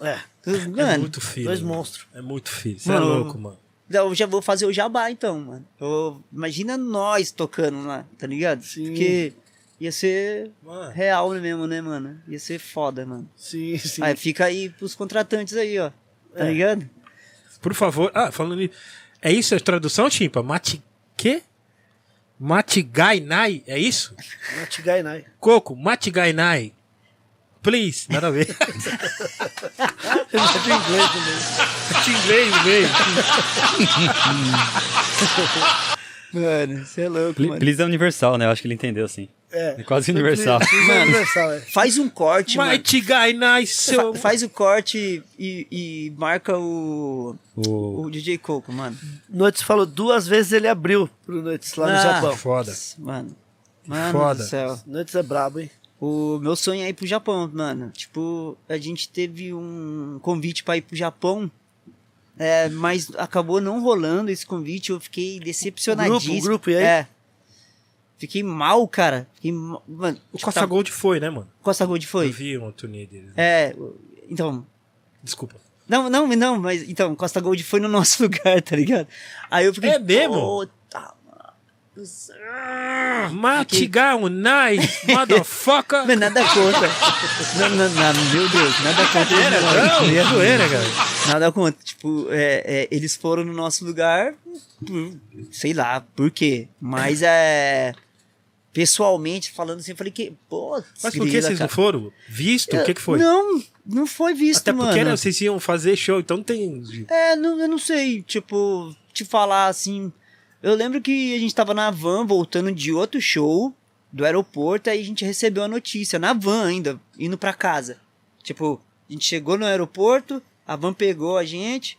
É, É Mano, muito filho. dois mano. monstros. É muito filho. Você é louco, mano. eu já vou fazer o jabá então, mano. Eu- imagina nós tocando lá, tá ligado? Sim. Porque ia ser Mano. real mesmo, né, mano? Ia ser foda, mano. Sim, sim. Aí fica aí pros contratantes aí, ó. Tá É. ligado? Por favor. Ah, falando nisso. É isso a tradução, Chimpa? Mati... Quê? Matigainai? É isso? Matigainai. Coco, Matigainai. Please. Nada a ver. Ele de inglês também. De inglês mesmo. Mano, você é louco, mano. Please é universal, né? Eu acho que ele entendeu, assim. É. É quase universal. Mano. universal, é. Faz um corte, mano. Matigainai, seu... Fa- faz o corte e, e marca o, O... o DJ Coco, mano. Nuts falou duas vezes ele abriu pro Nuts lá no Ah. Japão. Foda. Mano. Mano Foda. do céu. Nuts é brabo, hein? O meu sonho é ir pro Japão, mano. Tipo, a gente teve um convite pra ir pro Japão. É, mas acabou não rolando esse convite. Eu fiquei decepcionadíssimo. O grupo, o grupo, e aí? É. Fiquei mal, cara. Fiquei mal. Mano, O tipo, Costa tá- Gold foi, né, mano? Costa Gold Eu foi. vi uma turnê deles. É, então. Desculpa. Não, não, não, mas então, Costa Gold foi no nosso lugar, tá ligado? Aí eu fiquei. É mesmo? Puta, mano. do céu." Matigainai, motherfucker. Mas nada contra. não, não, não, meu Deus, nada contra. Não, é zoeira, cara. Nada contra. Tipo, é, é, eles foram no nosso lugar, sei lá por quê. Mas é. Pessoalmente, falando assim, eu falei que. Pô, Mas por que vocês não foram? Visto? O que que foi? Não, não foi visto, Até porque mano. né, vocês iam fazer show, então não tem. É, não, eu não sei, tipo, te falar assim. Eu lembro que a gente tava na van voltando de outro show do aeroporto, aí a gente recebeu a notícia, na van ainda, indo pra casa. Tipo, a gente chegou no aeroporto, a van pegou a gente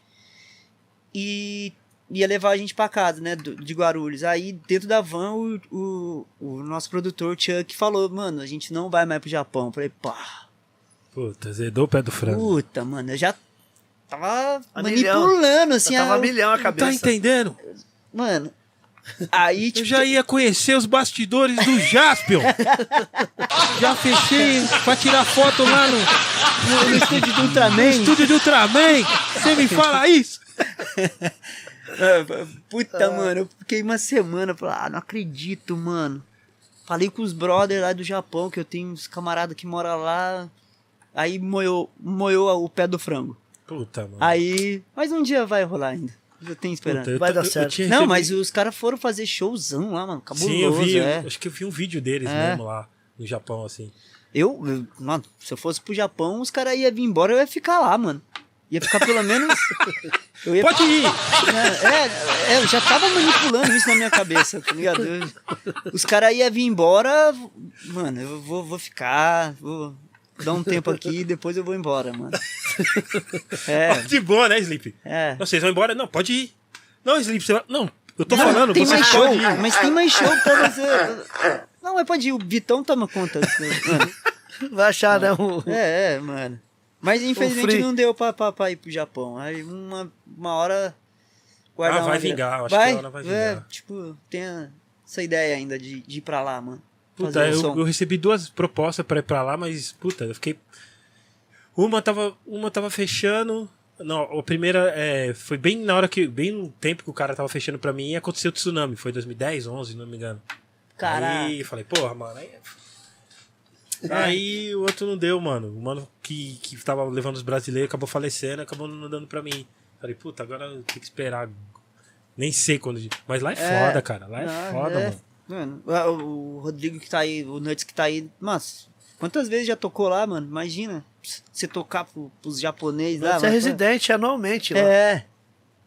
e ia levar a gente pra casa, né, do- de Guarulhos. Aí dentro da van o, o, o nosso produtor Chuck falou, mano, a gente não vai mais pro Japão. Eu falei, pá, Puta, zedou o pé do frango. puta, mano, eu já tava A milhão. manipulando, assim, Já tava a- a milhão a Tá cabeça. entendendo? Mano, aí, Eu tipo, já ia conhecer os bastidores do Jaspion. já fechei pra tirar foto lá no, no, no estúdio do no Ultraman. estúdio do Ultraman. Você me fala isso? Ah, Puta, mano, eu fiquei uma semana, falei, ah, não acredito, mano. Falei com os brothers lá do Japão, que eu tenho uns camaradas que moram lá. Aí moeu, moeu o pé do frango. Puta, mano. Aí, mas um dia vai rolar ainda. Eu tenho esperança. Puta, eu Vai dar eu- eu certo. Não, mas os caras foram fazer showzão lá, mano. Cabuloso, Sim, eu vi. eu- é. Acho que eu vi um vídeo deles É. mesmo lá no Japão, assim. Eu, eu- mano, se eu fosse pro Japão, os caras iam vir embora, eu ia ficar lá, mano. Ia ficar pelo menos. Eu ia Pode ir! É, é, eu já tava manipulando isso na minha cabeça, tá ligado? Eu- os caras iam vir embora, mano, eu vou, vou ficar, vou dar um tempo aqui e depois eu vou embora, mano. É, De boa, né, Sleep? é. Não, vocês vão embora? Não, pode ir. Não, Sleep, você vai... Não, eu tô Não, falando, tem mais show, ir. mas tem mais show pra você. Não, mas pode ir, o Vitão toma conta. Mano. Vai achar, né? Um... É, é, mano. Mas infelizmente não deu pra, pra, pra ir pro Japão. Aí uma, uma hora. guardar Ah, vai uma vingar, eu acho que vai, a hora vai É, vingar. tipo, tem essa ideia ainda de, de ir pra lá, mano. Puta, eu, eu recebi duas propostas pra ir pra lá, mas, puta, eu fiquei. Uma tava, uma tava fechando. Não, a primeira é, foi bem na hora que. Bem no tempo que o cara tava fechando pra mim e aconteceu o tsunami. Foi 2010, 11, não me engano. Caraca. Aí eu falei, porra, mano. Aí, aí o outro não deu, mano. O mano que, que tava levando os brasileiros acabou falecendo, acabou não dando pra mim. Falei, puta, agora eu tenho que esperar. Nem sei quando. Mas lá é, É. foda, cara. Lá é foda, é. mano. Mano, o o Rodrigo que tá aí, o Nuts que tá aí, mas quantas vezes já tocou lá, mano? Imagina você tocar pro, pros japoneses lá. Você é mano. residente anualmente lá. É.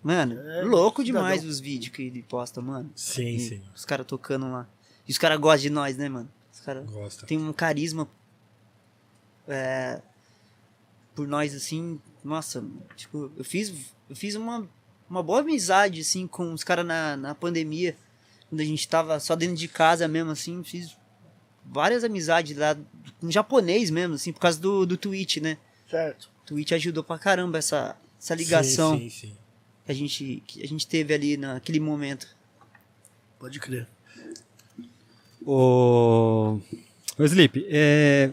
Mano, É, louco cidadão. demais os vídeos que ele posta, mano. Sim, E sim. Os caras tocando lá. E os caras gostam de nós, né, mano? Os caras Gosta. têm um carisma é, por nós, assim. Nossa, tipo, eu fiz, eu fiz uma, uma boa amizade, assim, com os caras na, na pandemia. Quando a gente tava só dentro de casa mesmo, assim. Fiz várias amizades lá, com japonês mesmo, assim, por causa do, do Twitch, né? Certo. O Twitch ajudou pra caramba essa, essa ligação Sim, sim, sim. que a gente que a gente teve ali naquele momento. Pode crer. Ô, ô Sleep, é...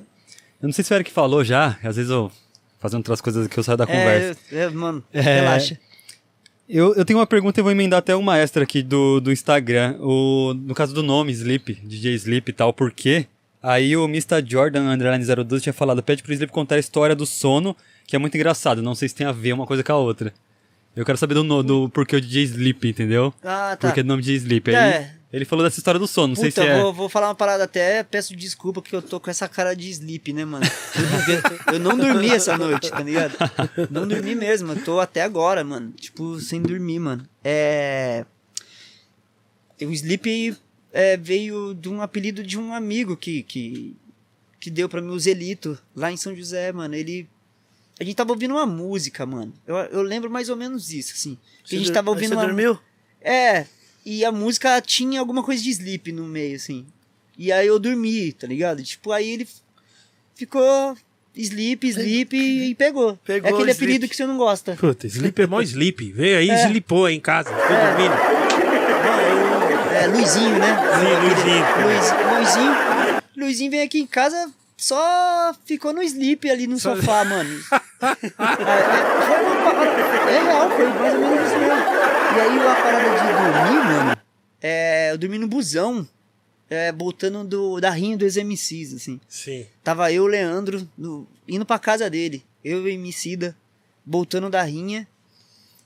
eu não sei se o Eric falou já, às vezes eu fazendo outras coisas que eu saio da conversa. É, é, mano, É. relaxa. Eu, eu tenho uma pergunta e vou emendar até uma extra aqui do, do Instagram. O, no caso do nome, Sleep, DJ Sleep e tal, por quê? Aí o Mr. Jordan Underline 02 tinha falado, pede pro Sleep contar a história do sono, que é muito engraçado. Não sei se tem a ver uma coisa com a outra. Eu quero saber do, do porquê o DJ Sleep, entendeu? Ah, tá. Porquê do nome DJ Sleep. Aí É. ele falou dessa história do sono, não sei Puta, se é... vou, vou falar uma parada até, peço desculpa que eu tô com essa cara de sleep, né, mano? Eu não dormi essa noite, tá ligado? Não dormi mesmo, eu tô até agora, mano. Tipo, sem dormir, mano. É. O sleep é, veio de um apelido de um amigo que, que, que deu pra mim o Zelito, lá em São José, mano. Ele. A gente tava ouvindo uma música, mano. Eu, eu lembro mais ou menos isso, assim. Que a gente Você tava ouvindo Você uma dormiu? é, e a música tinha alguma coisa de sleep no meio, assim. E aí eu dormi, tá ligado? Tipo, aí ele ficou sleep, sleep e, e pegou. Pegou é aquele sleep. apelido que você não gosta. Puta, Sleep é mó Sleep. Veio aí e É. slipou aí em casa. Foi dormindo. É, Luizinho, né? Sim, Luizinho. Luiz, Luizinho. Luizinho veio aqui em casa, só ficou no sleep ali no Só- sofá, mano. é, é, foi uma parada- é real, foi mais ou menos isso mesmo. E aí a parada de dormir, mano, é, eu dormi no busão, é, voltando do, da rinha dos MCs, assim. Sim. Tava eu, Leandro, no- indo pra casa dele. Eu e Emicida, voltando da rinha.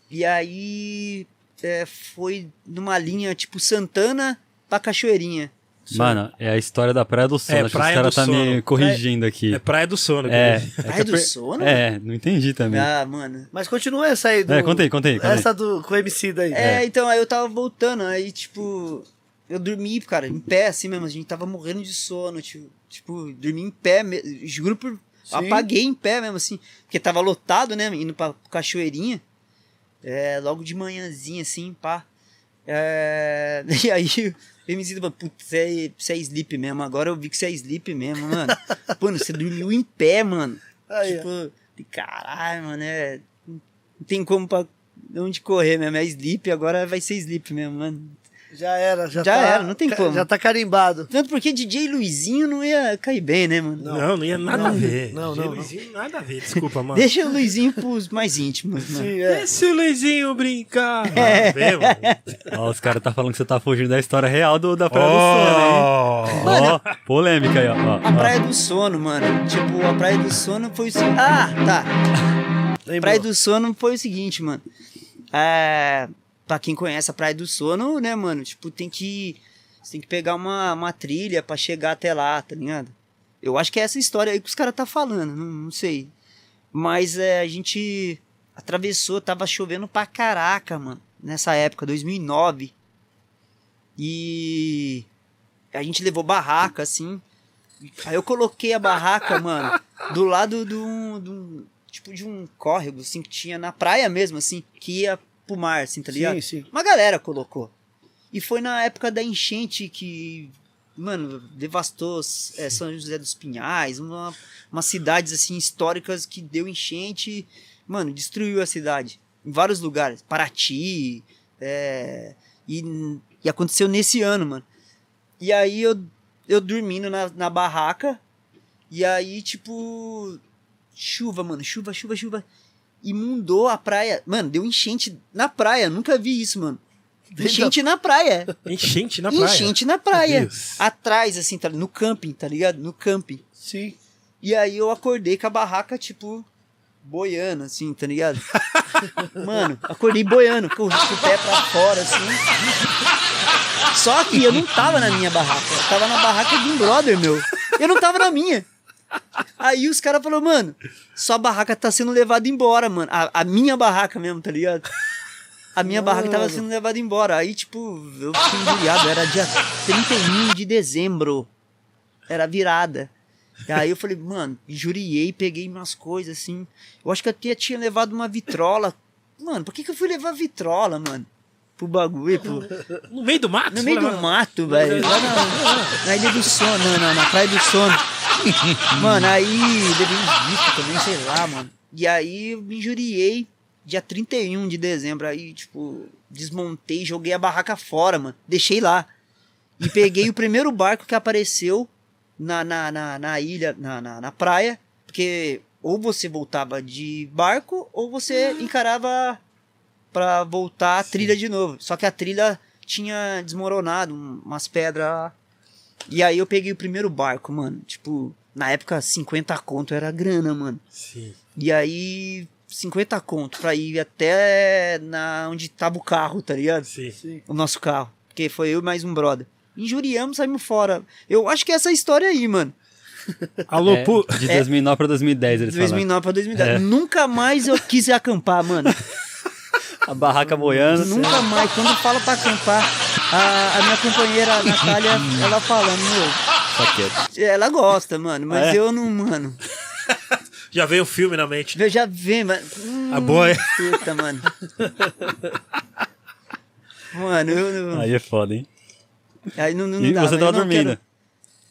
E aí é, foi numa linha tipo Santana pra Cachoeirinha. Mano, é a história da Praia do Sono. É, Acho que os Praia caras tá me corrigindo aqui. É Praia do Sono. É. é Praia do per- Sono? É, não entendi também. Ah, mano. Mas continua essa aí do. É, aí, conta aí. Essa do, com o MC daí. É, então, aí eu tava voltando, aí, tipo, eu dormi, cara, em pé, assim mesmo, a gente tava morrendo de sono, tipo, tipo dormi em pé, juro por... Sim. Apaguei em pé mesmo, assim, porque tava lotado, né, indo pra cachoeirinha, é, logo de manhãzinha, assim, pá. É, e aí, MC falou, putz, você é, você é sleep mesmo, agora eu vi que você é sleep mesmo, mano. Mano, você dormiu em pé, mano. Aí, tipo, de caralho, mano, é... Não tem como pra onde correr mesmo, é sleep, agora vai ser sleep mesmo, mano. Já era, já, Já tá, era, não tem ca- como. Já tá carimbado. Tanto porque DJ Luizinho não ia cair bem, né, mano? Não, não ia nada Não, a ver. não, não, não. Luizinho, nada a ver, desculpa, mano. Deixa o Luizinho pros mais íntimos, mano. Sim, é. Deixa o Luizinho brincar. A ver, mano. Ó, os caras tá falando que você tá fugindo da história real do, da Praia do Sono, hein? Oh. Ó, polêmica aí, ó. ó, A ó. Praia do Sono, mano. Tipo, a Praia do Sono foi o seguinte. Ah, tá. Lembrou? Praia do Sono foi o seguinte, mano. É. Pra quem conhece a Praia do Sono, né, mano? Tipo, tem que. Você tem que pegar uma, uma trilha pra chegar até lá, tá ligado? Eu acho que é essa história aí que os caras tá falando, não, não sei. Mas é, a gente atravessou, tava chovendo pra caraca, mano. Nessa época, 2009. E. A gente levou barraca, assim. Aí eu coloquei a barraca, mano, do lado de um- Tipo de um córrego, assim, que tinha na praia mesmo, assim, que ia pro mar, assim, tá ligado? Sim, sim. Uma galera colocou. E foi na época da enchente que, mano, devastou é, São José dos Pinhais, uma, umas cidades, assim, históricas que deu enchente, mano, destruiu a cidade. Em vários lugares. Paraty, é, e, e aconteceu nesse ano, mano. E aí eu, eu dormindo na, na barraca, e aí, tipo, chuva, mano, chuva, chuva, chuva. Imundou a praia. Mano, deu enchente na praia. Nunca vi isso, mano. Enchente na praia. Enchente na praia. Enchente na praia. Atrás, assim, tá, no camping, tá ligado? No camping. Sim. E aí eu acordei com a barraca, tipo, boiando, assim, tá ligado? Mano, acordei boiando, com, com o pé pra fora, assim. Só que eu não tava na minha barraca, eu tava na barraca de um brother meu. Eu não tava na minha. Aí os caras falaram, mano, sua barraca tá sendo levada embora, mano. A, a minha barraca mesmo, tá ligado? A minha barraca tava sendo levada embora. Aí, tipo, eu fiquei injuriado. Era dia 31 de dezembro. Era virada. E aí eu falei, mano, injuriei, peguei umas coisas assim. Eu acho que eu até tinha levado uma vitrola. Mano, por que, que eu fui levar vitrola, mano? Pro bagulho, pro... No meio do mato? No meio do mato, velho. Lá na, na Ilha do Sono, na, na, na Praia do Sono. Mano, aí levei uns discos também, sei lá, mano. E aí eu me injuriei dia 31 de dezembro. Aí, tipo, desmontei, joguei a barraca fora, mano. Deixei lá. E peguei o primeiro barco que apareceu na, na, na, na ilha, na, na, na praia. Porque ou você voltava de barco, ou você encarava pra voltar a trilha de novo. Só que a trilha tinha desmoronado, um- umas pedras. E aí eu peguei o primeiro barco, mano. Tipo, na época 50 conto era grana, mano. Sim. E aí 50 conto pra ir até na onde tava o carro, tá ligado? Sim. Sim. O nosso carro. Porque foi eu e mais um brother. Injuriamos, saímos fora. Eu acho que é essa história aí, mano. Alô, É, pu... de 2009 pra 2010, eles 2009 pra 2010. É. Nunca mais eu quis acampar, mano. falaram. A barraca boiando. Nunca mais. Quando fala pra acampar, a, a minha companheira a Natália, ela falando, meu, Tá ela gosta, mano, mas É? eu não, mano. Já veio o filme na mente. Eu já vi, mano. Hum, A boia. Puta, mano. Mano, eu não. Aí é foda, hein? Aí não, não, não E dá, você mas tava dormindo. quero-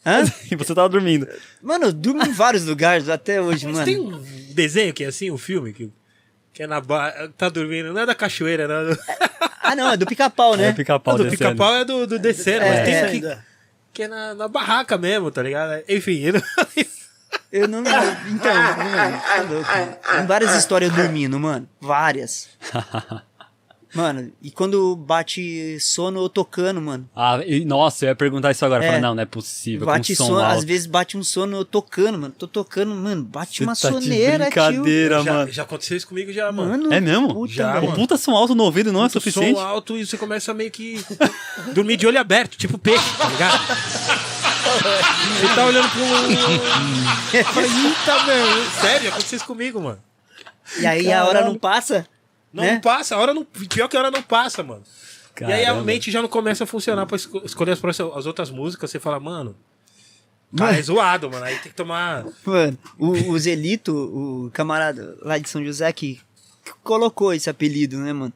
Hã? E você tava dormindo. Mano, eu durmo em vários lugares até hoje, Mas mano. tem um desenho que é assim, um filme que, que é na ba... tá dormindo, não é da cachoeira, não. É do, Ah, não, é do pica-pau, né? É o pica-pau do pica-pau é do, do descendo, É, mas tem é. que, que é na, na barraca mesmo, tá ligado? Enfim, eu não- Eu não. Então, mano, tá louco. Tem várias histórias dormindo, mano. Várias. Mano, e quando bate sono, eu tocando, mano. Ah, e- nossa, eu ia perguntar isso agora. É. Falar, não, não é possível. Bate sono, alto. às vezes bate um sono, eu tocando, mano. Tô tocando, mano, bate Você uma tá soneira, tio. brincadeira, já, mano. já aconteceu isso comigo já, mano. Mano, É mesmo? puta, Já, velho. O puta som alto no ouvido não é Muito suficiente? som alto e você começa a meio que dormir de olho aberto, tipo peixe, tá ligado? Você tá olhando pro. Falei, eita, meu. Sério, aconteceu isso comigo, mano. E aí a hora não passa? Não, Né? passa, a hora não. Pior que a hora não passa, mano. E aí a Caramba. mente já não começa a funcionar pra esco- escolher as, as outras músicas. Você fala, mano. Cara, é zoado, mano. Aí tem que tomar. Mano, o, o Zelito, o camarada lá de São José que colocou esse apelido, né, mano?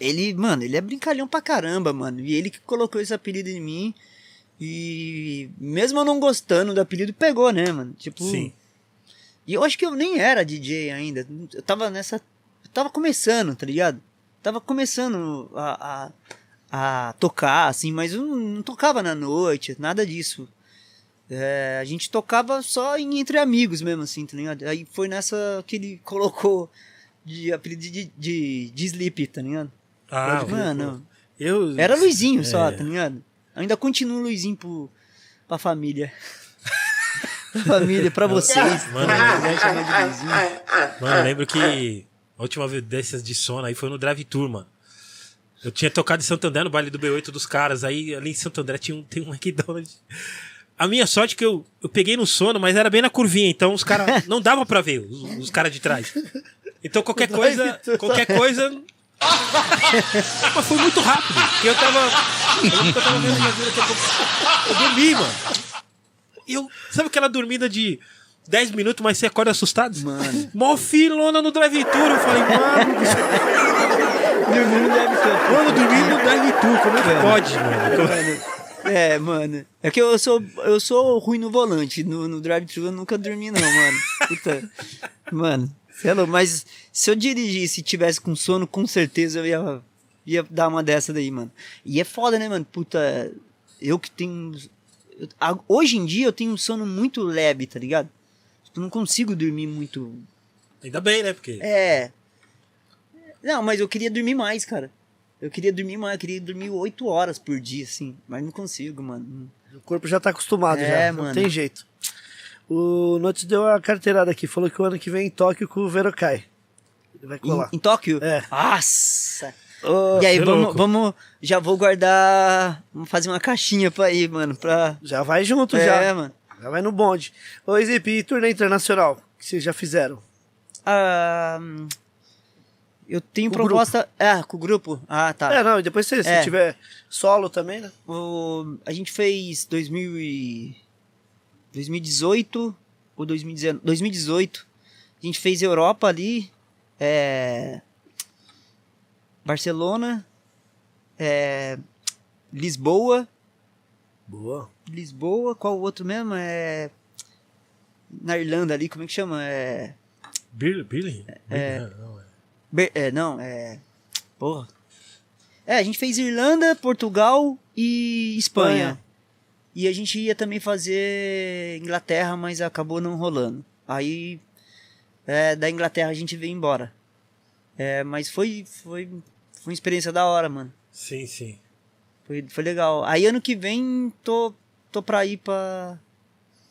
Ele, mano, ele é brincalhão pra caramba, mano. E ele que colocou esse apelido em mim. E mesmo eu não gostando do apelido, pegou, né, mano? Tipo. Sim. E eu acho que eu nem era DJ ainda. Eu tava nessa. Eu tava começando, tá ligado? Tava começando a, a, a tocar, assim, mas eu não, não tocava na noite, nada disso. É, a gente tocava só em entre amigos mesmo, assim, tá ligado? Aí foi nessa que ele colocou de apelido de, de, de Sleep, tá ligado? Ah, Mano, eu. era Luizinho só, É. tá ligado? Ainda continua Luizinho pro, pra família. pra família, pra vocês. Mano, de Luizinho. Mano, eu lembro que a última vez dessas de sono aí foi no Drive Tour, mano. Eu tinha tocado em Santo André, no baile do B8 dos caras. Aí ali em Santo André tinha um, tem um McDonald's. A minha sorte é que eu, eu peguei no sono, mas era bem na curvinha, então os caras. Não dava pra ver os, os caras de trás. Então qualquer coisa. Qualquer coisa. Mas foi muito rápido. Porque eu tava. Eu eu tava vendo minha vida daqui a pouco. Eu dormi, mano. Eu. Sabe aquela dormida de 10 minutos, mas você acorda assustado? Mano. Mó filona no drive-tour. Eu falei, mano, Dormindo deve ter. mano, dormi no drive-tour. Como é que pode, mano? É, mano. É que eu sou, eu sou ruim no volante. No, no drive-thru eu nunca dormi, não, mano. Puta. Mano, sei lá, mas se eu dirigisse e tivesse com sono, com certeza eu ia, ia dar uma dessa daí, mano. E é foda, né, mano? Puta, eu que tenho. eu- hoje em dia eu tenho um sono muito leve, tá ligado? Eu não consigo dormir muito. Ainda bem, né? Porque. É. Não, mas eu queria dormir mais, cara. Eu queria dormir mais, eu queria dormir oito horas por dia, assim. Mas não consigo, mano. O corpo já tá acostumado, É, já. Não mano. tem jeito. O Notes deu a carteirada aqui. Falou que o ano que vem em Tóquio com o Verokai. Ele vai colar. Em, em Tóquio? É. Nossa! Ô, e aí, é vamos, vamos. Já vou guardar. Vamos fazer uma caixinha pra ir, mano. Pra. Já vai junto, É, já. mano. Já vai no bonde. Ô, Zip, e turnê internacional? Que vocês já fizeram? Hum, eu tenho Com proposta. É, com o grupo. Ah, tá. É, não, e depois se, se É. tiver solo também, né? O, a gente fez 2000 e, 2018 ou 2019, 2018. A gente fez Europa ali, é, Barcelona, é, Lisboa, Boa. Lisboa, qual o outro mesmo? É na Irlanda ali, como é que chama? É, Billy? Billy? É. Não, é. Ber- é, não, é. Porra. É, a gente fez Irlanda, Portugal e Espanha. Espanha. E a gente ia também fazer Inglaterra, mas acabou não rolando. Aí, é, da Inglaterra a gente veio embora. É, mas foi, foi, foi uma experiência da hora, mano. Sim, sim. Foi, foi legal. Aí ano que vem tô, tô pra ir pra,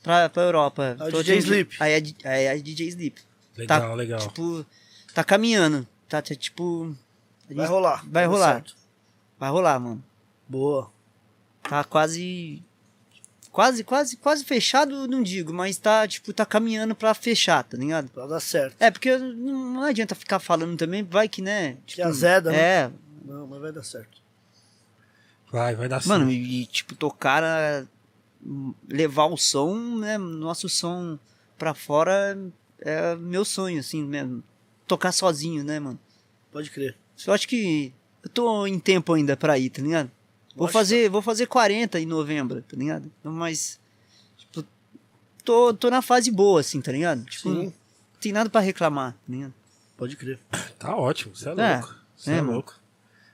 pra, pra Europa. É o Tô DJ tendo- Sleep. Aí é, aí é DJ Sleep. Legal, Tá, legal. Tipo, tá caminhando. Tá, tá, tipo. Vai gente- rolar. Vai Tudo rolar. certo. Vai rolar, mano. Boa. Tá quase. Quase, quase, quase fechado, não digo, mas tá, tipo, tá caminhando pra fechar, tá ligado? Pra dar certo. É, porque não, não adianta ficar falando também, vai que, né? Que azeda, né? É, Não, mas vai dar certo. Vai, vai dar certo. mano, e, tipo, tocar, levar o som, né? Nosso som pra fora é meu sonho, assim mesmo. Tocar sozinho, né, mano? Pode crer. Eu acho que eu tô em tempo ainda pra ir, tá ligado? Vou Lógico. fazer, vou fazer 40 em novembro, tá ligado? Mas tipo, tô, tô na fase boa, assim, tá ligado? Tipo, Sim. não tem nada pra reclamar, tá ligado? Pode crer. Tá ótimo, você é É, louco. Você é, é, louco.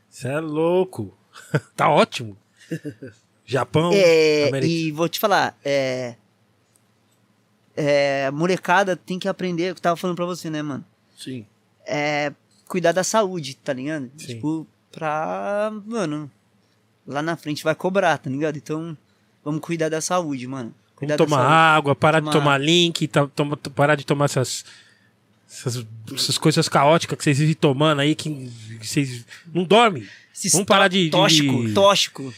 Você é louco. tá ótimo. Japão, É, América. e vou te falar, é. É, molecada tem que aprender, o que eu tava falando pra você, né, mano? Sim. É, cuidar da saúde, tá ligado? Sim. Tipo, pra. Mano, lá na frente vai cobrar, tá ligado? Então, vamos cuidar da saúde, mano. Cuidar Vamos tomar água, parar de Tomar- tomar link, tá- toma- parar de tomar essas, essas, essas coisas caóticas que vocês vivem tomando aí, que vocês não dormem. Esses Vamos parar de- Tóxico, de- tóxico.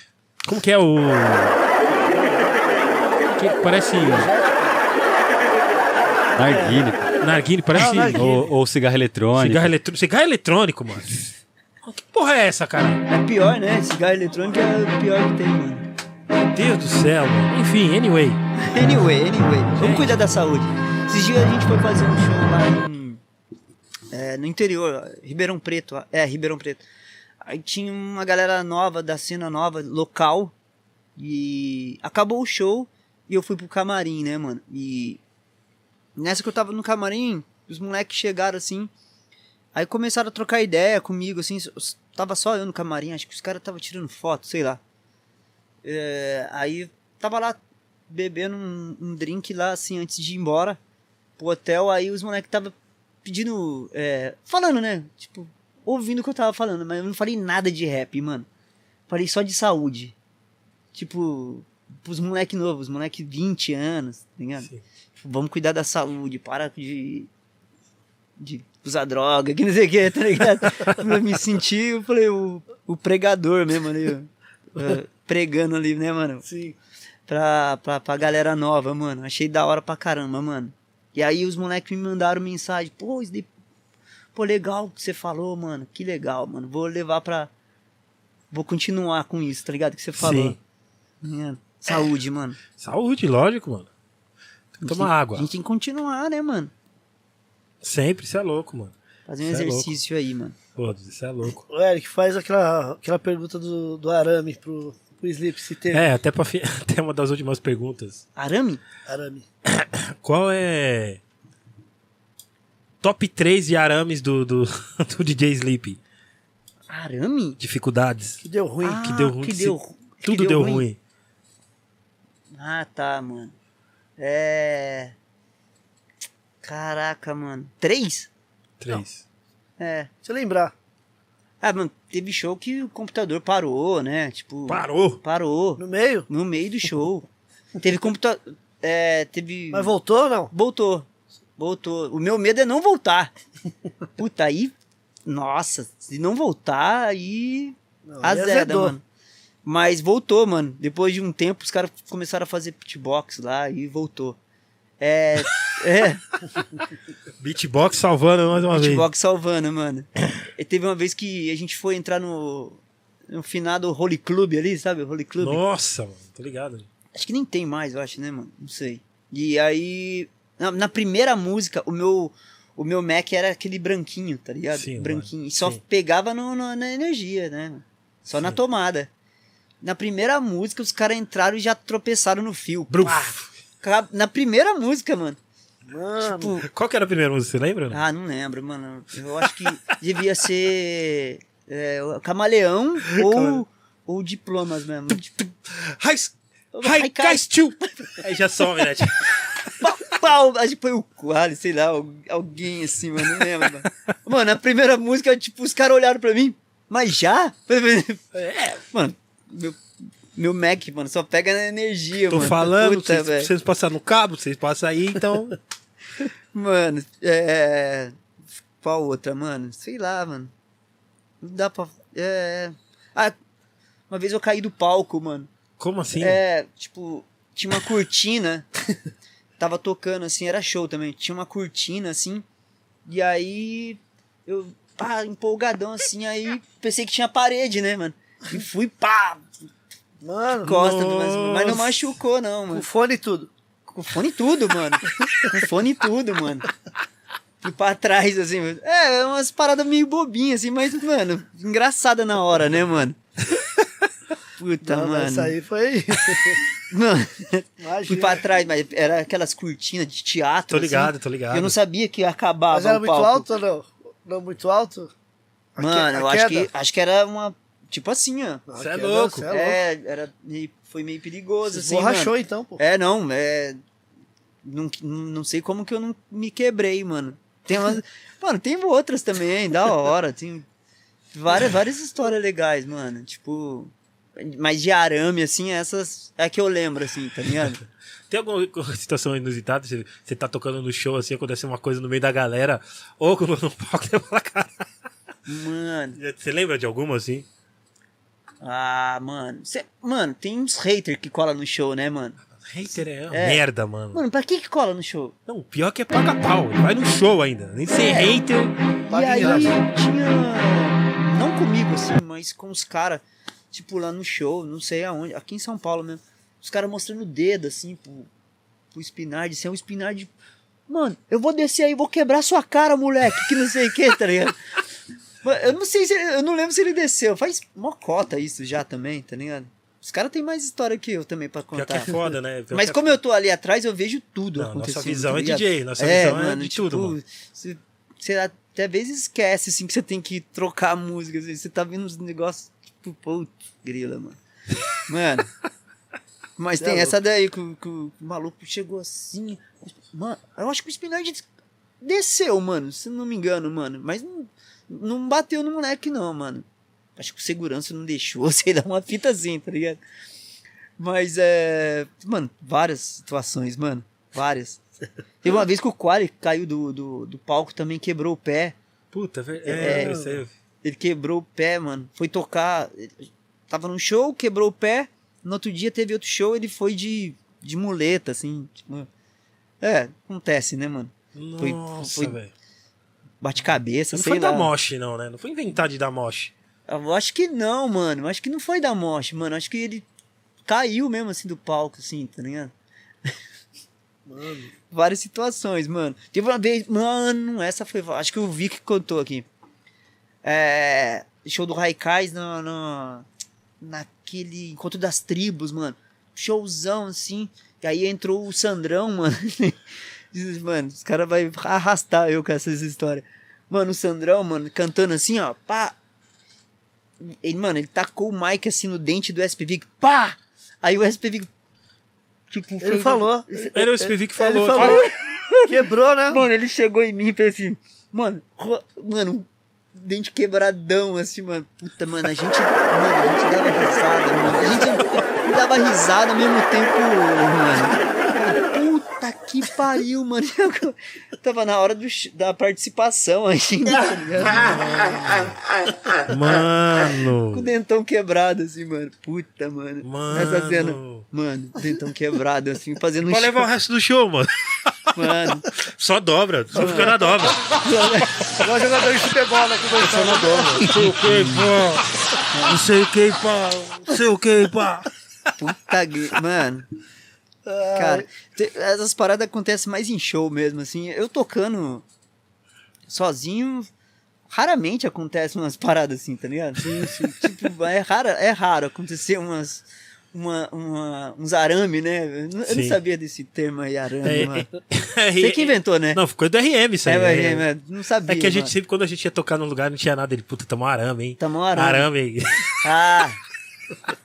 Como que é o. Que parece. Narguile, pô. Narguile, parece. Ah, ou, ou cigarro eletrônico. Cigarro, eletrô- cigarro eletrônico, mano. Que porra é essa, cara? É pior, né? Cigarro eletrônico é o pior que tem, mano. Meu Deus do céu, mano. Enfim, anyway. Anyway, anyway. Gente. Vamos cuidar da saúde. Esses dias a gente foi fazer um show lá em, é, no interior, Ribeirão Preto. É, Ribeirão Preto. Aí tinha uma galera nova, da cena nova, local. E acabou o show e eu fui pro camarim, né, mano? E nessa que eu tava no camarim, os moleques chegaram assim. Aí começaram a trocar ideia comigo, assim. Tava só eu no camarim, acho que os caras estavam tirando foto, sei lá. É, aí tava lá bebendo um, um drink lá, assim, antes de ir embora pro hotel. Aí os moleques tava pedindo. é, falando, né? Tipo, ouvindo o que eu tava falando, mas eu não falei nada de rap, mano. Falei só de saúde. Tipo, pros moleque novos, moleque 20 anos, tá ligado? Sim. Tipo, vamos cuidar da saúde, para de. de usar droga, que não sei o que, tá ligado? eu me senti, eu falei, o, o pregador mesmo ali, é, pregando ali, né, mano? Sim. pra, pra, pra galera nova, mano. Achei da hora pra caramba, mano. E aí os moleques me mandaram mensagem, pô, isso daí, pô, legal o que você falou, mano. Que legal, mano. Vou levar pra. Vou continuar com isso, tá ligado? Que você falou. Sim. Mano, Saúde, mano. Saúde, lógico, mano. Tem que tomar água. A gente tem que continuar, né, mano? Sempre, isso é louco, mano. Fazer um Cê é exercício aí, mano. Pô, isso é louco. O Eric, faz aquela, aquela pergunta do, do arame pro, pro Sleep, se tem É, até, pra até uma das últimas perguntas. Arame? arame. Qual é. Top 3 de arames do, do, do DJ Sleep? Arame? Dificuldades. Que deu ruim. Ah, que deu ruim. que deu que Tudo deu deu ruim. ruim. Ah, tá, mano. É. Caraca, mano. Três? Três. É. Se lembrar. Ah, mano, teve show que o computador parou, né? Tipo. Parou. Parou. No meio. No meio do show. teve computador. É, teve. Mas voltou ou não? Voltou. Voltou. O meu medo é não voltar. Puta, aí. Nossa, se não voltar, aí. Não, Azeda, mano. Mas voltou, mano. Depois de um tempo, os caras começaram a fazer pitbox lá e voltou. É. é, Beatbox salvando mais uma vez. pitbox salvando, mano. E teve uma vez que a gente foi entrar no. No finado Holy Club ali, sabe? Holy Club. Nossa, mano, tô ligado. Acho que nem tem mais, eu acho, né, mano? Não sei. E aí. Na, na primeira música, o meu. O meu Mac era aquele branquinho, tá ligado? Sim, branquinho. mano, E só sim. pegava no, no- na energia, né? Só na Sim. tomada. Na primeira música, os caras entraram e já tropeçaram no fio. Pá! Na primeira música, mano. Mano, Tipo, Qual que era a primeira música, você lembra? ah, não lembro, mano. Eu acho que devia ser. é, Camaleão ou, ou Diplomas mesmo. Tipo, High, high, High high. Aí já some, né? Pau, pau, acho que foi o Quali, sei lá, al- alguém assim, mano, não lembro. Mano, mano a primeira música, tipo, os caras olharam pra mim, mas já? É, mano, meu, meu Mac, mano, só pega na energia, Tô mano. falando, Puta, vocês, vocês passam no cabo, vocês passam aí, então. Mano, é. Qual outra, mano? Sei lá, mano. Não dá pra. É. Ah, uma vez eu caí do palco, mano. Como assim? É, tipo, tinha uma cortina. tava tocando assim, era show também. Tinha uma cortina assim. E aí eu, pá, empolgadão assim, aí pensei que tinha parede, né, mano? E fui, pá, mano, costa, mas, mas não machucou, não, com mano. fone e tudo. Com fone e tudo, mano. Com fone e tudo, mano. Fui pra trás, assim, mano. É, umas paradas meio bobinhas, assim, mas, mano, engraçada na hora, né, mano? Puta, Não, mano. Isso aí foi. Mano, fui Imagina. pra trás, mas era aquelas cortinas de teatro. Tô ligado, assim. tô ligado. Eu não sabia que acabava Mas era muito palco. alto ou não? Não muito alto? A Mano, eu acho que, acho que era uma. Tipo assim, ó. A Cê é é louco. É, era meio, foi meio perigoso, assim. Borrachou mano. então, pô. É, não, é. Não, não sei como que eu não me quebrei, mano. Tem umas. Mano, tem outras também, da hora. Tem várias, várias histórias legais, mano. Tipo. Mas de arame, assim, essas é que eu lembro, assim, tá ligado? Tem alguma situação inusitada? Você, você tá tocando no show, assim, acontece uma coisa no meio da galera, ou no palco você fala, cara. Mano. Você lembra de alguma, assim? Ah, mano. Cê, mano, tem uns haters que cola no show, né, mano? Hater é, É. merda, mano. Mano, pra que que cola no show? Não, o pior é que é paga pau. Vai no show ainda. Nem ser hater. E aí ingresso. tinha. Não comigo, assim, mas com os caras, tipo, lá no show, não sei aonde, aqui em São Paulo mesmo. Os caras mostrando o dedo, assim, pro, pro Spinard. Se é um Spinard. Mano, eu vou descer aí, vou quebrar sua cara, moleque, que não sei o que, tá ligado? Eu não sei se ele- eu não lembro se ele desceu. Faz mocota isso já também, tá ligado? Os caras têm mais história que eu também pra Pior que contar. é foda, né? Pior Mas que é como eu tô ali atrás, eu vejo tudo Não, nossa visão tá é? DJ, nossa é, visão é mano, de tipo, tudo, mano. Você, você até às vezes esquece, assim, que você tem que trocar a música. assim, você tá vendo uns negócios, putz, grila, mano. Mano. Mas Cê tem é essa daí que, o- que o maluco chegou assim. Mano, eu acho que o Spinard desceu, mano, se não me engano, mano. Mas não, não bateu no moleque, não, mano. Acho que o segurança não deixou, sei lá, uma fita assim, tá ligado? Mas é. Mano, várias situações, mano. Várias. Teve uma vez que o Quali caiu do, do, do palco também, quebrou o pé. Puta, ver- é, É. eu sei. Ele quebrou o pé, mano. Foi tocar. ele Tava num show, quebrou o pé. No outro dia teve outro show, ele foi de, de muleta, assim. Tipo, é, acontece, né, mano? Foi- Nossa, foi- velho. Bate cabeça, Não sei foi lá. da moche, não, né? Não foi inventar de dar moche. Eu acho que não, mano. Eu Acho que não foi da morte, mano. Eu Acho que ele caiu mesmo assim do palco, assim, tá ligado? Mano, Várias situações, mano. Teve uma vez, mano, essa foi. Acho que o Vic contou aqui. É. Show do Raikais na, na, naquele encontro das tribos, mano. Showzão assim. E aí entrou o Sandrão, mano. Diz, mano, os caras vão arrastar eu com essas histórias. Mano, o Sandrão, mano, cantando assim, ó, pá. Ele, mano, ele tacou o mic assim no dente do SPV, pá! Aí o SPV. Tipo, ele falou. Era o SPV que Ele falou. falou. Quebrou, né? Mano, ele chegou em mim e fez assim, mano, mano, dente quebradão, assim, mano. Puta, mano, a gente. Mano, a gente dava risada, mano. A gente dava risada ao mesmo tempo, mano. Puta que pariu, mano. Eu tava na hora do da participação ainda, tá ligado? Com o Mano. dentão quebrado, assim, mano. Puta, mano. Mano. Essa cena. Mano, dentão quebrado, assim, fazendo um Pode levar o resto do show, mano. Mano. Só dobra. Só fica na dobra. Igual jogador de futebol, né? Não sei o que, pá. Não sei o que, pá. Puta que. Mano. Cara, te- essas paradas acontecem mais em show mesmo, assim. Eu tocando sozinho, raramente acontece umas paradas assim, tá ligado? tipo, é raro, é raro acontecer umas. Uma, uma- uns arame, né? Eu não- eu não Sim. sabia desse termo aí, arame, É, mano. é, Você que inventou, né? Não, ficou do RM isso aí. é, né? é, não sabia. É que a gente mano. sempre, quando a gente ia tocar num lugar, não tinha nada. Ele, puta, tamo arame, hein? Tamo arame. Arame. Ah,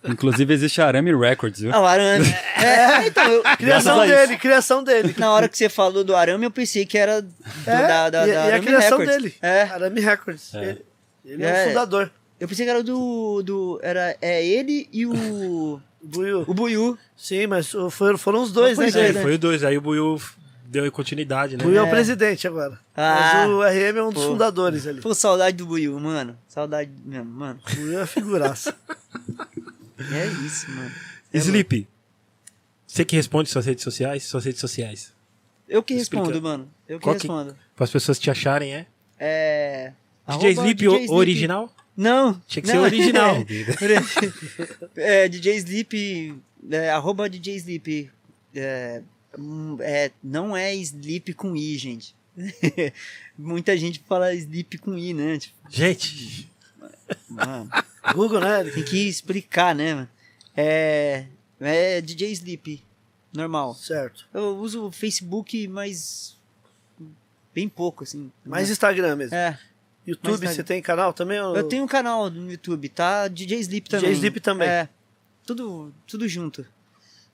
Inclusive existe a Arame Records, viu? ah, o arame. É, então, eu, Criação a dele, criação dele. na hora que você falou do arame, eu pensei que era do, É, da, da, e, da e a Arame criação Records. dele. É. Arame Records. Ele, ele é. É. o fundador. Eu pensei que era do. do era, é ele e o. Buiu. O Buiu. Sim, mas o- foram, foram os dois, né? É, foi o dois. Aí o Buiu deu continuidade, né? Buiu é o É. presidente agora. Ah. mas o RM é um dos Pô. fundadores ali. Pô, saudade do Buiu, mano. Saudade mesmo, mano. Buiu é figuraça. É isso, mano. Sleep. Você que responde suas redes sociais? Suas redes sociais. Eu que Explica. respondo, mano. Eu que Qual respondo. Para as pessoas te acharem, é? É. DJ Sleep DJ o- Sleep. original? Não. Tinha que não. ser original. é, DJ Sleep. É, arroba DJ Sleep. É, é, não é Sleep com I, gente. Muita gente fala Sleep com I, né? Tipo, Gente, mano. Google, né? Tem que explicar, né, mano? É. É DJ Sleep. Normal. Certo. Eu uso o Facebook, mas. Bem pouco, assim. Mais Instagram mesmo. É. YouTube, você tem canal também? ou- Eu tenho um canal no YouTube, tá? DJ Sleep também. DJ Sleep também. É. Tudo, tudo junto.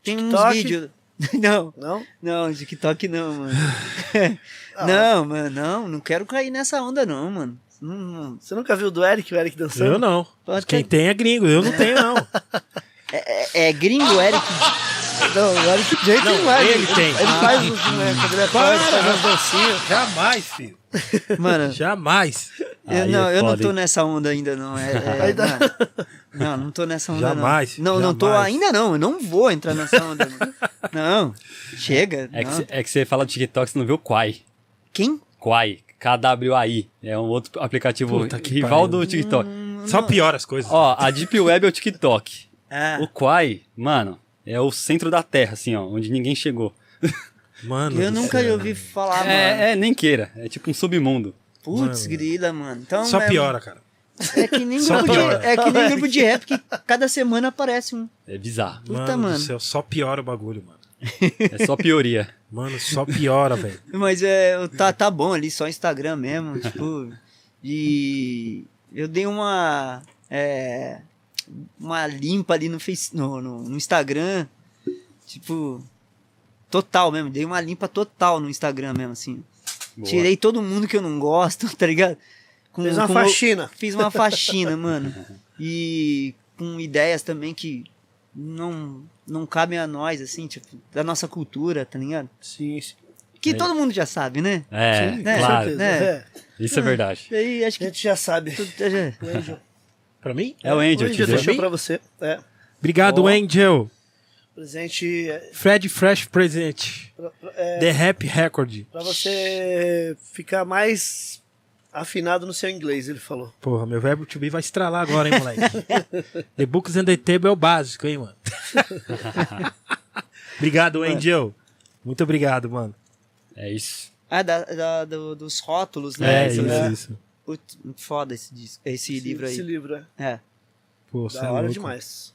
Tem uns TikTok? vídeos. Não, Não? não, TikTok não, mano. Ah. Não, mano, não, não quero cair nessa onda, não, mano. Não, não. Você nunca viu do Eric, o Eric dançando? Eu não. Pode Quem ter- tem é gringo, eu não tenho, não. É, é gringo, Eric. Não, o Eric J tem Não, mais. ele tem. Ele faz os né, quando ele acorda, faz as dancinhas. Jamais, filho. Mano, Jamais. eu, não, é eu não tô nessa onda ainda, não. É, é, mano. não, não tô nessa onda, Jamais, não. Não, não tô jamais. ainda, não. Eu não vou entrar nessa onda, mano. Não, chega. É que, não. cê- é que você fala do TikTok, você não viu o Quai. Quem? Quai. K-W-A-I. É um outro aplicativo Puta que rival pariu. do TikTok. Só piora as coisas. Ó, a Deep Web é o TikTok. Ah, O Quai, mano, é o centro da Terra, assim, ó, onde ninguém chegou. Mano. eu nunca céu. ouvi falar, mano. É, é, nem queira. É tipo um submundo. Putz, grila, mano. Então, Só é, piora, cara. É que nem grupo de, é que nem grupo de rap que cada semana aparece um. É bizarro. Puta, mano, mano. do céu, só piora o bagulho, mano. É só pioria. Mano, só piora, velho. Mas é, tá, tá bom ali, só Instagram mesmo, tipo. E eu dei uma. é, uma limpa ali no, face, no, no, no Instagram. Tipo. Total mesmo. Dei uma limpa total no Instagram mesmo, assim. Boa. Tirei todo mundo que eu não gosto, tá ligado? Com, Fez uma com- faxina. Fiz uma faxina, mano. E com ideias também que não, não cabem a nós, assim, tipo, da nossa cultura, tá ligado? Sim, sim. Que É. todo mundo já sabe, né? É, Sim, né? claro. certeza. né? É. Isso é verdade. E aí acho A que gente já sabe. tudo já- Angel. Pra mim? É o Angel, O Angel te deixou pra você. É. Obrigado, Ó. Angel. Presente é, Fred Fresh Present. pra, é, The Rap Record. pra você ficar mais afinado no seu inglês, ele falou. Porra, meu verbo to be vai estralar agora, hein, moleque? the Books and the Table é o básico, hein, mano? obrigado, Angel. Muito obrigado, mano. É isso. Ah, da, da- do- dos rótulos, né? É, Isso, né? isso. Putz, muito foda esse, disco, esse livro aí. Esse livro, é. É. Pô, cê é Da hora louco. demais.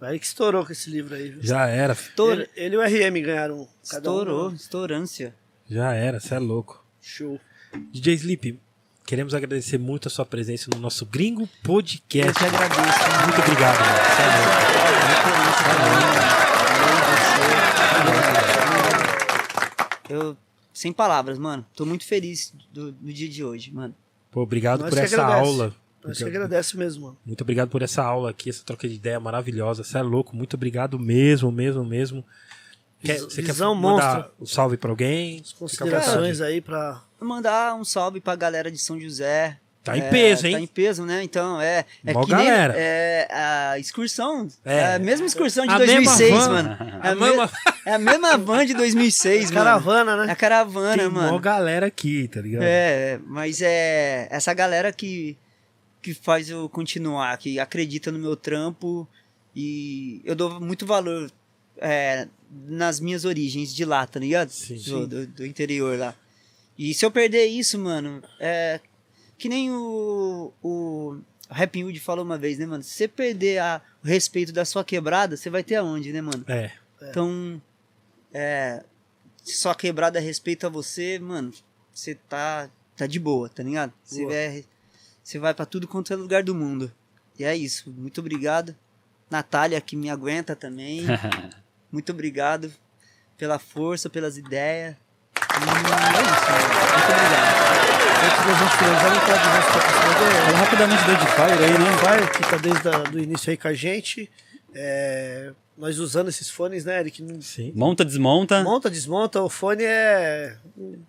O Eric estourou com esse livro aí. viu? Já era, fi. Estour- Ele, ele e o RM ganharam. cada um Estourou, um. estourância. já era, você é louco. Show. DJ Sleep, queremos agradecer muito a sua presença no nosso Gringo Eu Podcast. te agradeço. Muito obrigado, mano. É. Eu, sem palavras, mano. Tô muito feliz do, do dia de hoje, mano. Pô, obrigado Nós por que essa agradece. aula. Nós que agradece mesmo, mano. Muito obrigado por essa aula aqui, essa troca de ideia maravilhosa. Você é louco, muito obrigado mesmo, mesmo, mesmo. Quer, você quer visão mandar monstro. um salve pra alguém? À Considerações aí. Vou mandar um salve pra galera de São José. Tá em É, peso, hein? Tá em peso, né? Então, é. É Mó que nem galera. é, a excursão. É. É. a mesma excursão de A 2006, mesma van. mano. É A a, mesma- me- é a mesma van de 2006, mano. Caravana, É né? a caravana, Tem mó mano. galera aqui, tá ligado? É, mas é essa galera que, que faz eu continuar, que acredita no meu trampo e eu dou muito valor é, nas minhas origens de lá, tá ligado? Sim. do, do, do interior lá. E se eu perder isso, mano, é que nem o, o Rap Hood falou uma vez, né, mano? Se você perder a, o respeito da sua quebrada, você vai ter aonde, né, mano? É. Então, é, se sua quebrada respeita você, mano, você tá, tá de boa, tá ligado? Você vai, você vai pra tudo quanto é lugar do mundo. E é isso. Muito obrigado. Natália, que me aguenta também. Muito obrigado pela força, pelas ideias. E é isso, mano. Muito obrigado. Fala rapidamente do Edifier aí, né? Fire, que tá desde o início aí com a gente. É, nós usando esses fones, né, Eric? Sim. Monta, desmonta. Monta, desmonta, o fone é.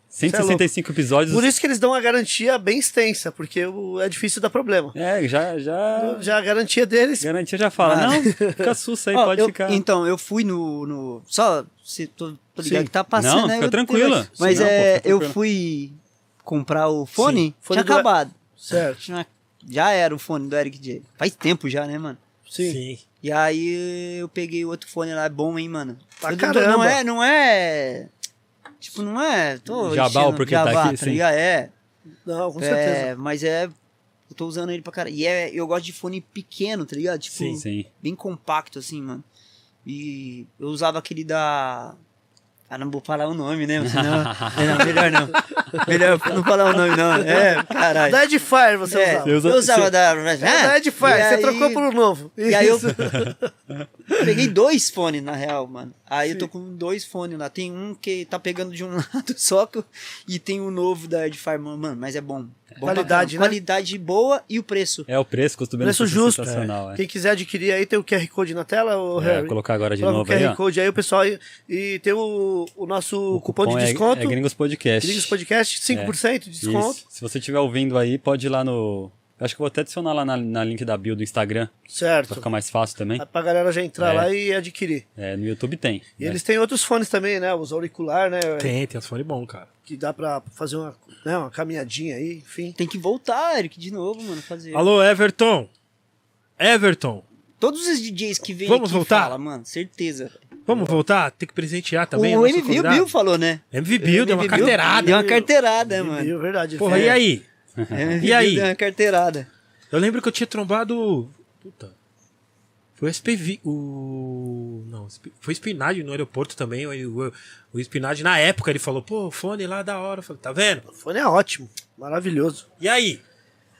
165 episódios. Por isso que eles dão uma garantia bem extensa, porque é difícil dar problema. É, já, já. Já a garantia deles. Garantia já fala. Ah. Não, fica sussa aí, Ó, pode eu- ficar. Então, eu fui no. no só, se tô, tô ligado Sim. que tá passando, Não, né? fica eu- tranquila. Mas Sim, não, pô, é, fica eu fui comprar o fone, Sim. Fone tinha do- acabado. Certo. Já era o fone do Eric J. Faz tempo já, né, mano? Sim. Sim. E aí eu peguei o outro fone lá, é bom, hein, mano? Pra Eu- caramba. Não é, não é. Tipo, não é. Tô enchendo porque tá jabá, aqui, sim. ligado? É. Não, com é, certeza. mas é. Eu tô usando ele pra caralho. E é, eu gosto de fone pequeno, tá ligado? Tipo, Sim, Sim. bem compacto, assim, mano. E eu usava aquele da. Ah, não vou falar o nome, né? Senão, não, melhor não. Melhor não falar o nome, não. É, caralho. Da Edifier você É, usava. Eu usa- eu usava você- da... É, da Edifier, E você aí- trocou por um novo. E aí eu Isso. peguei dois fones, na real, mano. Aí eu tô com dois fones lá. Tem um que tá pegando de um lado só que eu- e tem um novo da Edifier, mano. Mas é bom. Bom Qualidade, né? Qualidade boa e o preço. É o preço, custo-benefício Preço justo. sensacional. É. Quem quiser adquirir aí, tem o QR Code na tela, o É, colocar agora de Coloca novo o aí, QR ó. Code aí, o pessoal. E, e tem o, o nosso O cupom, de é- desconto. É, Gringos Podcast. Gringos Podcast, 5% de desconto. Isso. Se você estiver ouvindo aí, pode ir lá no. Eu Acho que vou até adicionar lá na, na link da bio do Instagram, pra Certo. ficar mais fácil também. Pra galera já entrar É. lá e adquirir. É, no YouTube tem. E né? eles têm outros fones também, né? Os auricular, né? Tem, tem uns fones bons, cara. Que dá pra fazer uma, né, uma caminhadinha aí, enfim. Tem que voltar, Eric, de novo, mano, fazer. Alô, Everton. Everton. Todos os DJs que vêm Vamos aqui voltar? fala, mano, certeza. Vamos voltar? Tem que presentear também. o MV. Bill falou, né? MV Bill, deu uma MV carteirada. Deu uma carteirada, mano. Viu, verdade. Porra, É. e aí? MV E aí? Bill Deu uma carteirada. Eu lembro que eu tinha trombado. Puta. Foi o SPV. O. Não, foi Spinade no aeroporto também. O, o, o Spinade, na época, ele falou: pô, o fone lá da hora. Eu falei: tá vendo? O fone é ótimo, maravilhoso. E aí?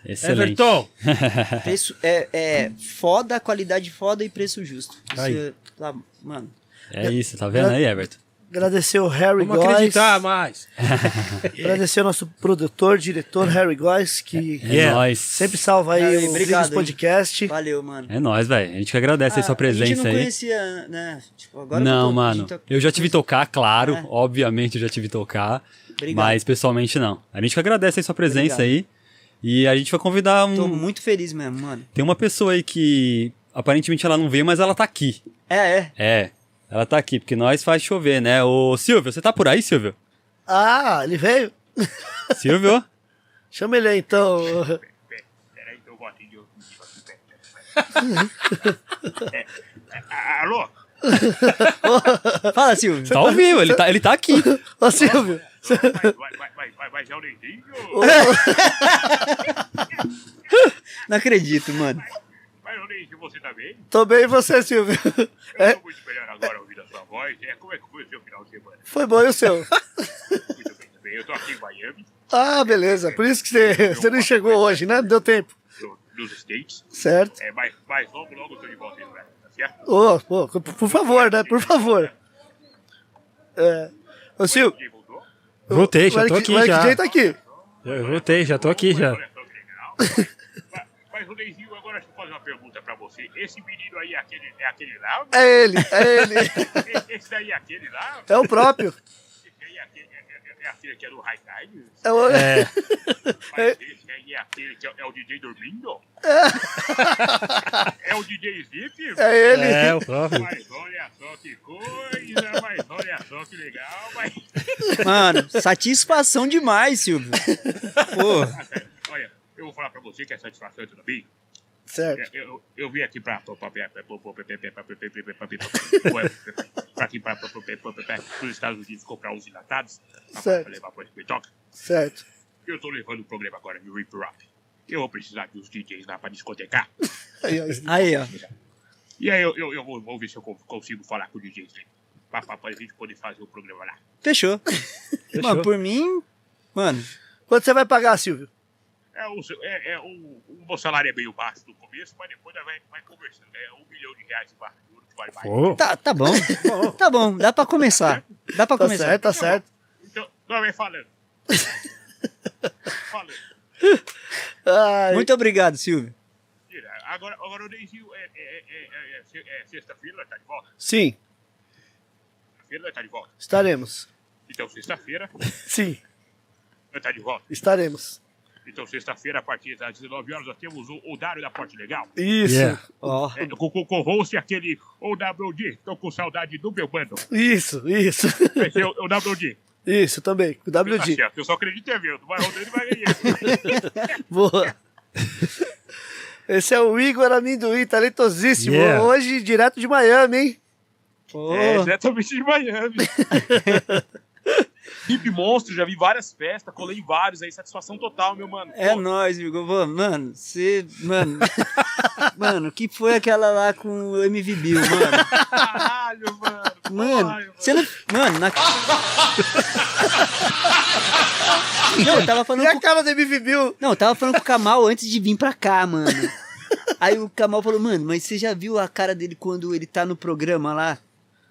Excelente. Everton? Preço é, é foda, qualidade foda e preço justo. Isso Aí. é- tá, mano, É isso, tá vendo aí, Everton? Agradecer o Harry Vamos Góes. acreditar mais. Agradecer ao nosso produtor, diretor Harry Góes, que É Yeah. nóis. sempre salva aí Aí, o obrigado? Podcast. valeu, mano. É nóis, velho. A gente que agradece aí Ah, sua A gente presença não aí. conhecia, né? Tipo, agora não, que eu tô- a mano. tá- Eu já tive tocar, claro. É. Obviamente eu já tive tocar. Obrigado. Mas pessoalmente não. A gente que agradece aí sua presença Obrigado. aí. E a gente vai convidar um. Tô muito feliz mesmo, mano. Tem uma pessoa aí que aparentemente ela não veio, mas ela tá aqui. É, é. É. Ela tá aqui, porque nós faz chover, né? Ô, Silvio, você tá por aí, Silvio? Ah, ele veio? Silvio? Chama ele aí, então. Peraí que eu boto de outro. É, é, Alô? Fala, Silvio. Tá ao vivo, ele tá, ele tá aqui. Ô, Silvio. Vai, vai, vai, vai, vai, vai, é o Neidinho? Não acredito, mano. Vai, o Neidinho, você tá bem? Tô bem e você, Silvio? Eu É, tô muito melhor agora ouvindo a sua voz. É, como é que foi o seu final de semana? foi bom e o seu? Muito bem também. Eu tô aqui em Miami, Ah, beleza. Por isso que você, você não chegou hoje, né? Não deu tempo. no- nos States. Certo. É, mas, mas logo, logo eu tô de volta aí no Brasil, tá certo? Ô, pô, por por favor, né? Por favor. É. Ô, voltou? Voltei, já tô aqui já. J tá aqui. Eu voltei, já tô aqui já. Mas, o Neidinho, agora deixa eu fazer uma pergunta pra você. Esse menino aí é aquele, é aquele lá? É ele, é ele. Esse- Esse daí é aquele lá? É o próprio. Esse aí é aquele, é, é- é aquele que é do High Times? É o... É, Mas esse aí é aquele que é, é o DJ dormindo? É o DJ Zip? É ele. é o próprio. Mas olha só que coisa, mas olha só que legal, mas... Mano, satisfação demais, Silvio. Pô, Olha, eu vou falar pra você que é satisfação, tudo bem? Certo. Eu, eu vim aqui para os Estados Unidos comprar os enlatados para levar para o Certo. Eu estou levando o problema agora de rip rap. Eu vou precisar de uns DJs lá para discotecar. aí, ó. E aí eu, eu, eu vou, vou ver se eu consigo falar com o DJ para a gente poder fazer o programa lá. Fechou. Fechou. Mano, por mim, mano. Quanto você vai pagar, Silvio? É, o, é, é, o, o meu salário é meio baixo no começo, mas depois vai, vai conversando. É um milhão de reais de barra de ouro que vale mais. Tá, tá bom. Tá bom, dá pra começar. Dá pra Tá começar. certo, tá certo. Então, não vem falando. falando. Ai, Muito obrigado, Silvio. Agora, agora o Neizinho é, é, é, é, é, é sexta-feira, tá de volta. Sim, Sexta-feira, tá de volta. estaremos. Então, sexta-feira, Sim, tá de volta. estaremos. Então, sexta-feira, a partir das 19 horas, nós temos o, o Dário da Porte Legal. Isso, Yeah. Ó, É, com, com, com o host aquele, o WD. Tô com saudade do meu bando. isso, isso. Vai ser o, o WD. Isso também, com o Tá WD. certo, eu só acredito em ver. Vai rodando e vai ganhar. Boa. Esse é o Igor Amendoim, talentosíssimo. Yeah. Hoje, direto de Miami, hein? Pô, É, diretamente de Miami. Hip Monstro, já vi várias festas, colei vários aí, satisfação total, meu mano. é Pô, nóis, Igor. Mano, você. Mano. mano, que foi aquela lá com o MV Bill, mano? Caralho, mano. Mano, Você não. Mano, na. Não, eu tava falando E com a cara do MV Bill? Não, eu tava falando com o Kamal antes de vir pra cá, mano. Aí o Kamal falou, mano, mas você já viu a cara dele quando ele tá no programa lá?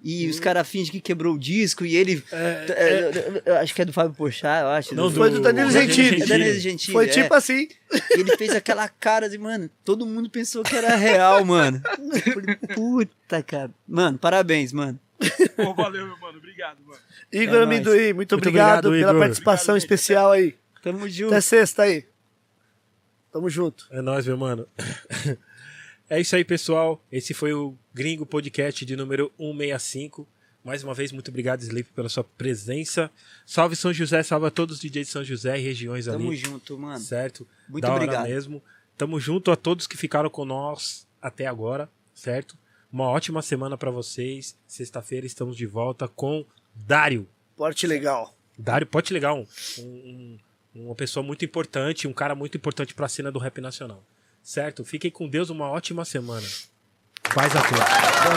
E os caras fingem que quebrou o disco e ele. É, eu acho que é do Fábio Pochá, eu acho. Não, Foi do Danilo Danilo Gentili. É Danilo Gentili. Foi é. tipo assim. E ele fez aquela cara de, mano, todo mundo pensou que era real, mano. Falei, puta, cara. Mano, parabéns, mano. Pô, valeu, meu mano. Obrigado, mano. Igor nóis. Amendoim, muito, Muito obrigado, obrigado, pela Igor. participação Obrigado, especial aí. Tamo junto. Até sexta aí. Tamo junto. É nóis, meu mano. É isso aí, pessoal. Esse foi o Gringo Podcast de número 165. Mais uma vez, muito obrigado, Sleep, pela sua presença. Salve São José, salve a todos os DJs de São José e regiões Tamo ali. junto, mano. Certo? Muito da obrigado. mesmo. Tamo junto a todos que ficaram com nós até agora, certo? Uma ótima semana pra vocês. Sexta-feira estamos de volta com Dário. Porte legal. Dário, pode ligar um, um- um- uma pessoa muito importante, um cara muito importante pra cena do rap nacional. Certo? Fiquem com Deus, uma ótima semana. Paz a todos.